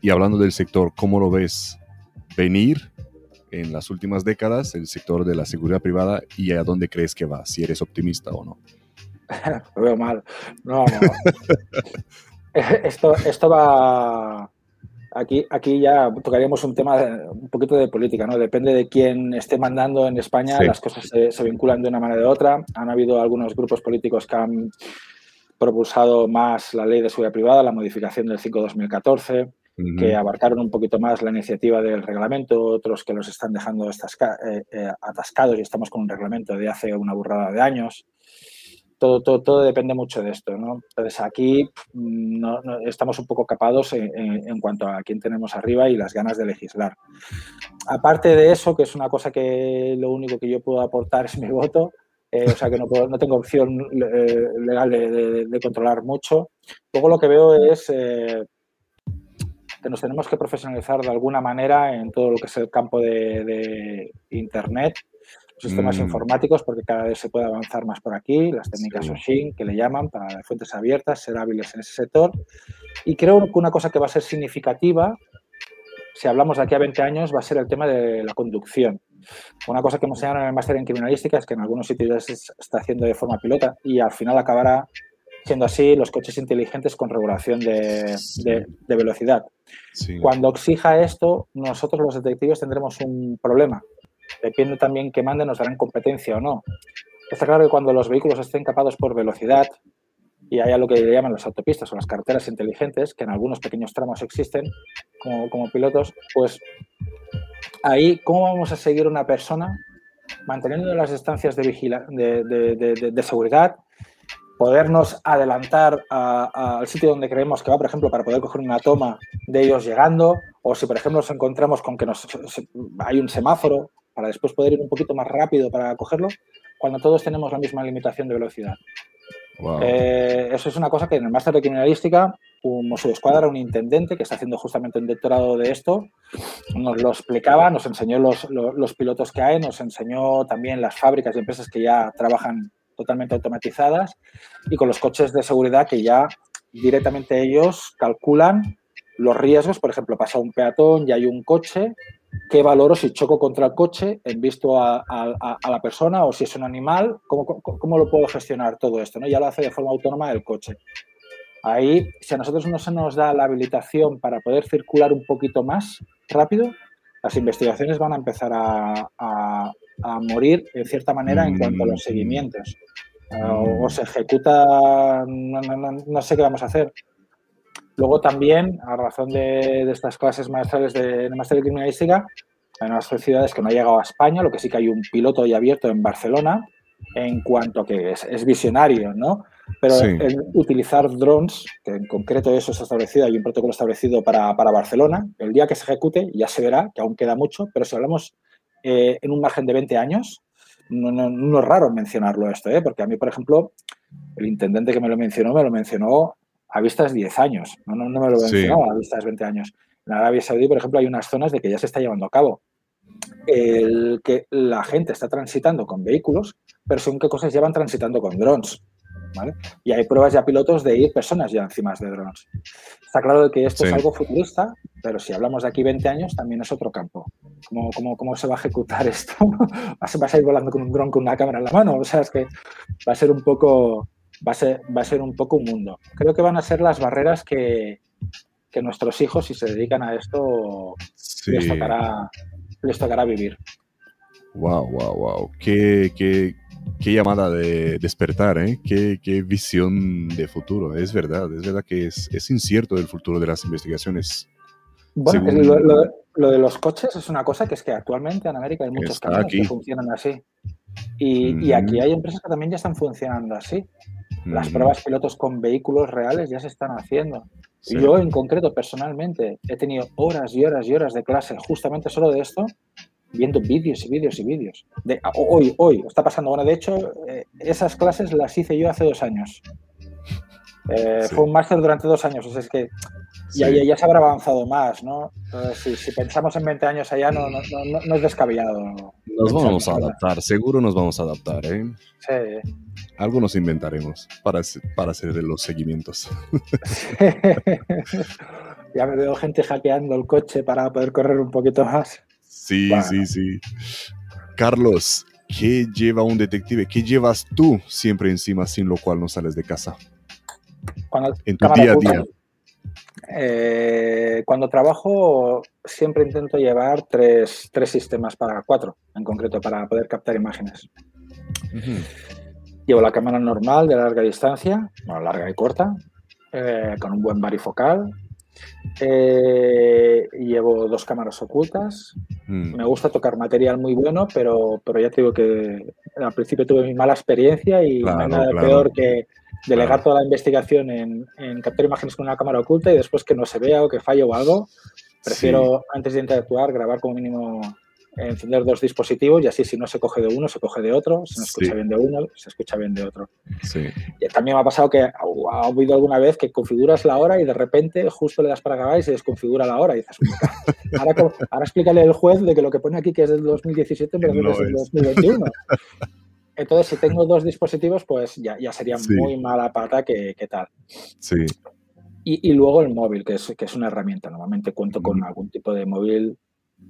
y hablando del sector, ¿cómo lo ves venir en las últimas décadas, el sector de la seguridad privada y a dónde crees que va, si eres optimista o no? [laughs] Lo veo mal. No, [laughs] esto, esto va. Aquí, aquí ya tocaríamos un tema, un poquito de política, ¿no? Depende de quién esté mandando en España, las cosas se, vinculan de una manera u otra. Han habido algunos grupos políticos que han propulsado más la ley de seguridad privada, la modificación del 5-2014, que abarcaron un poquito más la iniciativa del reglamento, otros que los están dejando eh, eh, atascados y estamos con un reglamento de hace una burrada de años todo, todo, todo, depende mucho de esto. ¿no? Entonces aquí mm, no, estamos un poco capados en, cuanto a quién tenemos arriba y las ganas de legislar. Aparte de eso, que es una cosa que lo único que yo puedo aportar es mi voto, eh, o sea que no, no tengo opción eh, legal de, controlar mucho. Luego lo que veo es eh, que nos tenemos que profesionalizar de alguna manera en todo lo que es el campo de, Internet, sistemas mm. informáticos, porque cada vez se puede avanzar más por aquí, las técnicas OSHIN, que le llaman, para fuentes abiertas, ser hábiles en ese sector. Y creo que una cosa que va a ser significativa, si hablamos de aquí a 20 años, va a ser el tema de la conducción. Una cosa que hemos enseñado en el máster en criminalística es que en algunos sitios se está haciendo de forma pilota y al final acabará siendo así los coches inteligentes con regulación de, velocidad. Cuando exija esto, nosotros los detectives tendremos un problema. Depende también que mande, nos darán competencia o no. Está claro que cuando los vehículos estén capados por velocidad, y haya lo que llaman las autopistas o las carreteras inteligentes, que en algunos pequeños tramos existen como, como pilotos, pues ahí, ¿cómo vamos a seguir una persona manteniendo las distancias de, de, seguridad, podernos adelantar al sitio donde creemos que va, por ejemplo, para poder coger una toma de ellos llegando, o si, por ejemplo, nos encontramos con que nos, hay un semáforo para después poder ir un poquito más rápido para cogerlo, cuando todos tenemos la misma limitación de velocidad. Eh, eso es una cosa que en el máster de criminalística, un de Escuadra, un intendente que está haciendo justamente un doctorado de esto, nos lo explicaba, nos enseñó los, los, pilotos que hay, nos enseñó también las fábricas y empresas que ya trabajan totalmente automatizadas y con los coches de seguridad que ya directamente ellos calculan los riesgos, por ejemplo, pasa un peatón y hay un coche, ¿qué valoro si choco contra el coche en visto a, la persona o si es un animal? ¿cómo, ¿Cómo, lo puedo gestionar todo esto? ¿no? Ya lo hace de forma autónoma el coche. Ahí, si a nosotros no se nos da la habilitación para poder circular un poquito más rápido, las investigaciones van a empezar a, morir en cierta manera en cuanto a los seguimientos. o, se ejecuta, no, sé qué vamos a hacer. Luego también, a razón de, estas clases maestrales de, de máster de criminalística, hay unas ciudades que no ha llegado a España, lo que sí que hay un piloto ya abierto en Barcelona, en cuanto a que es, visionario, ¿no? Pero utilizar drones, que en concreto eso está establecido, hay un protocolo establecido para, Barcelona, el día que se ejecute ya se verá, que aún queda mucho, pero si hablamos eh, en un margen de 20 años, no, es raro mencionarlo esto, ¿eh? porque a mí, por ejemplo, el intendente que me lo mencionó, me lo mencionó a vistas 10 años, no, no, me lo mencionó a vistas 20 años. En Arabia Saudí, por ejemplo, hay unas zonas de que ya se está llevando a cabo. El que la gente está transitando con vehículos, pero según qué cosas llevan transitando con drones. ¿vale? Y hay pruebas ya pilotos de ir personas ya encima de drones. Está claro que esto es algo futurista, pero si hablamos de aquí 20 años, también es otro campo. ¿Cómo, cómo, cómo se va a ejecutar esto? [laughs] ¿Vas a ir volando con un dron con una cámara en la mano? O sea, es que va a ser un poco va a ser, va a ser un poco un mundo. Creo que van a ser las barreras que, que nuestros hijos, si se dedican a esto, les, tocará, les tocará vivir. Wow, wow, wow. Qué, qué, qué llamada de despertar, ¿eh? Qué, qué, visión de futuro. Es verdad, es verdad que es, es incierto el futuro de las investigaciones. Bueno, lo, de los coches es una cosa que es que actualmente en América hay muchos camiones que funcionan así. Y, y, aquí hay empresas que también ya están funcionando así. Las pruebas pilotos con vehículos reales ya se están haciendo. Yo en concreto, personalmente, he tenido horas y horas y horas de clase justamente solo de esto, viendo vídeos y vídeos y vídeos. De, hoy, hoy, está pasando. Bueno, de hecho, eh, esas clases las hice yo hace dos años. Eh, fue un máster durante dos años, o sea, es que ya, ya, se habrá avanzado más, ¿no? si, si, pensamos en 20 años allá, no, no, no, es descabellado. Nos vamos a adaptar, seguro nos vamos a adaptar, ¿eh? Sí. Algo nos inventaremos para, para hacer los seguimientos. [laughs] ya me veo gente hackeando el coche para poder correr un poquito más. Sí, sí, sí. Carlos, ¿qué lleva un detective? ¿Qué llevas tú siempre encima sin lo cual no sales de casa? en tu día a día. Eh, cuando trabajo siempre intento llevar tres, sistemas para cuatro, en concreto, para poder captar imágenes. Llevo la cámara normal de larga distancia, bueno, larga y corta, eh, con un buen barifocal. Eh, llevo dos cámaras ocultas. Mm. Me gusta tocar material muy bueno, pero, pero ya te digo que al principio tuve mi mala experiencia y no hay nada peor que delegar toda la investigación en, captar imágenes con una cámara oculta y después que no se vea o que falle o algo. Prefiero, antes de interactuar, grabar como mínimo encender dos dispositivos y así si no se coge de uno, se coge de otro, si no se escucha bien de uno, se escucha bien de otro. Sí. Y también me ha pasado que ha, habido alguna vez que configuras la hora y de repente justo le das para acabar y se desconfigura la hora y dices, ahora, ahora explícale al juez de que lo que pone aquí que es del 2017 pero no es del 2021. Entonces, si tengo dos dispositivos, pues ya, ya sería muy mala pata que, tal. Sí. Y, luego el móvil, que es, que es una herramienta. Normalmente cuento con algún tipo de móvil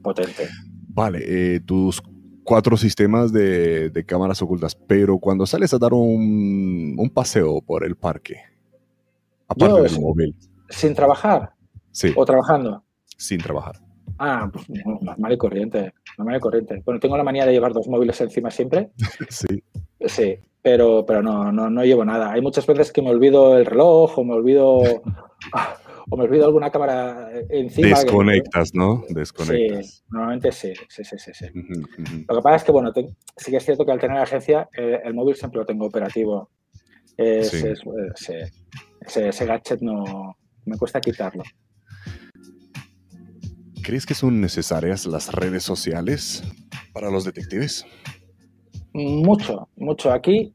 potente. Vale, eh, tus cuatro sistemas de, cámaras ocultas, pero cuando sales a dar un, paseo por el parque, aparte del móvil. ¿Sin trabajar? Sí. ¿O trabajando? Sin trabajar. Ah, pues normal y corriente, normal y corriente. Bueno, tengo la manía de llevar dos móviles encima siempre. [laughs] sí. Sí, pero, pero no, no, no llevo nada. Hay muchas veces que me olvido el reloj o me olvido [laughs] o me olvido alguna cámara encima. Desconectas, ¿no? Desconectas. Sí, normalmente sí, sí, sí, sí. Lo que pasa es que, bueno, sí que es cierto que al tener agencia, eh, el móvil siempre lo tengo operativo. ese, ese, gadget no me cuesta quitarlo. ¿Crees que son necesarias las redes sociales para los detectives? Mucho, mucho. Aquí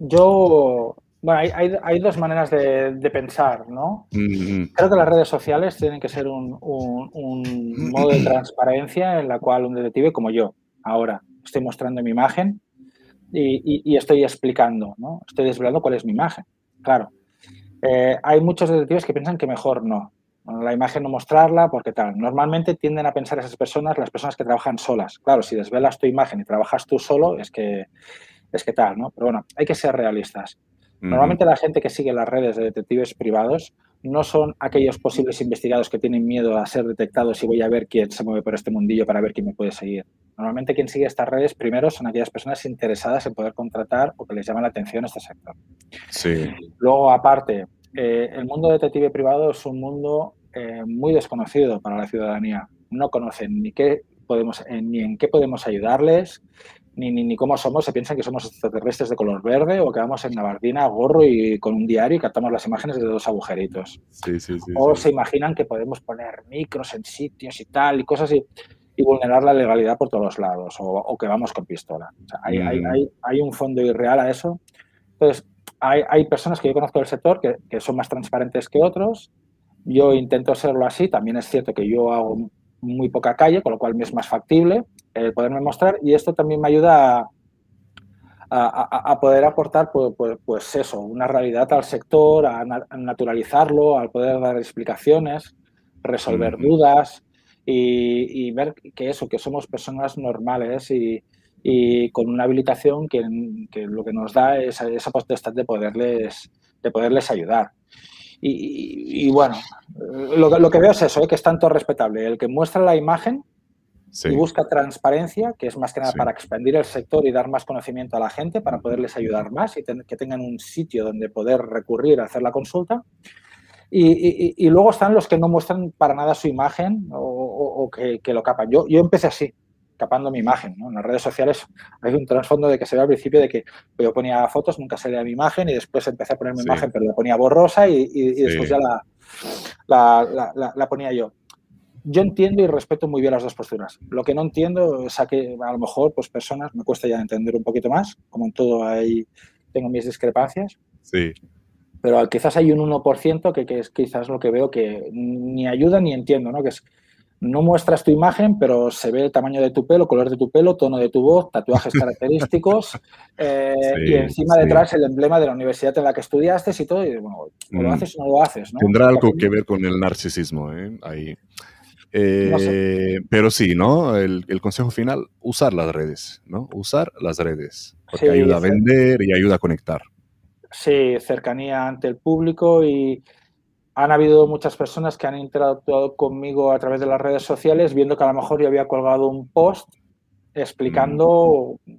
yo bueno, hay, dos maneras de, pensar, ¿no? Creo que las redes sociales tienen que ser un, modo de transparencia en la cual un detective como yo, ahora, estoy mostrando mi imagen y, estoy explicando, ¿no? Estoy desvelando cuál es mi imagen. Claro. Eh, hay muchos detectives que piensan que mejor no. La imagen no mostrarla porque tal. Normalmente tienden a pensar esas personas, las personas que trabajan solas. Claro, si desvelas tu imagen y trabajas tú solo, es que, es que tal, ¿no? Pero bueno, hay que ser realistas. Normalmente la gente que sigue las redes de detectives privados no son aquellos posibles investigados que tienen miedo a ser detectados y voy a ver quién se mueve por este mundillo para ver quién me puede seguir. Normalmente quien sigue estas redes primero son aquellas personas interesadas en poder contratar o que les llama la atención este sector. Sí. Luego, aparte, eh, el mundo detective privado es un mundo eh, muy desconocido para la ciudadanía. No conocen ni qué podemos, eh, ni en qué podemos ayudarles, ni, ni, cómo somos, se piensan que somos extraterrestres de color verde o que vamos en Navardina, gorro y con un diario y captamos las imágenes de dos agujeritos. o se imaginan que podemos poner micros en sitios y tal y cosas y, y vulnerar la legalidad por todos lados o, que vamos con pistola. hay, hay, hay, hay, un fondo irreal a eso. Entonces, hay, personas que yo conozco del sector que, que son más transparentes que otros. Yo intento serlo así. También es cierto que yo hago muy poca calle, con lo cual me es más factible eh, poderme mostrar y esto también me ayuda a, poder aportar pues, pues, pues, eso, una realidad al sector, a, naturalizarlo, al poder dar explicaciones, resolver dudas y, ver que eso, que somos personas normales y, con una habilitación que, lo que nos da es esa potestad de poderles, de poderles ayudar. Y, bueno, lo, que veo es eso, ¿eh? que es tanto respetable. El que muestra la imagen y busca transparencia, que es más que nada para expandir el sector y dar más conocimiento a la gente, para poderles ayudar más y que tengan un sitio donde poder recurrir a hacer la consulta. Y, luego están los que no muestran para nada su imagen o, que, lo capan. Yo, yo empecé así, capando mi imagen. En las redes sociales hay un trasfondo de que se ve al principio de que yo ponía fotos, nunca salía mi imagen y después empecé a poner mi imagen, pero la ponía borrosa y, después ya la, la, ponía yo yo entiendo y respeto muy bien las dos posturas. Lo que no entiendo es a que a lo mejor pues personas, me cuesta ya entender un poquito más, como en todo ahí tengo mis discrepancias. Sí. Pero quizás hay un 1% que, que es quizás lo que veo que ni ayuda ni entiendo, ¿no? Que es, no muestras tu imagen, pero se ve el tamaño de tu pelo, color de tu pelo, tono de tu voz, tatuajes [laughs] característicos eh, y encima detrás el emblema de la universidad en la que estudiaste y todo. Y bueno, o lo mm. haces o no lo haces. ¿no? Tendrá algo que ver con el narcisismo ¿eh? ahí. Eh, pero sí, ¿no? El, consejo final, usar las redes, ¿no? Usar las redes, porque ayuda a vender y ayuda a conectar. Sí, cercanía ante el público y han habido muchas personas que han interactuado conmigo a través de las redes sociales viendo que a lo mejor yo había colgado un post explicando eh,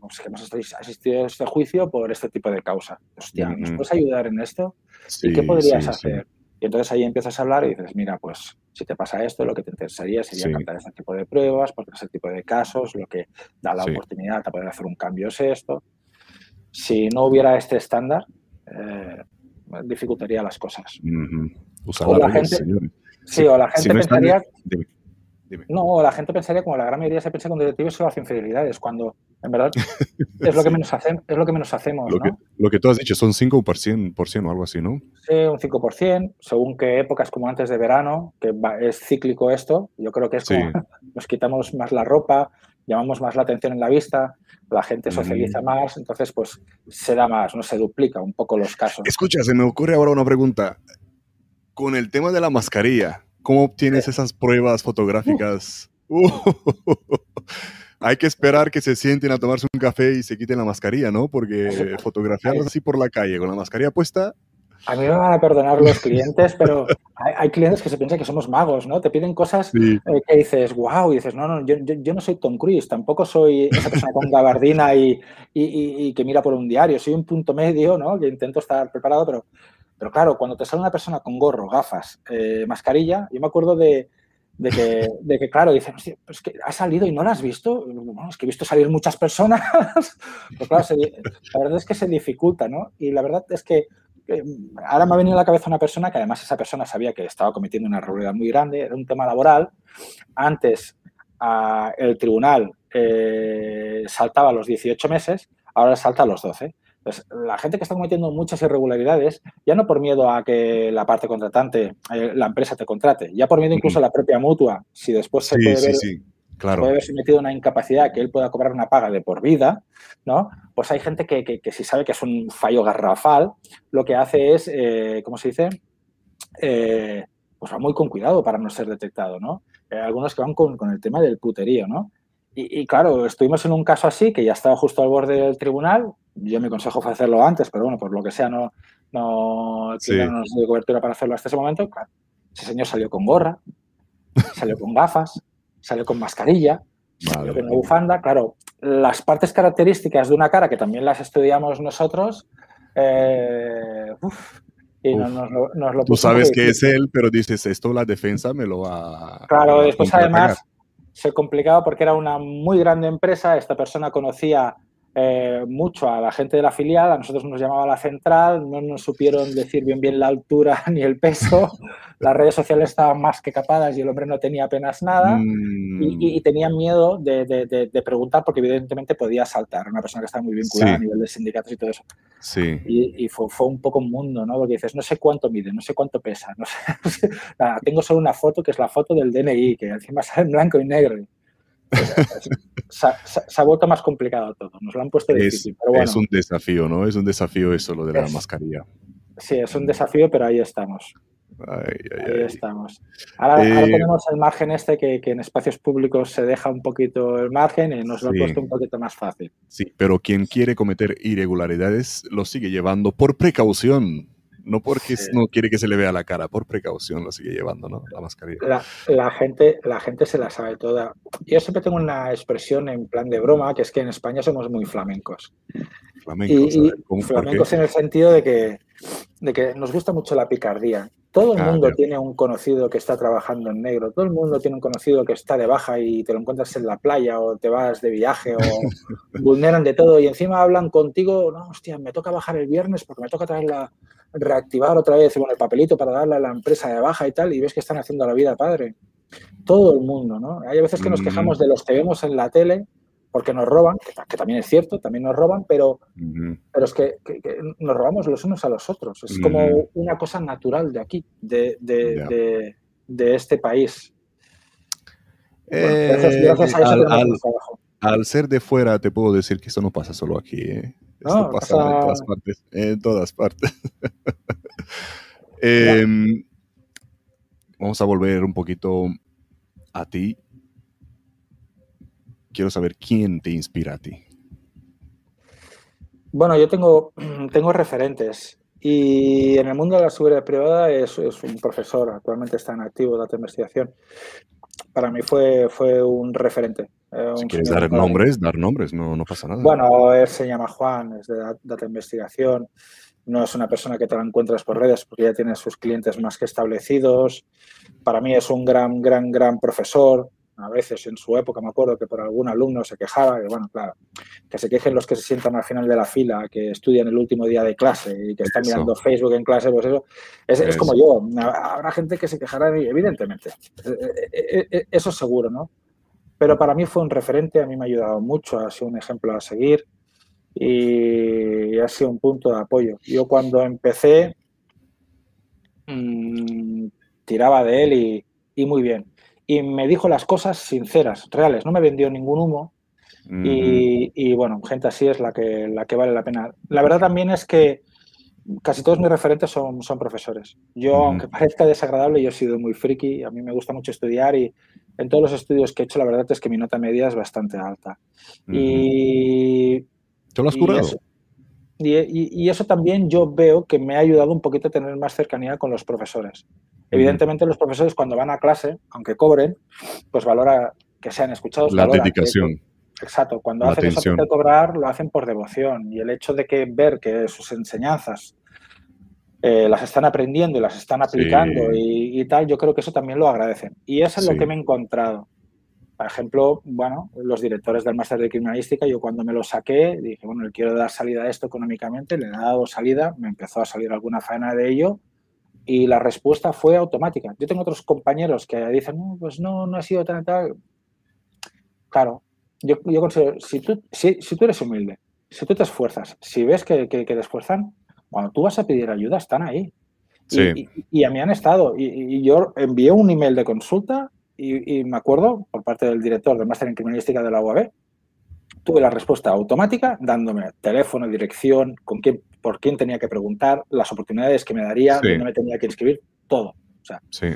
pues que hemos asistido a este juicio por este tipo de causa. Hostia, ¿nos puedes ayudar en esto? ¿Y qué podrías hacer? Y entonces ahí empiezas a hablar y dices, mira, pues si te pasa esto, lo que te interesaría sería cantar ese tipo de pruebas, porque ese tipo de casos, lo que da la oportunidad de poder hacer un cambio es esto. Si no hubiera este estándar, eh, dificultaría las cosas. Usar la, gente, Sí, o la gente pensaría... No, la gente pensaría, como la gran mayoría se piensa con detectives solo hace infidelidades, cuando en verdad es lo que menos, hacemos, es lo que menos hacemos. Lo, que, lo que tú has dicho son 5% o algo así, ¿no? Sí, un 5%, según qué épocas, como antes de verano, que es cíclico esto. Yo creo que es como [laughs] nos quitamos más la ropa, llamamos más la atención en la vista, la gente socializa más, entonces pues se da más, no se duplica un poco los casos. Escucha, se me ocurre ahora una pregunta. Con el tema de la mascarilla, ¿cómo obtienes esas pruebas fotográficas? [laughs] hay que esperar que se sienten a tomarse un café y se quiten la mascarilla, ¿no? Porque fotografiarlos así por la calle con la mascarilla puesta a mí me van a perdonar los clientes, pero [laughs] hay, clientes que se piensan que somos magos, ¿no? Te piden cosas eh, que dices, wow, y dices, no, no, yo, no soy Tom Cruise, tampoco soy esa persona con gabardina y, y, que mira por un diario, soy un punto medio, ¿no? Que intento estar preparado, pero, pero claro, cuando te sale una persona con gorro, gafas, eh, mascarilla, yo me acuerdo de, de que, de que, claro, dicen, pues que ha salido y no la has visto. Bueno, es que he visto salir muchas personas. [laughs] pues claro, la verdad es que se dificulta, ¿no? Y la verdad es que ahora me ha venido a la cabeza una persona que además esa persona sabía que estaba cometiendo una irregularidad muy grande, era un tema laboral. Antes el tribunal eh, saltaba a los 18 meses, ahora salta a los 12. Entonces, la gente que está cometiendo muchas irregularidades, ya no por miedo a que la parte contratante, eh, la empresa te contrate, ya por miedo incluso a la propia mutua, si después se puede ver Claro. puede haberse metido una incapacidad que él pueda cobrar una paga de por vida, ¿no? Pues hay gente que, que, si sabe que es un fallo garrafal, lo que hace es, eh, ¿cómo se dice? Eh, pues va muy con cuidado para no ser detectado, ¿no? Hay algunos que van con, con, el tema del puterío, ¿no? Y, y, claro, estuvimos en un caso así que ya estaba justo al borde del tribunal. Yo me consejo fue hacerlo antes, pero bueno, por lo que sea, no, no, sí. no nos dio cobertura para hacerlo hasta ese momento. Claro, ese señor salió con gorra, salió con gafas, salió con mascarilla, salió con una bufanda. Claro, las partes características de una cara, que también las estudiamos nosotros, eh, uf, y nos, lo, nos lo Tú sabes que es él, pero dices, esto la defensa me lo va Claro, después además se complicaba porque era una muy grande empresa, esta persona conocía eh, mucho a la gente de la filial, a nosotros nos llamaba la central, no nos supieron decir bien bien la altura [laughs] ni el peso, las redes sociales estaban más que capadas y el hombre no tenía apenas nada mm. y, y, tenían miedo de, de, de, preguntar porque evidentemente podía saltar, una persona que estaba muy vinculada sí. a nivel de sindicatos y todo eso. Sí. Y, y fue, fue, un poco un mundo, ¿no? Porque dices, no sé cuánto mide, no sé cuánto pesa, no sé, [laughs] nada, tengo solo una foto que es la foto del DNI, que encima [laughs] sale en blanco y negro se, se, se, ha vuelto más complicado todo. Nos lo han puesto difícil. Es, pero bueno. es un desafío, ¿no? Es un desafío eso, lo de es, la mascarilla. Sí, es un desafío, pero ahí estamos. Ay, ay, ahí ay. estamos. Ahora, eh, ahora, tenemos el margen este que, que, en espacios públicos se deja un poquito el margen y nos lo sí. ha puesto un poquito más fácil. Sí, pero quien quiere cometer irregularidades lo sigue llevando por precaución no porque sí. no quiere que se le vea la cara, por precaución lo sigue llevando, ¿no? La mascarilla. La, la, gente, la gente se la sabe toda. Yo siempre tengo una expresión en plan de broma, que es que en España somos muy flamencos. Flamencos, y, y flamencos en el sentido de que, de que nos gusta mucho la picardía. Todo el mundo ah, tiene un conocido que está trabajando en negro, todo el mundo tiene un conocido que está de baja y te lo encuentras en la playa o te vas de viaje o [laughs] vulneran de todo y encima hablan contigo, no, hostia, me toca bajar el viernes porque me toca traer la, reactivar otra vez bueno, el papelito para darle a la empresa de baja y tal y ves que están haciendo la vida padre. Todo el mundo, ¿no? Hay veces que nos quejamos de los que vemos en la tele porque nos roban, que, que, también es cierto, también nos roban, pero, uh -huh. pero es que, que, que, nos robamos los unos a los otros. Es uh -huh. como una cosa natural de aquí, de, de, yeah. de, de este país. Eh, bueno, gracias, gracias, a eso al, al, al, ser de fuera, te puedo decir que eso no pasa solo aquí. ¿eh? Esto no, pasa, pasa, en todas partes. En todas partes. [laughs] eh, vamos a volver un poquito a ti quiero saber quién te inspira a ti. Bueno, yo tengo, [clears throat] tengo referentes y en el mundo de la seguridad privada es, es un profesor, actualmente está en activo, data investigación. Para mí fue, fue un referente. Eh, si quieres dar nombres, dar nombres, no, no pasa nada. Bueno, él se llama Juan, es de data investigación. No es una persona que te la encuentras por redes porque ya tiene sus clientes más que establecidos. Para mí es un gran, gran, gran profesor A veces en su época me acuerdo que por algún alumno se quejaba, que bueno, claro, que se quejen los que se sientan al final de la fila, que estudian el último día de clase y que están mirando Facebook en clase, pues eso es, como yo. Habrá gente que se quejará, evidentemente. E, e, eso es seguro, ¿no? Pero para mí fue un referente, a mí me ha ayudado mucho, ha sido un ejemplo a seguir y ha sido un punto de apoyo. Yo cuando empecé mmm, tiraba de él y, muy bien. Y me dijo las cosas sinceras, reales, no me vendió ningún humo. y, bueno, gente así es la que, la que vale la pena. La verdad también es que casi todos mis referentes son, son profesores. Yo, aunque parezca desagradable, yo he sido muy friki, a mí me gusta mucho estudiar y en todos los estudios que he hecho, la verdad es que mi nota media es bastante alta. Y ¿Te lo has curado? Y eso, también yo veo que me ha ayudado un poquito a tener más cercanía con los profesores. Evidentemente los profesores cuando van a clase, aunque cobren, pues valora que sean escuchados. La dedicación. Exacto, cuando hacen eso de cobrar lo hacen por devoción y el hecho de que ver que sus enseñanzas eh, las están aprendiendo y las están aplicando y, tal, yo creo que eso también lo agradecen. Y eso es lo que me he encontrado. Por ejemplo, bueno, los directores del máster de criminalística, yo cuando me lo saqué, dije, bueno, le quiero dar salida a esto económicamente, le he dado salida, me empezó a salir alguna faena de ello y la respuesta fue automática. Yo tengo otros compañeros que dicen, no, pues no, no ha sido tan tal. Claro, yo, yo considero, si tú, si, si, tú eres humilde, si tú te esfuerzas, si ves que, que, te esfuerzan, cuando tú vas a pedir ayuda, están ahí. Sí. Y, a mí han estado. Y, y, yo envié un email de consulta y, me acuerdo, por parte del director del máster en criminalística de la UAB, tuve la respuesta automática dándome teléfono, dirección, con quién, por quién tenía que preguntar, las oportunidades que me daría, dónde me tenía que inscribir, todo. O sea, sí.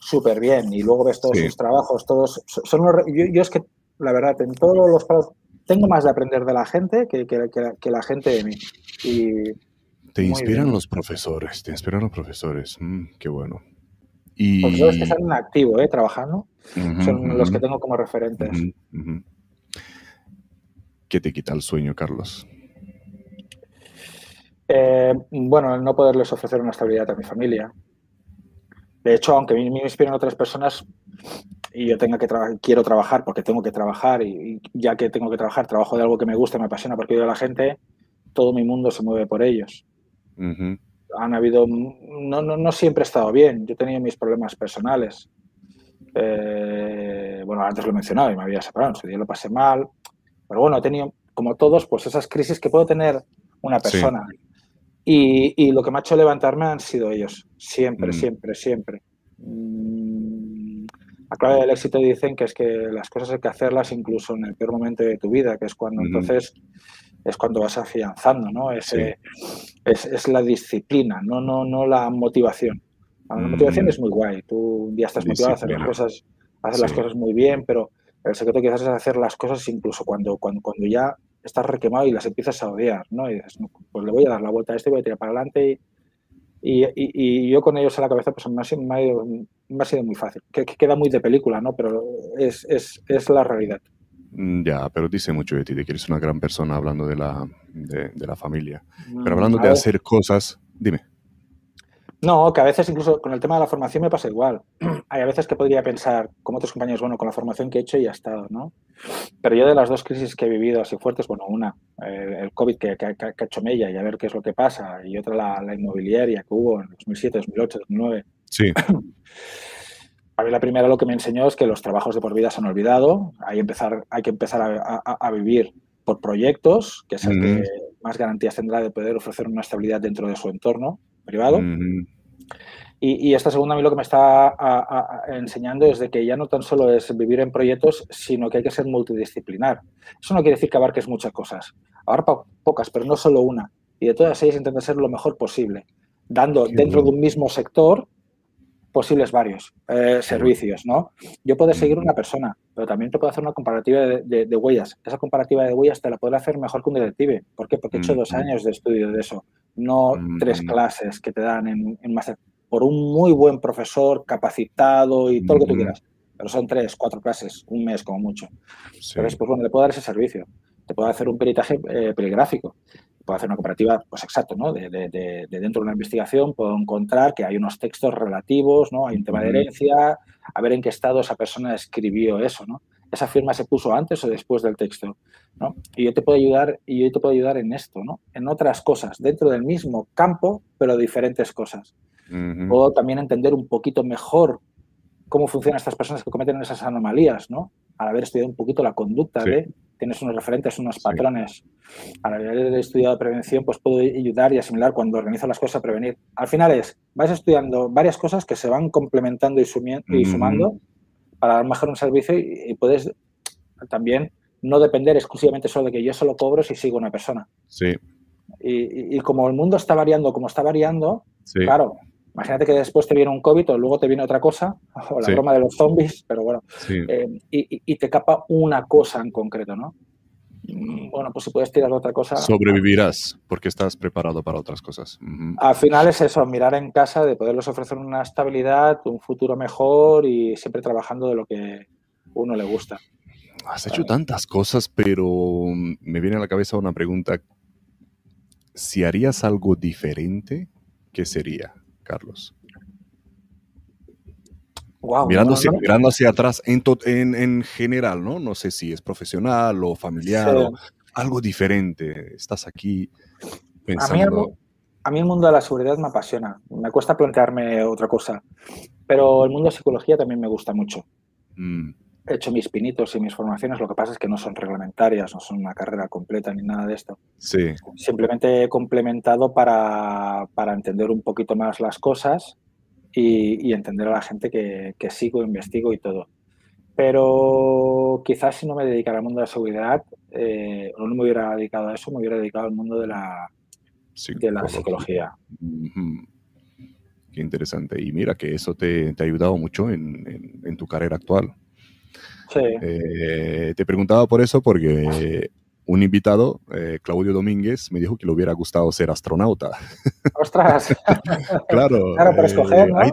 súper bien. Y luego ves todos sus trabajos, todos. Son yo, es que, la verdad, en todos los tengo más de aprender de la gente que, que, que, la gente de mí. Y, te inspiran los profesores, te inspiran los profesores. Mm, qué bueno. Y... Profesores que están en activo, ¿eh? trabajando, son los que tengo como referentes. ¿Qué te quita el sueño, Carlos? Eh, bueno, el no poderles ofrecer una estabilidad a mi familia. De hecho, aunque a mí me inspiran otras personas y yo tenga que quiero trabajar porque tengo que trabajar y, ya que tengo que trabajar, trabajo de algo que me gusta, me apasiona porque yo a la gente, todo mi mundo se mueve por ellos han habido, no, no, no, siempre he estado bien, yo he tenido mis problemas personales. Eh, bueno, antes lo he mencionado y me había separado, día lo pasé mal, pero bueno, he tenido, como todos, pues esas crisis que puede tener una persona. Y, y, lo que me ha hecho levantarme han sido ellos, siempre, mm. siempre, siempre. La clave del éxito dicen que es que las cosas hay que hacerlas incluso en el peor momento de tu vida, que es cuando entonces es cuando vas afianzando, ¿no? es, es, la disciplina, no, no, no la motivación. La mm. motivación es muy guay. Tú un día estás motivado a hacer las cosas, hacer las cosas muy bien, pero el secreto quizás es hacer las cosas incluso cuando, cuando, cuando ya estás requemado y las empiezas a odiar, ¿no? Y dices, pues le voy a dar la vuelta a esto y voy a tirar para adelante. Y, y, yo con ellos a la cabeza, pues me ha sido, me ha sido, muy fácil. Que, queda muy de película, ¿no? Pero es, es, es la realidad. Mm, ya, pero dice mucho de ti, de que eres una gran persona hablando de la, de, la familia. Pero hablando de hacer cosas, dime. No, que a veces incluso con el tema de la formación me pasa igual. [clears throat] Hay a veces que podría pensar, como otros compañeros, bueno, con la formación que he hecho ya he estado, ¿no? Pero yo de las dos crisis que he vivido así fuertes, bueno, una, el COVID que, que, ha hecho mella y a ver qué es lo que pasa, y otra la, la inmobiliaria que hubo en 2007, 2008, 2009. Sí. [clears throat] A mí la primera lo que me enseñó es que los trabajos de por vida se han olvidado, hay, empezar, hay que empezar a, vivir por proyectos, que es el que más garantías tendrá de poder ofrecer una estabilidad dentro de su entorno privado. y, esta segunda a mí lo que me está enseñando es de que ya no tan solo es vivir en proyectos, sino que hay que ser multidisciplinar. Eso no quiere decir que abarques muchas cosas. Abarca pocas, pero no solo una. Y de todas ellas intenta ser lo mejor posible, dando dentro de un mismo sector posibles varios eh, servicios, ¿no? Yo puedo seguir una persona, pero también te puedo hacer una comparativa de, huellas. Esa comparativa de huellas te la puedo hacer mejor que un detective. ¿Por qué? Porque he hecho dos años de estudio de eso, no tres clases que te dan en, en máster. Por un muy buen profesor, capacitado y todo lo que tú quieras. Pero son tres, cuatro clases, un mes como mucho. Entonces, pues bueno, le puedo dar ese servicio. Te puedo hacer un peritaje eh, peligráfico puedo hacer una comparativa, pues exacto, ¿no? De, dentro de una investigación puedo encontrar que hay unos textos relativos, ¿no? Hay un tema de herencia, a ver en qué estado esa persona escribió eso, ¿no? Esa firma se puso antes o después del texto, ¿no? Y yo te puedo ayudar, y yo te puedo ayudar en esto, ¿no? En otras cosas, dentro del mismo campo, pero diferentes cosas. Puedo también entender un poquito mejor cómo funcionan estas personas que cometen esas anomalías, ¿no? Al haber estudiado un poquito la conducta de tienes unos referentes, unos patrones. Al haber estudiado prevención, pues puedo ayudar y asimilar cuando organizo las cosas a prevenir. Al final es, vais estudiando varias cosas que se van complementando y, sumando para dar mejor un servicio y, puedes también no depender exclusivamente solo de que yo solo cobro si sigo una persona. Sí. Y, como el mundo está variando como está variando, claro, Imagínate que después te viene un COVID o luego te viene otra cosa, o la broma de los zombies, pero bueno, eh, y, te capa una cosa en concreto, ¿no? Mm, bueno, pues si puedes tirar otra cosa. Sobrevivirás porque estás preparado para otras cosas. Al final es eso, mirar en casa, de poderles ofrecer una estabilidad, un futuro mejor y siempre trabajando de lo que uno le gusta. Has hecho tantas cosas, pero me viene a la cabeza una pregunta. Si harías algo diferente, ¿qué sería? Carlos? mirando, hacia, atrás en, en, general, ¿no? No sé si es profesional o familiar o algo diferente. Estás aquí pensando... A mí, el, mundo de la seguridad me apasiona. Me cuesta plantearme otra cosa. Pero el mundo de psicología también me gusta mucho. Mm he hecho mis pinitos y mis formaciones, lo que pasa es que no son reglamentarias, no son una carrera completa ni nada de esto. Sí. Simplemente he complementado para, entender un poquito más las cosas y, entender a la gente que, sigo, investigo y todo. Pero quizás si no me dedicara al mundo de la seguridad, eh, o no me hubiera dedicado a eso, me hubiera dedicado al mundo de la, de la psicología. Qué interesante. Y mira que eso te, ha ayudado mucho en tu carrera actual. Eh, te preguntaba por eso porque un invitado, eh, Claudio Domínguez, me dijo que le hubiera gustado ser astronauta. ¡Ostras! [laughs] claro. Claro, para escoger, eh, ¿no? Hay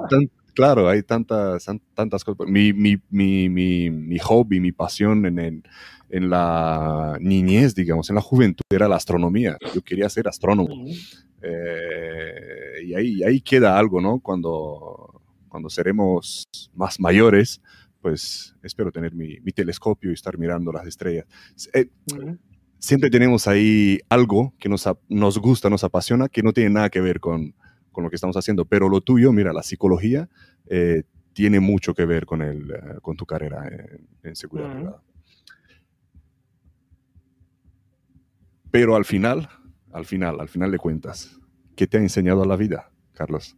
claro, hay tantas, tantas cosas. Mi, mi, mi, mi, hobby, mi pasión en, en, la niñez, digamos, en la juventud, era la astronomía. Yo quería ser astrónomo. y ahí, ahí queda algo, ¿no? Cuando, cuando seremos más mayores, pues espero tener mi, telescopio y estar mirando las estrellas. Eh, siempre tenemos ahí algo que nos, nos gusta, nos apasiona, que no tiene nada que ver con, lo que estamos haciendo, pero lo tuyo, mira, la psicología eh, tiene mucho que ver con, el, eh, con tu carrera en, seguridad privada. Pero al final, al final, al final de cuentas, ¿qué te ha enseñado la vida, Carlos?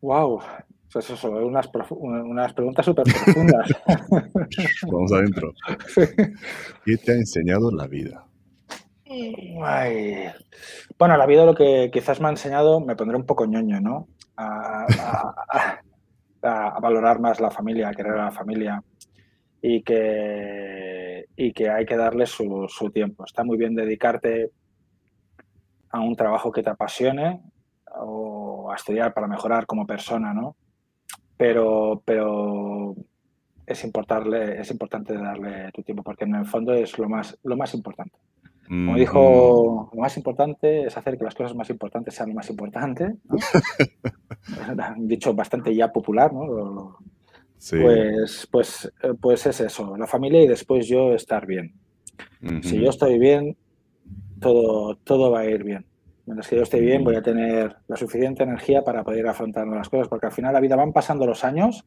Wow, pues eso, unas, unas preguntas súper profundas. [laughs] Vamos adentro. ¿Qué te ha enseñado la vida? Bueno, la vida lo que quizás me ha enseñado, me pondré un poco ñoño, ¿no? A, valorar más la familia, a querer a la familia y que, y que hay que darle su, su tiempo. Está muy bien dedicarte a un trabajo que te apasione o a estudiar para mejorar como persona, ¿no? Pero, pero es, importarle, es importante darle tu tiempo, porque en el fondo es lo más, lo más importante. Como dijo, lo más importante es hacer que las cosas más importantes sean lo más importante. [laughs] Dicho bastante ya popular, ¿no? Pues, pues, eh, pues es eso, la familia y después yo estar bien. Si yo estoy bien, todo, todo va a ir bien. Mientras que yo esté bien, voy a tener la suficiente energía para poder afrontar las cosas, porque al final la vida van pasando los años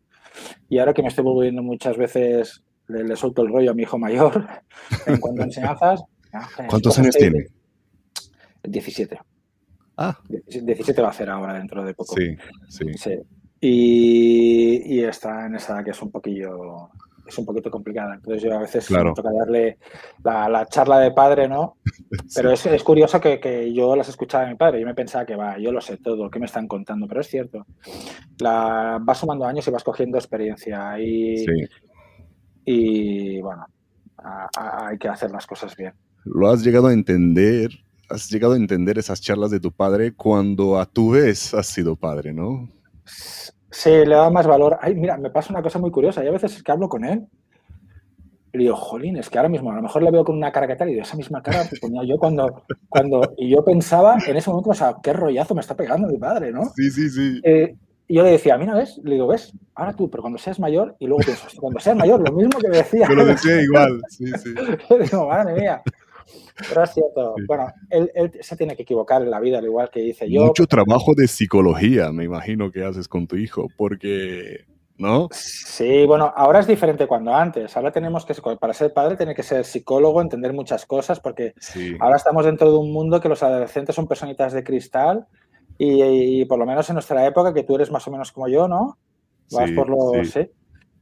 y ahora que me estoy volviendo muchas veces, le, suelto el rollo a mi hijo mayor [laughs] en cuanto a enseñanzas. ¿Cuántos años tiene? 17. Ah. 17 va a hacer ahora dentro de poco. Sí, sí. Y, y, está en esa edad que es un poquillo es un poquito complicada. Entonces yo a veces me toca darle la, charla de padre, ¿no? [laughs] Pero es, es, curioso que, que, yo las escuchaba de mi padre. Yo me pensaba que va, yo lo sé todo, ¿qué me están contando? Pero es cierto. La, vas sumando años y vas cogiendo experiencia. Y, y bueno, hay que hacer las cosas bien. Lo has llegado a entender, has llegado a entender esas charlas de tu padre cuando a tu vez has sido padre, ¿no? Sí, le da más valor. Ay, mira, me pasa una cosa muy curiosa. Y a veces es que hablo con él Y digo, jolín, es que ahora mismo a lo mejor le veo con una cara que tal y de esa misma cara que ponía yo cuando, cuando... Y yo pensaba en ese momento, o sea, qué rollazo me está pegando mi padre, ¿no? Sí, sí, sí. Eh, y yo le decía, mira, ¿ves? Le digo, ¿ves? Ahora tú, pero cuando seas mayor, y luego pienso, cuando seas mayor, lo mismo que decía. Yo lo decía igual, sí, sí. [laughs] digo, madre mía. Pero es cierto. Bueno, él, él, se tiene que equivocar en la vida, al igual que dice yo. Mucho trabajo de psicología, me imagino que haces con tu hijo, porque ¿no? Sí, bueno, ahora es diferente cuando antes. Ahora tenemos que, para ser padre, tiene que ser psicólogo, entender muchas cosas, porque ahora estamos dentro de un mundo que los adolescentes son personitas de cristal y, por lo menos en nuestra época, que tú eres más o menos como yo, ¿no? Vas por los... Sí.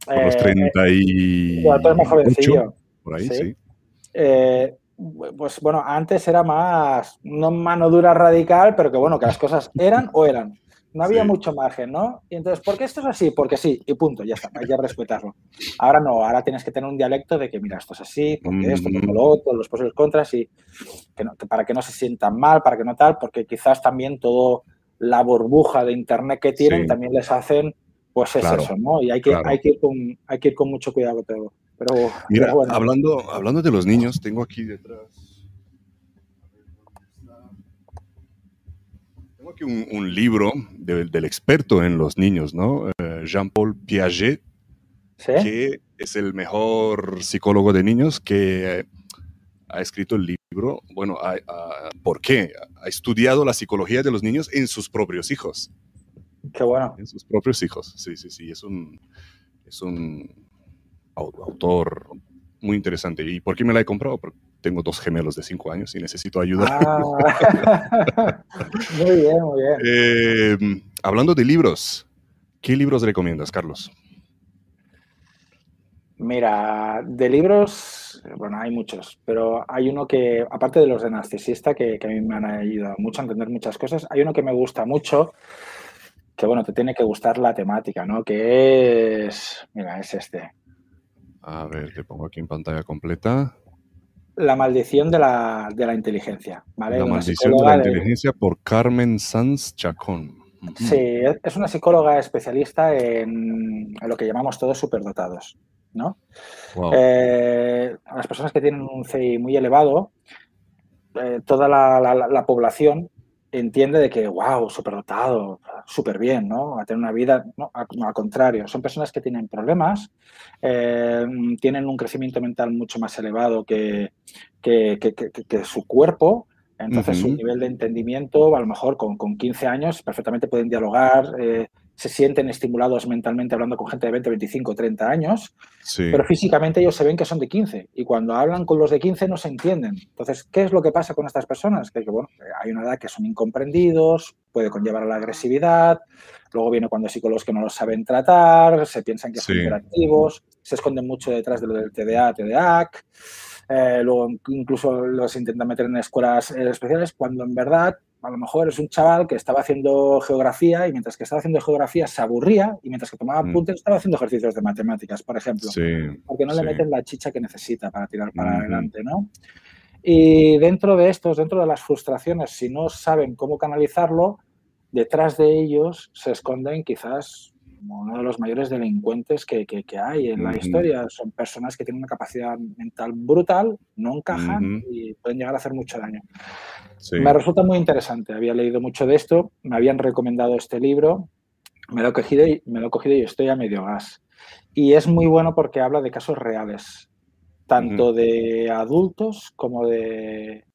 Por los 30 eh, y... tú eres más jovencillo. Por ahí, sí. Eh, pues bueno, antes era más, no mano dura radical, pero que bueno, que las cosas eran o eran. No había mucho margen, ¿no? Y entonces, ¿por qué esto es así? Porque sí, y punto, ya está, hay que respetarlo. Ahora no, ahora tienes que tener un dialecto de que, mira, esto es así, porque esto, porque lo otro, los pros y los contras, y que para que no se sientan mal, para que no tal, porque quizás también todo la burbuja de internet que tienen también les hacen, pues es eso, ¿no? Y hay que, hay, que ir con, hay que ir con mucho cuidado todo. Pero, mira, hablando, hablando de los niños, tengo aquí detrás un, libro del experto en los niños, ¿no? Eh, Jean-Paul Piaget, que es el mejor psicólogo de niños que ha escrito el libro. Bueno, ¿por qué? Ha estudiado la psicología de los niños en sus propios hijos. Qué bueno. En sus propios hijos, sí, sí, sí. Es un, es un autor muy interesante. ¿Y por qué me la he comprado? Porque tengo dos gemelos de cinco años y necesito ayuda. Ah. [laughs] muy bien, muy bien. Eh, hablando de libros, ¿qué libros recomiendas, Carlos? Mira, de libros, bueno, hay muchos, pero hay uno que, aparte de los de narcisista, que, que, a mí me han ayudado mucho a entender muchas cosas, hay uno que me gusta mucho, que bueno, te tiene que gustar la temática, ¿no? Que es, mira, es este. A ver, te pongo aquí en pantalla completa. La maldición de la, de la inteligencia. ¿vale? La maldición de la inteligencia por Carmen Sanz Chacón. Sí, es una psicóloga especialista en, lo que llamamos todos superdotados. ¿no? Eh, las personas que tienen un CI muy elevado, eh, toda la, la, población entiende de que, wow, superdotado, súper bien, ¿no? A tener una vida, no, al contrario, son personas que tienen problemas, eh, tienen un crecimiento mental mucho más elevado que, que, que, su cuerpo, entonces su nivel de entendimiento, a lo mejor con, con 15 años, perfectamente pueden dialogar, eh, se sienten estimulados mentalmente hablando con gente de 20, 25, 30 años, pero físicamente ellos se ven que son de 15 y cuando hablan con los de 15 no se entienden. Entonces, ¿qué es lo que pasa con estas personas? Que, bueno, hay una edad que son incomprendidos, puede conllevar a la agresividad, luego viene cuando hay psicólogos que no los saben tratar, se piensan que son hiperactivos, se esconden mucho detrás de lo del TDA, TDAC. Eh, luego incluso los intentan meter en escuelas eh, especiales cuando en verdad a lo mejor es un chaval que estaba haciendo geografía y mientras que estaba haciendo geografía se aburría y mientras que tomaba mm. apuntes estaba haciendo ejercicios de matemáticas, por ejemplo. porque no le meten la chicha que necesita para tirar para adelante, ¿no? Y dentro de estos, dentro de las frustraciones, si no saben cómo canalizarlo, detrás de ellos se esconden quizás uno de los mayores delincuentes que, hay en la historia. Son personas que tienen una capacidad mental brutal, no encajan y pueden llegar a hacer mucho daño. Me resulta muy interesante. Había leído mucho de esto, me habían recomendado este libro, me lo he cogido y, me lo he cogido y estoy a medio gas. Y es muy bueno porque habla de casos reales, tanto de adultos como de,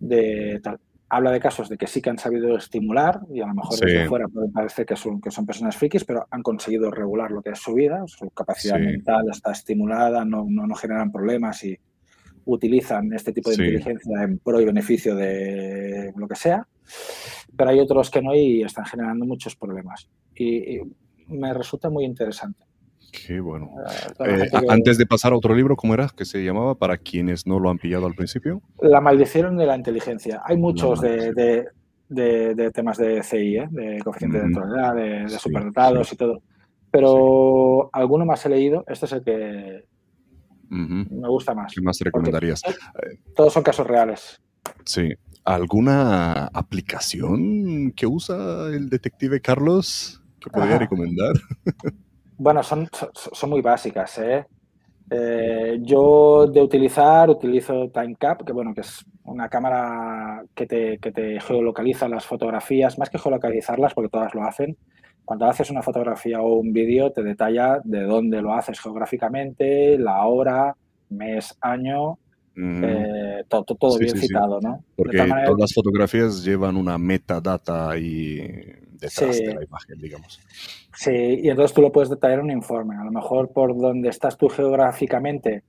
de tal habla de casos de que sí que han sabido estimular y a lo mejor desde fuera puede parecer que son, que son personas frikis, pero han conseguido regular lo que es su vida, su capacidad mental está estimulada, no, no, no, generan problemas y utilizan este tipo de inteligencia en pro y beneficio de lo que sea, pero hay otros que no y están generando muchos problemas. y me resulta muy interesante. Qué bueno. Eh, antes de pasar a otro libro, ¿cómo era que se llamaba para quienes no lo han pillado al principio? La maldición de la inteligencia. Hay muchos de, temas de CI, ¿eh? de coeficiente de neutralidad, de, superdotados y todo. Pero alguno más he leído. Este es el que me gusta más. ¿Qué más recomendarías? Todos son casos reales. Sí. ¿Alguna aplicación que usa el detective Carlos que podría recomendar? [laughs] Bueno, son, son, muy básicas, ¿eh? Eh, yo de utilizar, utilizo TimeCap, que bueno, que es una cámara que te, que te geolocaliza las fotografías, más que geolocalizarlas, porque todas lo hacen, cuando haces una fotografía o un vídeo te detalla de dónde lo haces geográficamente, la hora, mes, año, eh, todo, todo bien citado, ¿no? Porque todas las fotografías llevan una metadata ahí detrás de la imagen, digamos. Sí, y entonces tú lo puedes detallar en un informe. A lo mejor por donde estás tú geográficamente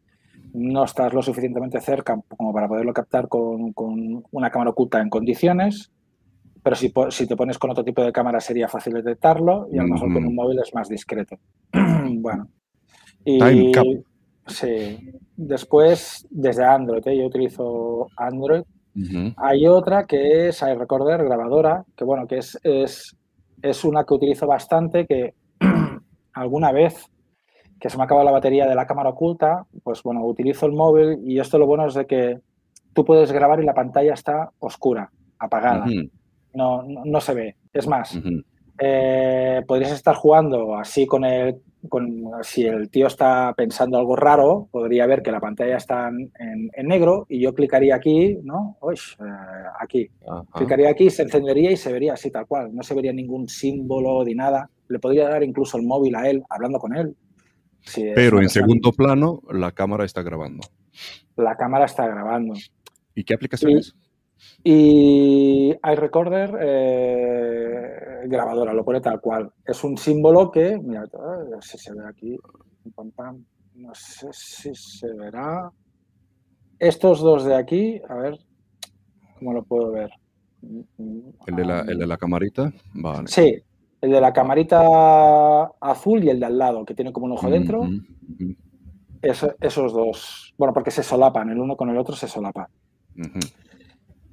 no estás lo suficientemente cerca como para poderlo captar con, con una cámara oculta en condiciones, pero si, si, te pones con otro tipo de cámara sería fácil detectarlo y a lo mejor con un móvil es más discreto. [clears throat] bueno. Y, Sí. Después, desde Android, ¿eh? yo utilizo Android. Hay otra que es iRecorder, grabadora, que bueno, que es, es, es una que utilizo bastante, que [clears throat] alguna vez que se me ha acabado la batería de la cámara oculta, pues bueno, utilizo el móvil y esto lo bueno es de que tú puedes grabar y la pantalla está oscura, apagada. no, no, se ve. Es más, eh, podrías estar jugando así con el si el tío está pensando algo raro, podría ver que la pantalla está en, negro y yo clicaría aquí, ¿no? Uy, eh, aquí. Clicaría aquí, se encendería y se vería así tal cual. No se vería ningún símbolo ni nada. Le podría dar incluso el móvil a él, hablando con él. Pero en segundo plano, la cámara está grabando. La cámara está grabando. ¿Y qué aplicaciones? Y iRecorder eh, grabadora, lo pone tal cual. Es un símbolo que, mira, no sé si se ve aquí, no sé si se verá. Estos dos de aquí, a ver, ¿cómo lo puedo ver? ¿El de la, el de la camarita? Vale. Sí, el de la camarita azul y el de al lado, que tiene como un ojo dentro. esos dos, bueno, porque se solapan, el uno con el otro se solapa.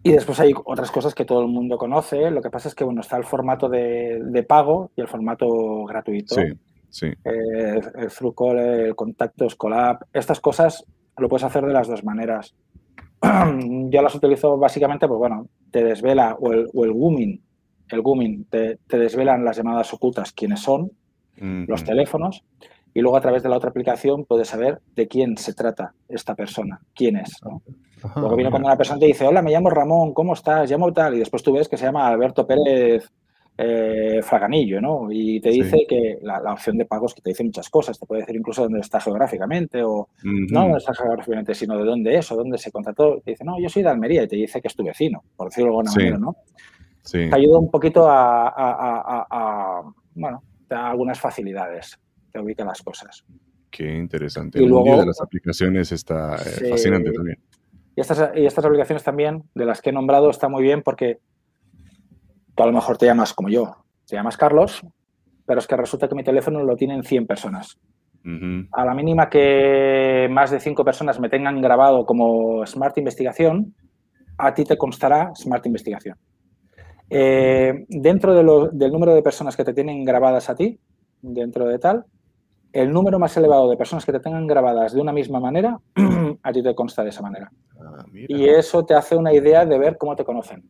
Y después hay otras cosas que todo el mundo conoce. Lo que pasa es que bueno, está el formato de, pago y el formato gratuito. Sí, sí. Eh, el Through el Contactos, Collab. Estas cosas lo puedes hacer de las dos maneras. [clears throat] Yo las utilizo básicamente, pues bueno, te desvela, o el, o el Wooming, el te, te, desvelan las llamadas ocultas, quiénes son, los teléfonos, y luego a través de la otra aplicación puedes saber de quién se trata esta persona, quién es. ¿no? Luego viene cuando una persona te dice, hola, me llamo Ramón, ¿cómo estás? Llamo tal, y después tú ves que se llama Alberto Pérez eh, Fraganillo, ¿no? Y te dice que la, opción de pagos que te dice muchas cosas, te puede decir incluso dónde está geográficamente, o no dónde está geográficamente, sino de dónde es o dónde se contrató. Te dice, no, yo soy de Almería, y te dice que es tu vecino, por decirlo de alguna manera, ¿no? Te ayuda un poquito a, bueno, te da algunas facilidades, ubica las cosas. Qué interesante. Y el luego, de las aplicaciones está eh, fascinante también. Y estas, y estas aplicaciones también, de las que he nombrado, está muy bien porque tú a lo mejor te llamas como yo, te llamas Carlos, pero es que resulta que mi teléfono lo tienen 100 personas. A la mínima que más de 5 personas me tengan grabado como Smart Investigación, a ti te constará Smart Investigación. Eh, dentro del número de personas que te tienen grabadas a ti, dentro de tal, el número más elevado de personas que te tengan grabadas de una misma manera, [clears throat] a ti te consta de esa manera. Ah, y eso te hace una idea de ver cómo te conocen.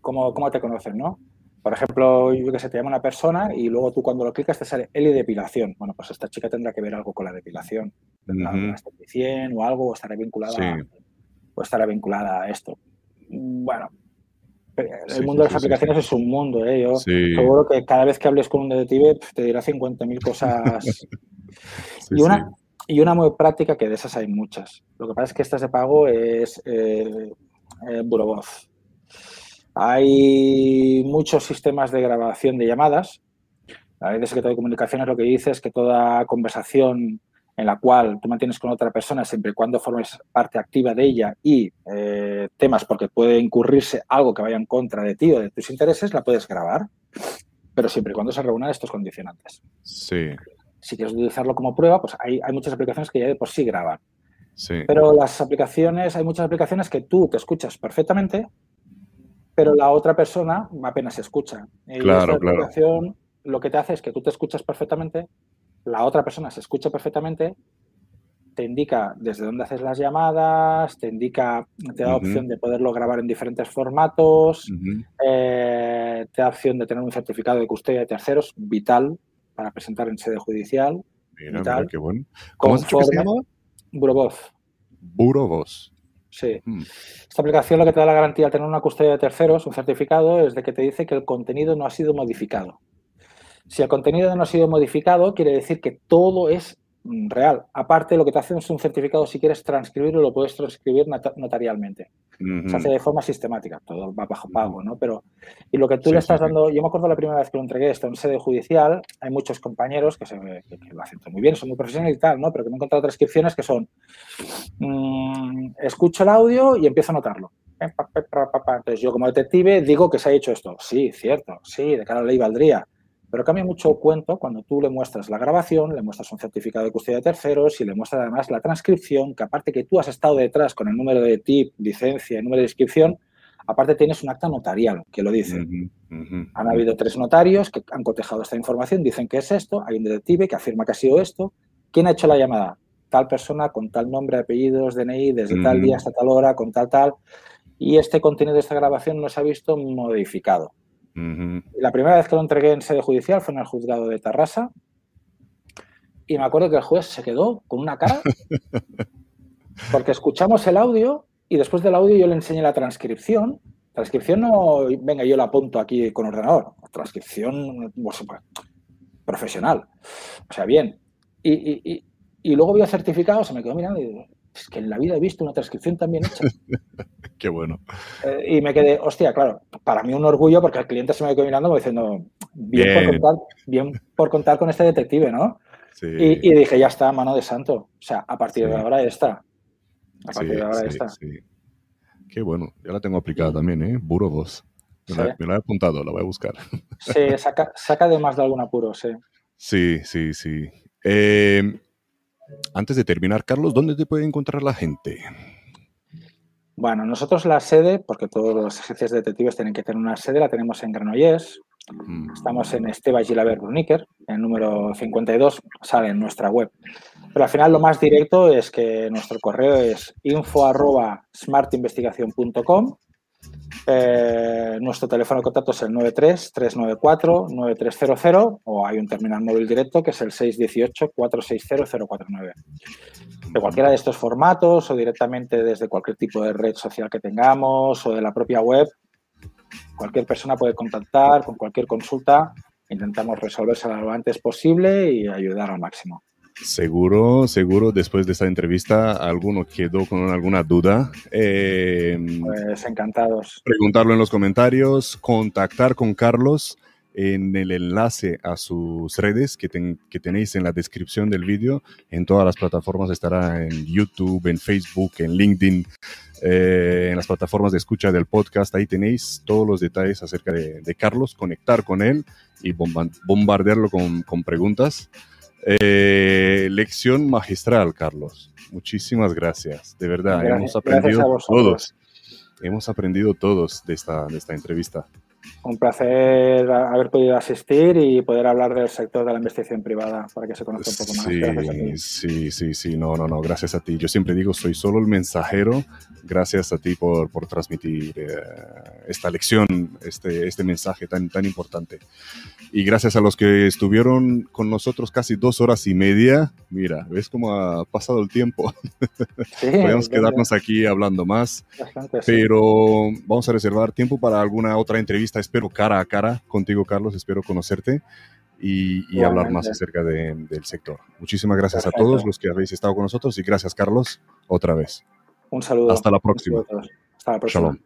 cómo, te conocen, ¿no? Por ejemplo, yo que sé, te llama una persona y luego tú cuando lo clicas te sale Eli depilación. Bueno, pues esta chica tendrá que ver algo con la depilación. Tendrá o algo, o estará vinculada, o estará vinculada a esto. Bueno, el mundo de las aplicaciones es un mundo, ¿eh? Yo seguro que cada vez que hables con un detective te dirá 50.000 cosas. [laughs] y, una, y una muy práctica, que de esas hay muchas. Lo que pasa es que estas de pago es eh, eh voz. Hay muchos sistemas de grabación de llamadas. La ley de secreto de comunicaciones lo que dice es que toda conversación en la cual tú mantienes con otra persona siempre y cuando formes parte activa de ella y eh, temas porque puede incurrirse algo que vaya en contra de ti o de tus intereses, la puedes grabar, pero siempre y cuando se reúnan estos condicionantes. Sí. Si quieres utilizarlo como prueba, pues hay, hay muchas aplicaciones que ya de por sí graban. Sí. Pero las aplicaciones, hay muchas aplicaciones que tú te escuchas perfectamente, pero la otra persona apenas escucha. Y claro, esta aplicación lo que te hace es que tú te escuchas perfectamente, la otra persona se escucha perfectamente, te indica desde dónde haces las llamadas, te indica, te da opción de poderlo grabar en diferentes formatos, eh, te da opción de tener un certificado de custodia de terceros, vital para presentar en sede judicial. Mira, mira, qué bueno. ¿Cómo has dicho que se llama? Burovoz. Burovoz. Sí. Hmm. Esta aplicación lo que te da la garantía de tener una custodia de terceros, un certificado, es de que te dice que el contenido no ha sido modificado. Si el contenido no ha sido modificado, quiere decir que todo es Mm, real. Aparte, lo que te hacen es un certificado, si quieres transcribirlo, lo puedes transcribir notarialmente. Se hace de forma sistemática, todo va bajo pago, ¿no? Pero, y lo que tú le estás dando, yo me acuerdo la primera vez que lo entregué esto en sede judicial, hay muchos compañeros que, se, lo hacen muy bien, son muy profesionales y tal, ¿no? Pero que me he encontrado transcripciones que son, mm, escucho el audio y empiezo a notarlo. Entonces yo como detective digo que se ha hecho esto. Sí, cierto, sí, de cara a la ley valdría pero cambia mucho cuento cuando tú le muestras la grabación, le muestras un certificado de custodia de terceros y le muestras además la transcripción, que aparte que tú has estado detrás con el número de TIP, licencia, número de inscripción, aparte tienes un acta notarial que lo dice. Han habido tres notarios que han cotejado esta información, dicen que es esto, hay un detective que afirma que ha sido esto. ¿Quién ha hecho la llamada? Tal persona con tal nombre, apellidos, DNI, desde tal día hasta tal hora, con tal tal. Y este contenido de esta grabación no se ha visto modificado. La primera vez que lo entregué en sede judicial fue en el juzgado de Tarrasa. Y me acuerdo que el juez se quedó con una cara [laughs] porque escuchamos el audio y después del audio yo le enseñé la transcripción. Transcripción no, venga, yo la apunto aquí con ordenador. Transcripción pues, profesional. O sea, bien. Y, y, luego vio certificado, se me quedó mirando y digo, es que en la vida he visto una transcripción también hecha. [laughs] Qué bueno. Eh, y me quedé, hostia, claro, para mí un orgullo porque el cliente se me quedó mirando diciendo, bien, Por, contar, bien por contar con este detective, ¿no? Sí. Y, dije, ya está, mano de santo. O sea, a partir de ahora está. A partir de ahora está. Qué bueno, ya la tengo aplicada también, ¿eh? Buro Voz. Me, la, he apuntado, la voy a buscar. Sí, saca, saca de más de algún apuro, sí. Sí, sí, sí. Eh, antes de terminar, Carlos, ¿dónde te puede encontrar la gente? Bueno, nosotros la sede, porque todas las agencias detectives tienen que tener una sede, la tenemos en Granollers. Mm. Estamos en Esteba Gilaber Bruniker, el número 52, sale en nuestra web. Pero al final lo más directo es que nuestro correo es info.smartinvestigación.com eh, nuestro teléfono de contacto es el 93-394-9300 o hay un terminal móvil directo que es el 618-460-049. De cualquiera de estos formatos o directamente desde cualquier tipo de red social que tengamos o de la propia web, cualquier persona puede contactar con cualquier consulta. Intentamos resolverse lo antes posible y ayudar al máximo. Seguro, seguro, después de esta entrevista, alguno quedó con alguna duda. Em, pues encantados. Preguntarlo en los comentarios, contactar con Carlos en el enlace a sus redes que, que tenéis en la descripción del vídeo. En todas las plataformas estará en YouTube, en Facebook, en LinkedIn, eh, en las plataformas de escucha del podcast. Ahí tenéis todos los detalles acerca de, Carlos, conectar con él y bombardearlo con, con preguntas. Eh, lección magistral, Carlos. Muchísimas gracias. De verdad, hemos aprendido todos. Hemos aprendido todos de esta, de esta entrevista. Un placer haber podido asistir y poder hablar del sector de la investigación privada para que se conozca un poco más. Sí, sí, sí, sí, no, no, no, gracias a ti. Yo siempre digo, soy solo el mensajero. Gracias a ti por, por transmitir eh, esta lección, este, este mensaje tan, tan importante. Y gracias a los que estuvieron con nosotros casi dos horas y media. Mira, ¿ves cómo ha pasado el tiempo? [laughs] Podemos quedarnos aquí hablando más, pero vamos a reservar tiempo para alguna otra entrevista espero cara a cara contigo, Carlos, espero conocerte y, hablar más acerca del sector. Muchísimas gracias a todos los que habéis estado con nosotros y gracias, Carlos, otra vez. Un saludo. Hasta la próxima. Hasta la próxima. Shalom.